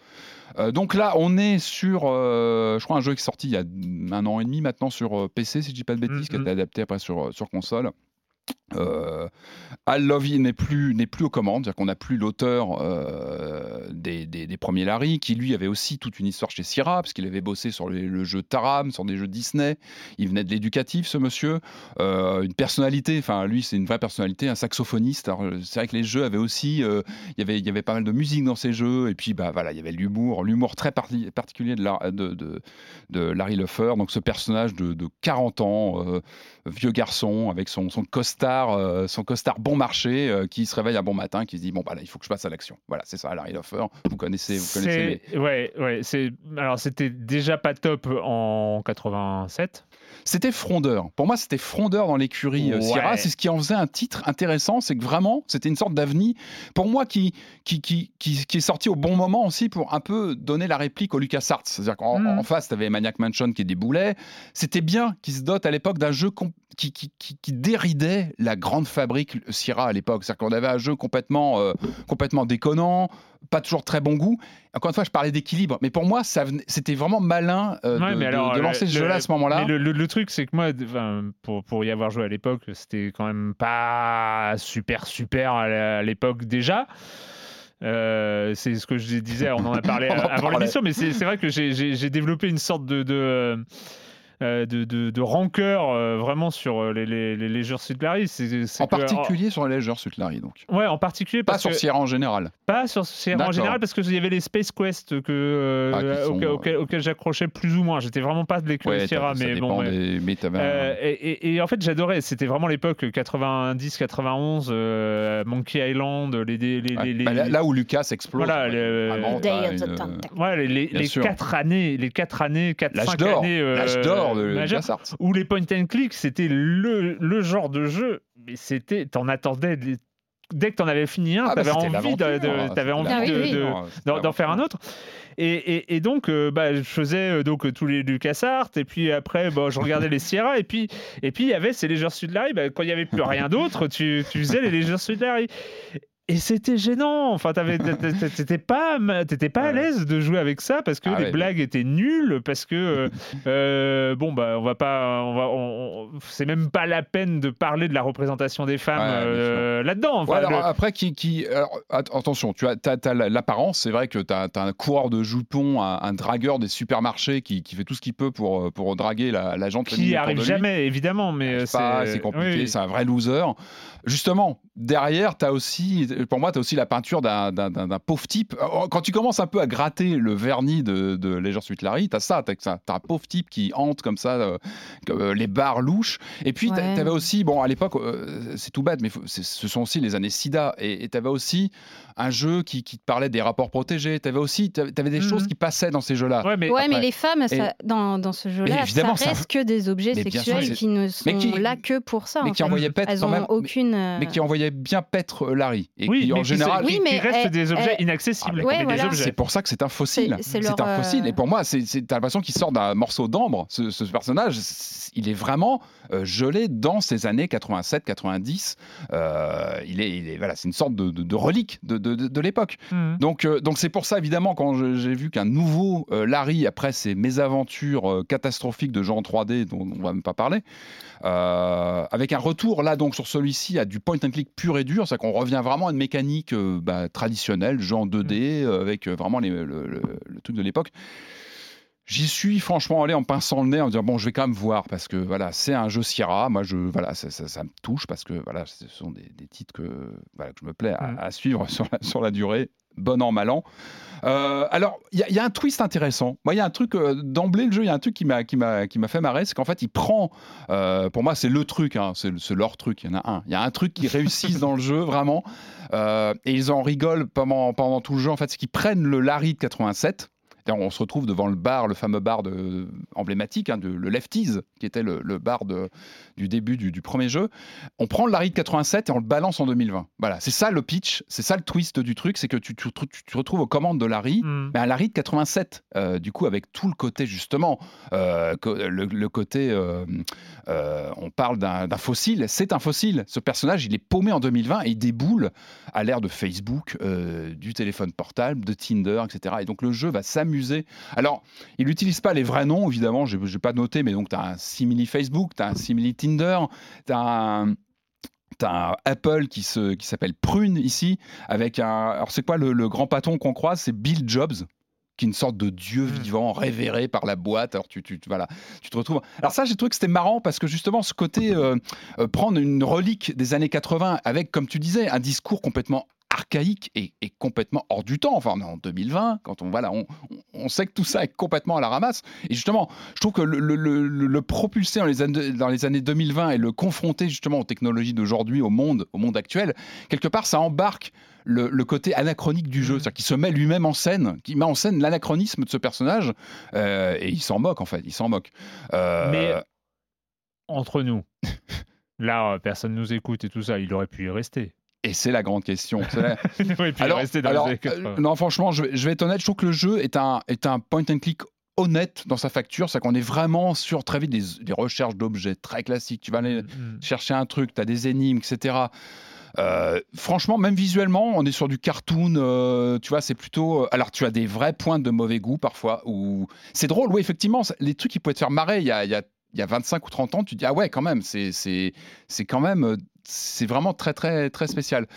Euh, donc là, on est sur, euh, je crois, un jeu qui est sorti il y a un an et demi maintenant sur PC, si je dis pas de bêtises, qui a été adapté après sur, sur console. Euh, Al Lovey n'est plus, n'est plus aux commandes, c'est-à-dire qu'on n'a plus l'auteur euh, des, des- premiers Larry, qui lui avait aussi toute une histoire chez Sierra, parce qu'il avait bossé sur le jeu Taram, sur des jeux Disney. Il venait de l'éducatif, ce monsieur. Euh, une personnalité, enfin lui, c'est une vraie personnalité, un saxophoniste. Euh, c'est vrai que les jeux avaient aussi, il y avait, il y avait pas mal de musique dans ces jeux, et puis bah voilà, il y avait l'humour, l'humour très parti- particulier de, Lar- de, de- de Larry Luffer, donc ce personnage de, de 40 ans, vieux garçon avec son, son costard, euh, son costard bon marché, euh, qui se réveille un bon matin, qui se dit bon bah là, il faut que je passe à l'action. Voilà, c'est ça, Larry Luffer. Vous connaissez, vous connaissez. C'est- Ouais, ouais. C'est alors c'était déjà pas top en 87. C'était frondeur. Pour moi, c'était frondeur dans l'écurie euh, Ouais. Sierra. C'est ce qui en faisait un titre intéressant. C'est que vraiment, c'était une sorte d'avenir. Pour moi, qui, qui, qui, qui, qui est sorti au bon moment aussi pour un peu donner la réplique au LucasArts. C'est-à-dire qu'en Mm. en face, tu avais Maniac Mansion qui déboulait. C'était bien qu'il se dote à l'époque d'un jeu com- qui, qui, qui, qui déridait la grande fabrique Sierra à l'époque. C'est-à-dire qu'on avait un jeu complètement, euh, complètement déconnant, pas toujours très bon goût. Encore une fois, je parlais d'équilibre, mais pour moi, ça c'était vraiment malin euh, Ouais, de, lancer le- ce jeu-là à ce moment-là. Le, le- le truc, c'est que moi, pour, pour y avoir joué à l'époque, c'était quand même pas super, super à l'époque déjà. Euh, c'est ce que je disais, on en a parlé On avant l'émission, mais c'est vrai que j'ai- développé une sorte de. de euh, de, de- de rancœur euh, vraiment sur euh, les, les, les légers Sud Larry. C'est- c'est En que- particulier sur les légers Larry, donc. Ouais, en particulier Pas parce sur que- Sierra en général. pas sur Sierra en général parce qu'il y avait les Space Quest que, euh, Ah, qui sont, auxquels, euh, auxquels- auxquels j'accrochais plus ou moins. J'étais vraiment pas de l'écurie Ouais, Sierra, mais bon. ouais. des- mais t'avais un- Euh, et, et- et en fait, j'adorais. C'était vraiment l'époque 90-91, euh, Monkey Island, les. les, les, Ouais. les- Bah, là, les- là où Lucas explose. Voilà, ouais, le- vraiment, Day t'as of the une- Tentacle. Ouais, les, quatre années, les quatre années, quatre, cinq années, euh, d'or de LucasArts. où les point and click, c'était le, le genre de jeu, mais c'était, t'en attendais, des- dès que t'en avais fini un, Ah bah, t'avais envie, Ah. C'était d'en, faire un autre. Et, et- et donc, euh, bah, je faisais euh, donc tous les LucasArts, et puis après, bah, je regardais les Sierra, et puis et puis il y avait ces Légers Sud Larry. Bah, quand il y avait plus rien d'autre, tu, tu faisais les Légers Sud Larry. Et c'était gênant. Enfin, t'avais- t'étais pas, t'étais pas à l'aise de jouer avec ça parce que Ah les ouais. blagues étaient nulles, parce que euh, euh, bon bah on va pas, on va, on- on- c'est même pas la peine de parler de la représentation des femmes Ouais, euh, là-dedans. Enfin, le- Après, qui, qui, alors, attention, tu as, t'as- t'as la- l'apparence. C'est vrai que tu as, un coureur de jupons, un, un dragueur des supermarchés qui, qui fait tout ce qu'il peut pour, pour draguer la, la gente qui arrive jamais, évidemment, mais c'est compliqué, oui, oui. c'est un vrai loser. Justement, derrière, tu as aussi, pour moi, tu as aussi la peinture d'un- pauvre type. Alors, Quand tu commences un peu à gratter le vernis de, de Leisure Suite Larry, tu as ça, tu as, un pauvre type qui hante comme ça euh, euh, les bars louches. Et puis, tu Ouais. avais aussi, bon, à l'époque, euh, c'est tout bête, mais ce sont aussi les années SIDA. Et tu avais aussi un jeu qui, qui te parlait des rapports protégés. Tu avais aussi t'avais- t'avais des Mhm. choses qui passaient dans ces jeux-là. Ouais, mais Ouais, mais après- les femmes, ça, dans, dans ce jeu-là, ça évidemment, ça- reste que des objets Mais bien sûr, sexuels qui ne sont qui- là que pour ça. mais en qui envoyaient Elles quand même- aucune. euh, mais qui envoyait irait bien pêtre Larry. Et Oui, qui, mais en qui- général, qui, Oui, mais reste elle- des objets inaccessibles. Ouais, mais voilà. des objets. c'est pour ça que c'est un fossile. C'est- c'est C'est leur, un fossile. euh, Et pour moi, c'est, c'est- t'as l'impression qu'il sort d'un morceau d'ambre. Ce, ce personnage, il est vraiment euh, gelé dans ces années 87-90. Euh, il est, il est, voilà, c'est une sorte de, de- de relique de, de- de- de l'époque. Mhm. Donc, euh, donc c'est pour ça, évidemment, quand j'ai vu qu'un nouveau euh, Larry, après ces mésaventures euh, catastrophiques de gens en 3D, dont on va même pas parler, avec un retour là, donc sur celui-ci, à du point and click pur et dur, c'est qu'on revient vraiment à une mécanique bah, traditionnelle, en 2D, euh, avec vraiment les- le, le- le truc de l'époque. J'y suis franchement allé en pinçant le nez en disant bon je vais quand même voir parce que voilà c'est un jeu Sierra. Moi je voilà ça, ça- ça me touche parce que voilà ce sont des, des titres que voilà que je me plais à, à suivre sur la, sur la durée bon an mal an. Euh, alors il y, y a un twist intéressant. Moi il y a un truc euh, d'emblée le jeu il y a un truc qui m'a qui m'a qui m'a fait marrer c'est qu'en fait il prend euh, pour moi c'est le truc hein, c'est c'est leur truc il y en a un. Il y a un truc qui réussissent dans le jeu vraiment et ils en rigolent pendant pendant tout le jeu. En fait c'est qu'ils prennent le Larry de 87 D'ailleurs, on se retrouve devant le bar, le fameux bar de, emblématique, hein, de, le Lefties, qui était le, le bar de- du début du, du premier jeu. On prend le Larry de 87 et on le balance en 2020. Voilà, c'est ça le pitch, c'est ça le twist du truc, c'est que tu, tu, tu te retrouves aux commandes de Larry, Mhm. mais un Larry de 87, euh, du coup, avec tout le côté, justement, euh, le, le côté, euh, on parle d'un fossile, c'est un fossile. Ce personnage, il est paumé en 2020 et il déboule à l'ère de Facebook, du téléphone portable, de Tinder, etc. Et donc le jeu va s'amuser. Alors, il n'utilise pas les vrais noms, évidemment, je n'ai pas noté, mais donc tu as un simili Facebook, tu as un simili Tinder, tu as un... T'as un Apple qui se qui s'appelle Prune ici avec un alors c'est quoi le, le grand patron qu'on croise? C'est Bill Jobs qui est une sorte de dieu vivant révéré par la boîte. Alors tu, tu tu- voilà tu te retrouves. Alors ça j'ai trouvé que c'était marrant parce que justement ce côté euh, euh, prendre une relique des années 80 avec comme tu disais un discours complètement archaïque et, et complètement hors du temps. Enfin, on est en 2020, quand on, voilà, on, on- sait que tout ça est complètement à la ramasse. Et justement, je trouve que le, le- le- le- le propulser dans les, années, dans les années 2020 et le confronter justement aux technologies d'aujourd'hui, au monde, au monde actuel, quelque part, ça embarque le, le côté anachronique du jeu, c'est-à-dire qu'il se met lui-même en scène, qui met en scène l'anachronisme de ce personnage, euh, et il s'en moque en fait, il s'en moque. Euh, Mais entre nous, là, personne nous écoute et tout ça, il aurait pu y rester. Et c'est la grande question. la- alors, rester dans alors, les années 80. euh, non, franchement, je vais, je vais être honnête, je trouve que le jeu est un, est un point and click honnête dans sa facture, c'est qu'on est vraiment sur très vite des, des recherches d'objets très classiques. Tu vas aller Mm. chercher un truc, tu as des énigmes, etc. Euh, franchement, même visuellement, on est sur du cartoon. euh, tu vois, c'est plutôt. euh, alors, tu as des vraies pointes de mauvais goût parfois. Où c'est drôle, oui, effectivement, les trucs qui pouvaient te faire marrer il y a, il y a- il y a 25 ou 30 ans, tu te dis ah ouais, quand même, c'est c'est c'est quand même c'est vraiment très très très spécial.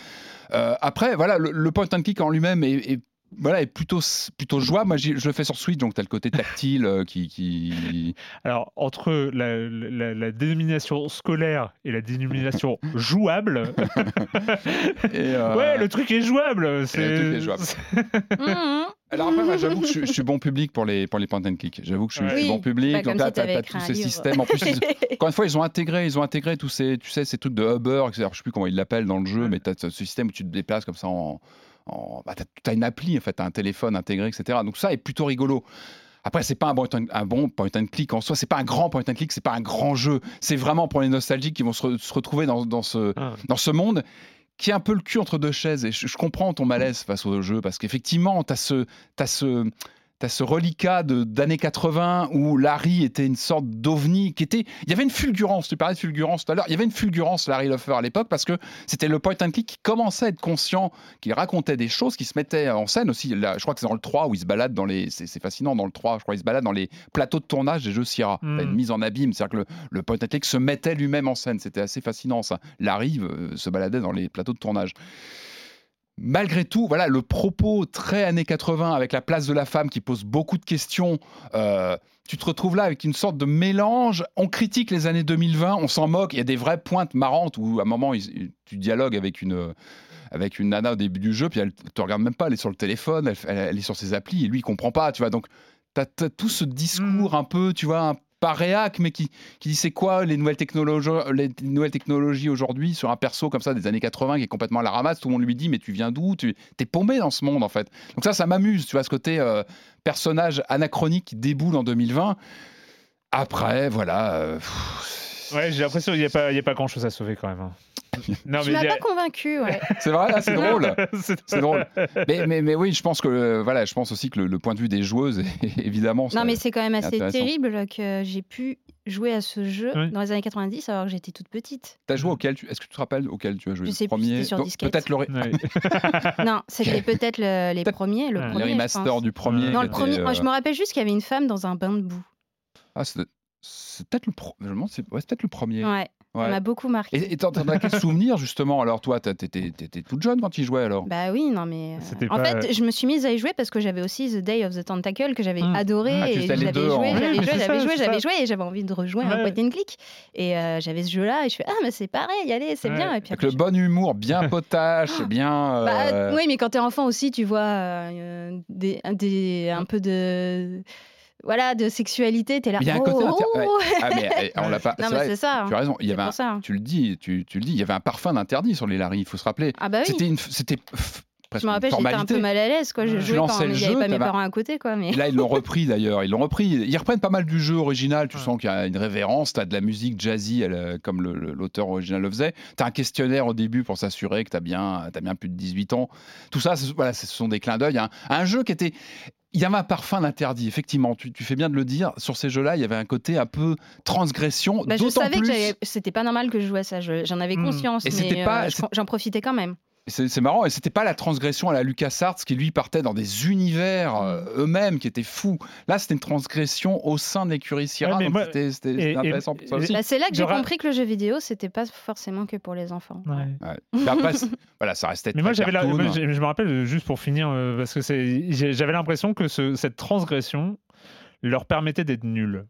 Euh, après, voilà, le, point and click en lui-même est- voilà, est plutôt, plutôt jouable. Moi, je le fais sur Switch, donc tu as le côté tactile euh, qui, qui, Alors, entre la, la- la dénomination scolaire et la dénomination jouable, Et, euh, ouais, le truc est jouable. C'est truc est jouable. Alors après, moi, j'avoue que je, je suis bon public pour les, pour les point and click. J'avoue que je, suis- je suis Oui, bon public. donc là, si t'as tous ces livre. systèmes. En plus, ils- encore une fois, ils ont intégré, ils ont intégré tous ces, tu sais, ces trucs de Uber, etc. Je sais plus comment ils l'appellent dans le jeu, mais tu as ce système où tu te déplaces comme ça en. En bah, tu as, une appli, en fait, tu as un téléphone intégré, etc. Donc ça est plutôt rigolo. Après, c'est pas un bon, un bon point and click en soi, c'est pas un grand point and click, c'est pas un grand jeu. C'est vraiment pour les nostalgiques qui vont se, re- se retrouver dans, dans ce, Ah. dans ce monde qui est un peu le cul entre deux chaises. Et je, je comprends ton malaise face au jeu parce qu'effectivement, tu as ce, t'as ce, t'as ce reliquat de- d'années 80 où Larry était une sorte d'ovni qui était. Il y avait une fulgurance, tu parlais de fulgurance tout à l'heure, il y avait une fulgurance Larry Lofer à l'époque parce que c'était le point and click qui commençait à être conscient, qu'il racontait des choses, qui se mettait en scène aussi. Là, je crois que c'est dans le 3 où il se balade dans les. C'est fascinant dans le 3, je crois, il se balade dans les plateaux de tournage des jeux Sierra. Mm. T'as une mise en abîme, c'est-à-dire que le, le point and click se mettait lui-même en scène. C'était assez fascinant ça. Larry euh, se baladait dans les plateaux de tournage. Malgré tout, voilà le propos très années 80 avec la place de la femme qui pose beaucoup de questions. euh, tu te retrouves là avec une sorte de mélange. On critique les années 2020, on s'en moque. Il y a des vraies pointes marrantes où à un moment il- tu dialogues avec une avec une nana au début du jeu, puis elle te regarde même pas, elle est sur le téléphone, elle, est sur ses applis et lui il comprend pas, tu vois. Donc tu as, tout ce discours un peu, tu vois, pas réac, mais qui, qui dit c'est quoi les nouvelles technologies, les nouvelles technologies aujourd'hui sur un perso comme ça des années 80 qui est complètement à la ramasse? Tout le monde lui dit mais tu viens d'où? Tu es paumé dans ce monde en fait. Donc ça, ça m'amuse, tu vois, ce côté euh, personnage anachronique qui déboule en 2020. Après, voilà. euh, Ouais, j'ai l'impression qu'il n'y a pas, il y a pas grand chose à sauver quand même. hein. Non, Tu mais m'as a- pas convaincu, ouais. C'est vrai, c'est drôle. C'est- drôle. Mais, mais, mais oui, je pense que euh, voilà, je pense aussi que le, le point de vue des joueuses, évidemment. Non, mais c'est quand même assez terrible que j'ai pu jouer à ce jeu Oui. dans les années 90 alors que j'étais toute petite. T'as joué auquel tu... Est-ce que tu te rappelles auquel tu as joué? Je le sais plus, premier? c'était sur Donc, disquette. Peut-être le, non, c'était peut-être le- les Peut-être premiers. Le les premier, les je remasters pense. du premier. Non, le premier. Moi, je euh, me rappelle juste qu'il y avait une femme dans un bain de boue. Ah, c'est c'est peut-être le, pro- je me demande, c'est ouais, c'est peut-être le premier. Ouais, Ouais. ça m'a beaucoup marqué. Et et t'en t'en as quel souvenir justement? Alors toi, t'étais t'étais toute jeune quand tu y jouais alors Bah oui, non mais. euh, En pas- fait, je me suis mise à y jouer parce que j'avais aussi The Day of the Tentacle que j'avais Hmm. adoré Ah, et j'avais en- joué, j'avais joué, j'avais ça, joué, j'avais joué et j'avais envie de rejouer Ouais. un point and click. Et euh, j'avais ce jeu-là et je fais ah mais c'est pareil, allez, c'est Ouais. bien. Et puis Avec le je- bon humour, bien potache, bien. Bah, euh, oui, mais quand t'es enfant aussi, tu vois euh, des, des, un peu de. Voilà, de sexualité, t'es là. Il y a un oh, côté oh, ouais. Ah mais eh, on l'a pas. Non, mais c'est ça. Tu as raison. Il y avait un- ça. Tu le dis, tu, tu le dis. Il y avait un parfum d'interdit sur les Larry. Il faut se rappeler. Ah bah oui. C'était une, c'était Je me rappelle, j'étais un peu mal à l'aise quand je jouais quand il n'y avait pas mes parents à côté, quoi. Mais... Là, ils l'ont repris d'ailleurs. Ils l'ont repris. Ils reprennent pas mal du jeu original. Tu Ouais. sens qu'il y a une révérence. Tu as de la musique jazzy, elle, euh, comme l'auteur original le faisait. Tu as un questionnaire au début pour s'assurer que tu as bien, t'as bien plus de 18 ans. Tout ça, ce, voilà, ce sont des clins d'œil un jeu qui était. Il y avait un parfum d'interdit, effectivement. Tu, tu fais bien de le dire. Sur ces jeux-là, il y avait un côté un peu transgression. Bah, je savais que plus- j'avais- c'était pas normal que je jouais à ça. je- J'en avais Hmm. conscience, Et mais pas- euh, j'en profitais quand même. C'est marrant, et c'était pas la transgression à la LucasArts qui lui partait dans des univers euh, eux-mêmes qui étaient fous. Là, c'était une transgression au sein de l'écurie Sierra, Ouais, mais donc moi- c'était c'était- et- c'était et- intéressant pour ça aussi. Bah, c'est là que j'ai compris que le jeu vidéo, c'était pas forcément que pour les enfants. Ouais. Ouais. Mais après, c'est- voilà, ça restait Mais moi, j'avais je me rappelle, juste pour finir, euh, parce que j'avais l'impression que ce- cette transgression leur permettait d'être nuls.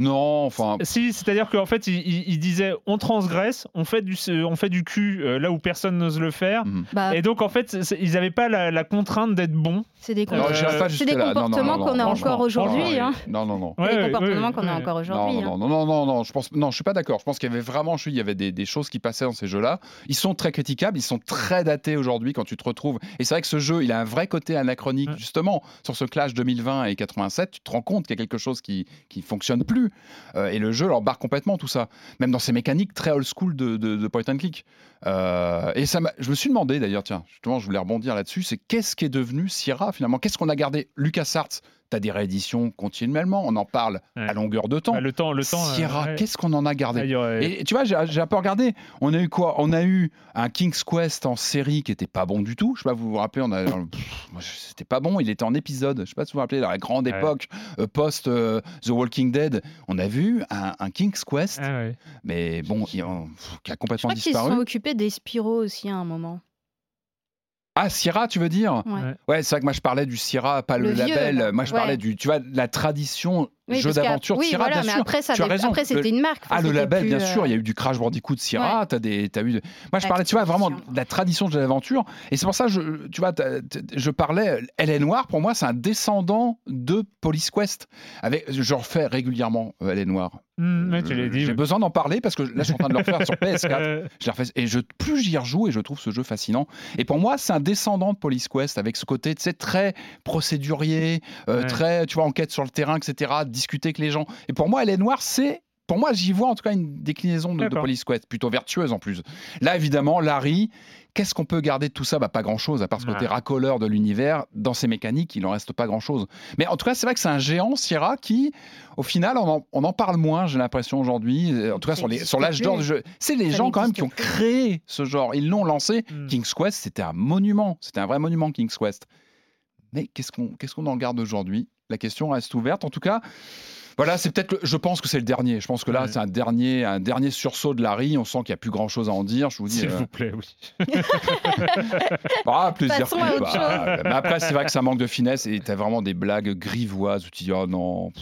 Non, enfin, Si, c'est-à-dire qu'en fait, ils il, il disaient on transgresse, on fait du, on fait du cul euh, là où personne n'ose le faire. Mhm. Bah, Et donc, en fait, ils n'avaient pas la, la contrainte d'être bons. c'est des, pas comportements qu'on a encore aujourd'hui. hein. Non, non, non. C'est Ouais, des ouais, comportements ouais, qu'on a encore Non, aujourd'hui. non, non, non, non, non, je pense, non, je suis pas d'accord. Je pense qu'il y avait vraiment, je suis, il y avait des, des choses qui passaient dans ces jeux-là. Ils sont très critiquables, ils sont très datés aujourd'hui quand tu te retrouves. Et c'est vrai que ce jeu, il a un vrai côté anachronique, Ouais. justement, sur ce clash 2020 et 87. Tu te rends compte qu'il y a quelque chose qui qui fonctionne plus. Euh, et le jeu leur barre complètement tout ça, même dans ses mécaniques très old school de, point and click. Euh, et ça, je me suis demandé d'ailleurs, tiens, justement, je voulais rebondir là-dessus, c'est qu'est-ce qui est devenu Sierra finalement? Qu'est-ce qu'on a gardé? LucasArts T'as des rééditions continuellement, on en parle Ouais. à longueur de temps. Bah, le temps, le temps. euh, Sierra, ouais. qu'est-ce qu'on en a gardé et tu vois, j'ai un peu regardé. On a eu quoi? On a eu un King's Quest en série qui était pas bon du tout. Je sais pas, vous vous rappelez On a, je- c'était pas bon. Il était en épisode. Je sais pas si vous vous rappelez, dans la grande Ouais. époque euh, post euh, The Walking Dead, on a vu un, un King's Quest, Ah, ouais. mais bon, qui a Je complètement crois qu'ils se disparu. sont occupés des Spyro aussi à un moment. Ah, Sierra, tu veux dire? Ouais. C'est vrai que moi je parlais du Sierra, pas le, label. Moi je Ouais. parlais du, tu vois, de la tradition Oui, jeu d'aventure Oui, Sierra, voilà, bien mais sûr. après, ça tu as raison. après, c'était une marque. Ah, le label, plus, bien euh, sûr, il y a eu du Crash Bandicoot de Sierra, t'as des, t'as eu. de- Moi, je parlais, tu vois, vraiment de la tradition de l'aventure, et c'est pour ça, je, tu vois, je parlais. Elle est noire, pour moi, c'est un descendant de Police Quest. Avec, je refais régulièrement euh, Elle est noire. Ouais, tu l'as dit. J'ai oui. besoin d'en parler parce que là, je suis en train de le refaire sur PS4. Euh, Je la refais- et je, plus j'y rejoue et je trouve ce jeu fascinant. Et pour moi, c'est un descendant de Police Quest avec ce côté, tu sais, très procédurier, euh, Ouais. très, tu vois, enquête sur le terrain, etc., discuter avec les gens. Et pour moi, Elle est noire, c'est. Pour moi, j'y vois en tout cas une déclinaison de, de. Police Quest, plutôt vertueuse en plus. Là, évidemment, Larry, qu'est-ce qu'on peut garder de tout ça? Bah, Pas grand-chose, à part ce côté Ouais. racoleur de l'univers. Dans ses mécaniques, il en reste pas grand-chose. Mais en tout cas, c'est vrai que c'est un géant, Sierra, qui, au final, on en, on en parle moins, j'ai l'impression, aujourd'hui. Euh, En tout cas, sur les- sur l'âge d'or du jeu. C'est les Ça gens, quand même, qui ont créé ce genre. Ils l'ont lancé. Hmm. King's Quest, c'était un monument. C'était un vrai monument, King's Quest. Mais qu'est-ce qu'on qu'est-ce qu'on en garde aujourd'hui? La question reste ouverte. En tout cas, voilà, c'est peut-être. Je pense que c'est le dernier. Je pense que là, Ouais. c'est un dernier, un dernier sursaut de Larry. On sent qu'il n'y a plus grand-chose à en dire. Je vous dis. S'il euh, vous plaît, oui. ah, plaisir. Coupable. Mais après, c'est vrai que ça manque de finesse et t'as vraiment des blagues grivoises où tu dis, oh non.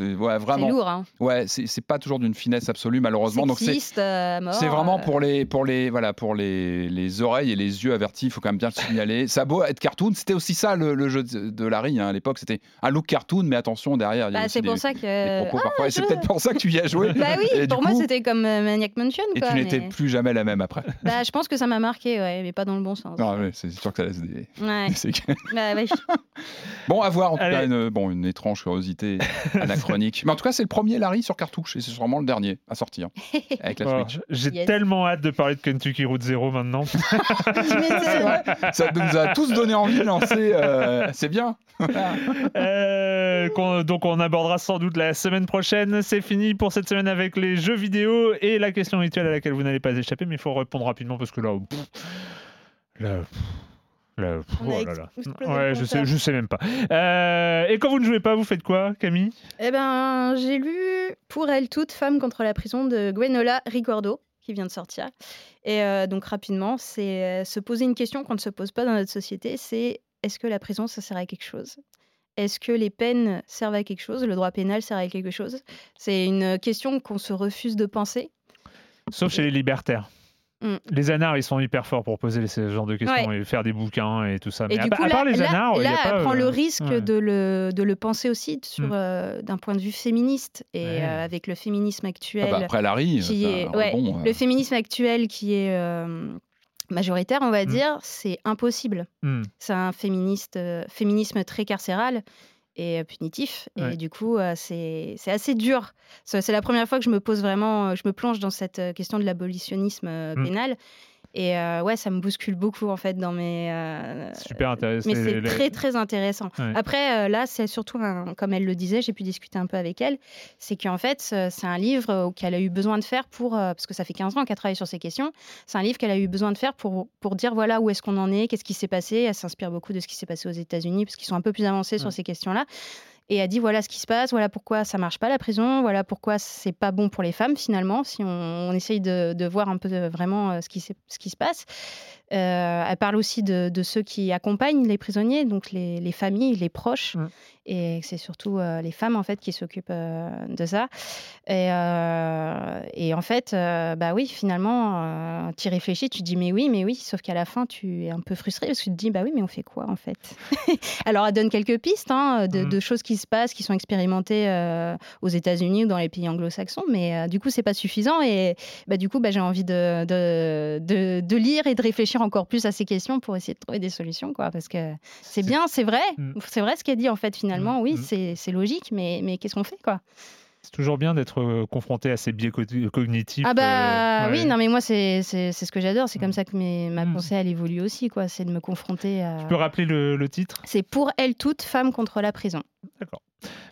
C'est ouais, vraiment. lourd, hein. Ouais, c'est c'est pas toujours d'une finesse absolue, malheureusement. Donc c'est. Euh, C'est vraiment euh, pour les pour les voilà pour les, les oreilles et les yeux avertis. Il faut quand même bien le signaler. Ça a beau être cartoon, c'était aussi ça le, le jeu de, Larry hein, à l'époque. C'était un look cartoon, mais attention derrière. Bah, c'est pour des- ça que. Ah, c'est peut-être pour ça que tu y as joué. Bah oui, Et du pour moi c'était comme euh, Maniac Mansion. Et tu n'étais mais- plus jamais la même après. Bah, je pense que ça m'a marqué, ouais, mais pas dans le bon sens. Ouais, c'est sûr que ça laisse des. Ouais. des. Bah. Bon, à voir en tout cas une, bon, une étrange curiosité anachronique. chronique. Mais en tout cas, c'est le premier Larry sur cartouche et c'est sûrement le dernier à sortir avec la Switch. J'ai Yes. tellement hâte de parler de Kentucky Route Zero maintenant. Ça nous a tous donné envie de lancer. euh, c'est bien. Euh, donc on abordera sans doute la semaine prochaine. C'est fini pour cette semaine avec les jeux vidéo et la question rituelle à laquelle vous n'allez pas échapper, mais il faut répondre rapidement parce que là, pff, là, pff, là, pff, oh là là. Ouais, je sais, je sais même pas. Euh, et quand vous ne jouez pas, vous faites quoi, Camille? Eh ben, j'ai lu Pour elle toute femme contre la prison de Gwenola Ricordo, qui vient de sortir. Et euh, donc, rapidement, c'est euh, se poser une question qu'on ne se pose pas dans notre société c'est est-ce que la prison, ça sert à quelque chose? Est-ce que les peines servent à quelque chose? Le droit pénal sert à quelque chose? C'est une question qu'on se refuse de penser. Sauf chez les libertaires. Mm. Les anards, ils sont hyper forts pour poser ce genre de questions Ouais. et faire des bouquins et tout ça. Mais Et à, du pa- coup, à là, part les là- anards, il y là, a pas, elle prend euh, le risque ouais. de, le, de le penser aussi sur, Mm. euh, d'un point de vue féministe et Ouais. euh, avec le féminisme Ah actuel. bah, après Larry, qui est euh. le féminisme actuel qui est euh, majoritaire, on va Mm. dire, c'est impossible. Hmm. C'est un féministe, euh, féminisme très carcéral et euh, punitif. Et du coup, euh, c'est assez dur. C'est la première fois que je me pose vraiment, euh, je me plonge dans cette question de l'abolitionnisme euh, Mm. Et euh, ouais, ça me bouscule beaucoup en fait dans mes. euh, Super intéressant. mais c'est Les- très très intéressant. Ouais. Après, euh, là, c'est surtout, un- comme elle le disait, j'ai pu discuter un peu avec elle, c'est qu'en fait, euh, c'est un livre euh, qu'elle a eu besoin de faire pour, parce que ça fait 15 ans qu'elle travaille sur ces questions, c'est un livre qu'elle a eu besoin de faire pour, pour dire voilà où est-ce qu'on en est, qu'est-ce qui s'est passé. Elle s'inspire beaucoup de ce qui s'est passé aux États-Unis, parce qu'ils sont un peu plus avancés sur ces questions-là. Et elle dit voilà ce qui se passe, voilà pourquoi ça marche pas la prison, voilà pourquoi c'est pas bon pour les femmes finalement, si on, essaye de, voir un peu de- vraiment euh, ce qui, se passe. Euh, elle parle aussi de, ceux qui accompagnent les prisonniers, donc les, les familles, les proches, Mm. Et c'est surtout euh, les femmes en fait qui s'occupent euh, de ça. Et, euh, et en fait, bah oui, finalement, tu y réfléchis, tu te dis mais oui, mais oui, sauf qu'à la fin, tu es un peu frustré parce que tu te dis bah oui, mais on fait quoi en fait? Alors, elle donne quelques pistes hein, de, Mhm. de choses qui se passent, qui sont expérimentées aux États-Unis ou dans les pays anglo-saxons, mais du coup, c'est pas suffisant. Et bah, du coup, bah, j'ai envie de, de, de- de lire et de réfléchir encore plus à ces questions pour essayer de trouver des solutions, quoi. Parce que c'est bien, c'est vrai, Mhm. c'est vrai ce qu'elle dit en fait. Finalement, oui, Mhm. c'est c'est logique, mais, mais qu'est-ce qu'on fait, quoi? C'est toujours bien d'être euh, confronté à ces biais co- cognitifs. Ah bah euh, oui, non, mais moi, c'est ce que j'adore. C'est comme Mhm. ça que mes, ma Mhm. pensée elle évolue aussi, quoi. C'est de me confronter à. Tu peux rappeler le, le titre? C'est pour elle toute femme contre la prison. D'accord.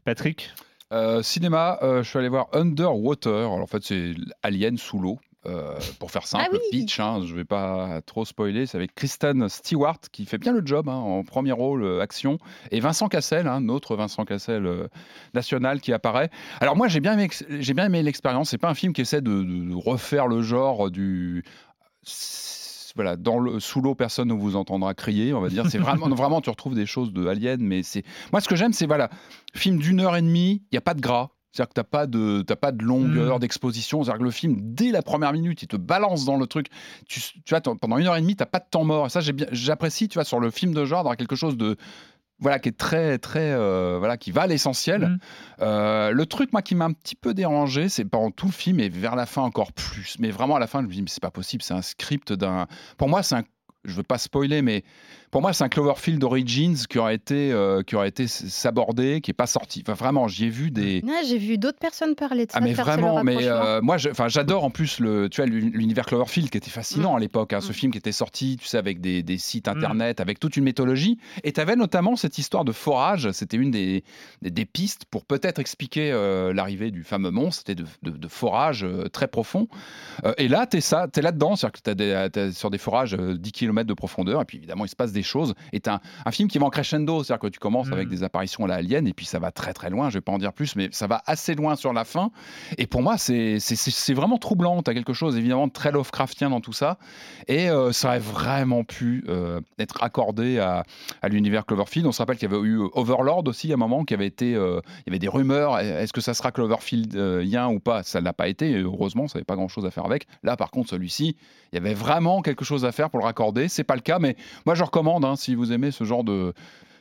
Patrick? Euh, cinéma, euh, je suis allé voir Underwater. Alors, en fait, c'est Alien sous l'eau. Euh, pour faire simple, Ah oui. le pitch, hein, je vais pas trop spoiler, c'est avec Kristen Stewart qui fait bien le job hein, en premier rôle euh, action et Vincent Cassel, hein, notre Vincent Cassel euh, national qui apparaît. Alors moi j'ai bien aimé, j'ai bien aimé l'expérience. C'est pas un film qui essaie de, de refaire le genre du voilà, dans le, sous l'eau, personne ne vous entendra crier, on va dire. C'est vraiment, vraiment, tu retrouves des choses de Alien, mais c'est. Moi, ce que j'aime, c'est, voilà, film d'une heure et demie, il n'y a pas de gras. C'est-à-dire que tu n'as pas, de, pas de longueur, Mm. d'exposition. C'est-à-dire que le film, dès la première minute, il te balance dans le truc. Tu, tu vois, pendant une heure et demie, tu n'as pas de temps mort. Et ça, j'apprécie, tu vois, sur le film de genre, d'avoir quelque chose de. Voilà, qui est très, très. euh, voilà, qui va à l'essentiel. Mm. Euh, le truc, moi, qui m'a un petit peu dérangé, c'est pendant tout le film et vers la fin encore plus. Mais vraiment, à la fin, je me dis, mais c'est pas possible, c'est un script d'un. Pour moi, c'est un. Je veux pas spoiler, mais pour moi, c'est un Cloverfield Origins qui aurait été, euh, qui aurait été sabordé, qui est pas sorti. Enfin, vraiment, j'y ai vu des. Ah, J'ai vu d'autres personnes parler de ça. Ah mais vraiment, mais euh, moi, j'adore en plus le, tu vois, l'uni- l'univers Cloverfield qui était fascinant à l'époque. hein, ce Mm. film qui était sorti, tu sais, avec des, des sites Mm. internet, avec toute une mythologie. Et tu avais notamment cette histoire de forage. C'était une des, des, des pistes pour peut-être expliquer euh, l'arrivée du fameux monstre. C'était de, de- de forage euh, très profond. Et là, tu es es là-dedans, c'est-à-dire que tu es sur des forages euh, 10 km de profondeur. Et puis évidemment, il se passe des choses. Et tu un, un film qui va en crescendo, c'est-à-dire que tu commences Mm. avec des apparitions à la Alien et puis ça va très très loin. Je vais pas en dire plus, mais ça va assez loin sur la fin. Et pour moi, c'est vraiment troublant. Tu as quelque chose évidemment de très Lovecraftien dans tout ça. Et euh, ça aurait vraiment pu euh, être accordé à, à l'univers Cloverfield. On se rappelle qu'il y avait eu Overlord aussi à un moment, qui avait été. euh, il y avait des rumeurs. Est-ce que ça sera Cloverfield euh, yen ou pas? Ça ne l'a pas été. Et heureusement, ça n'avait pas grand-chose à faire avec. Là, par contre, celui-ci, il y avait vraiment quelque chose à faire pour le raccorder. C'est pas le cas, mais moi, je recommande hein, si vous aimez ce genre de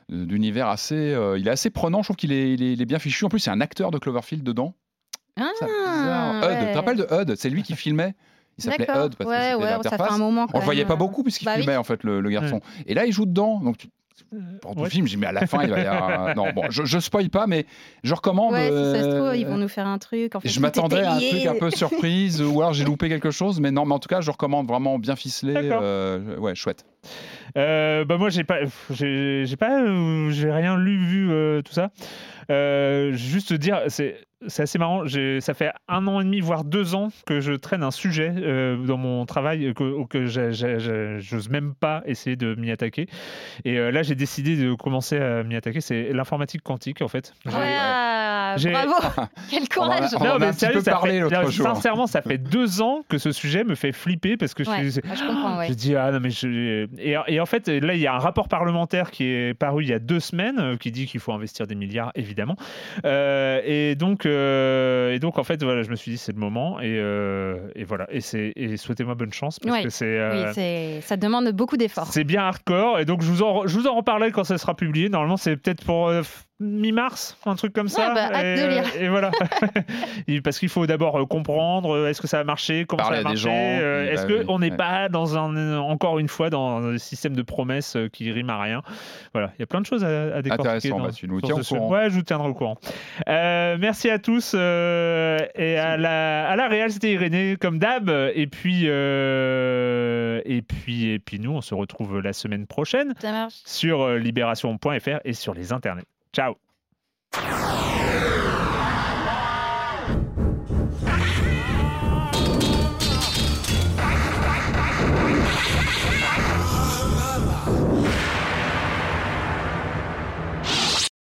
d'univers assez euh, il est assez prenant je trouve qu'il est, il est, il est bien fichu en plus c'est un acteur de Cloverfield dedans Ah, ça, bizarre. Hud, ouais. tu te rappelles de Hud C'est lui qui filmait. Il s'appelait. Hud parce Ouais, que c'était ouais, ça fait l'interface. un moment On le voyait pas euh, beaucoup puisqu'il bah oui. filmait en fait le, le garçon. Et là, il joue dedans. Donc tu- pour tout Ouais. le film, j'ai mais à la fin, il va y avoir. Non, bon, je, je spoil pas, mais je recommande. Ouais, si ça se trouve, euh, ils vont nous faire un truc. En fait, je m'attendais à un truc un peu surprise ou alors j'ai loupé quelque chose, mais non, mais en tout cas, je recommande vraiment bien ficelé. Euh, ouais, chouette. Euh, bah moi j'ai pas j'ai pas euh, j'ai rien lu vu euh, tout ça. Euh, juste dire c'est c'est assez marrant. Ça fait un an et demi voire deux ans que je traîne un sujet dans mon travail que, j'ai- j'ose même pas essayer de m'y attaquer. Et là j'ai décidé de commencer à m'y attaquer. C'est l'informatique quantique en fait. J'ai- Ah, bravo Quel courage On a un petit peu ça parlé fait- l'autre non, jour. Sincèrement, ça fait deux ans que ce sujet me fait flipper parce que je, Ouais, suis- ouais, je comprends, ouais. je dis ah non mais je... et, et en fait là il y a un rapport parlementaire qui est paru il y a deux semaines euh, qui dit qu'il faut investir des milliards évidemment Euh, et donc euh, et donc en fait voilà je me suis dit c'est le moment et, euh, et voilà et c'est et souhaitez-moi bonne chance parce Ouais. que c'est euh, Oui, c'est- ça demande beaucoup d'efforts. c'est bien hardcore et donc je vous en je vous en reparlerai quand ça sera publié normalement c'est peut-être pour euh, mi-mars un truc comme ça Ouais, bah, hâte et, de euh, lire. et voilà Et parce qu'il faut d'abord euh, comprendre euh, est-ce que ça va marcher comment Parler ça marcher gens, euh, est-ce bah, que oui, on n'est ouais. pas dans un encore une fois dans un système de promesses euh, qui rime à rien voilà il y a plein de choses à, à décortiquer Intéressant, dans- bah, tu nous tiens au courant. ouais je vous tiendrai au courant Euh, merci à tous euh, et à la à la réal c'était Irénée comme d'hab et puis euh, et puis et puis nous on se retrouve la semaine prochaine Ça marche. sur euh, libération.fr et sur les internets. Ciao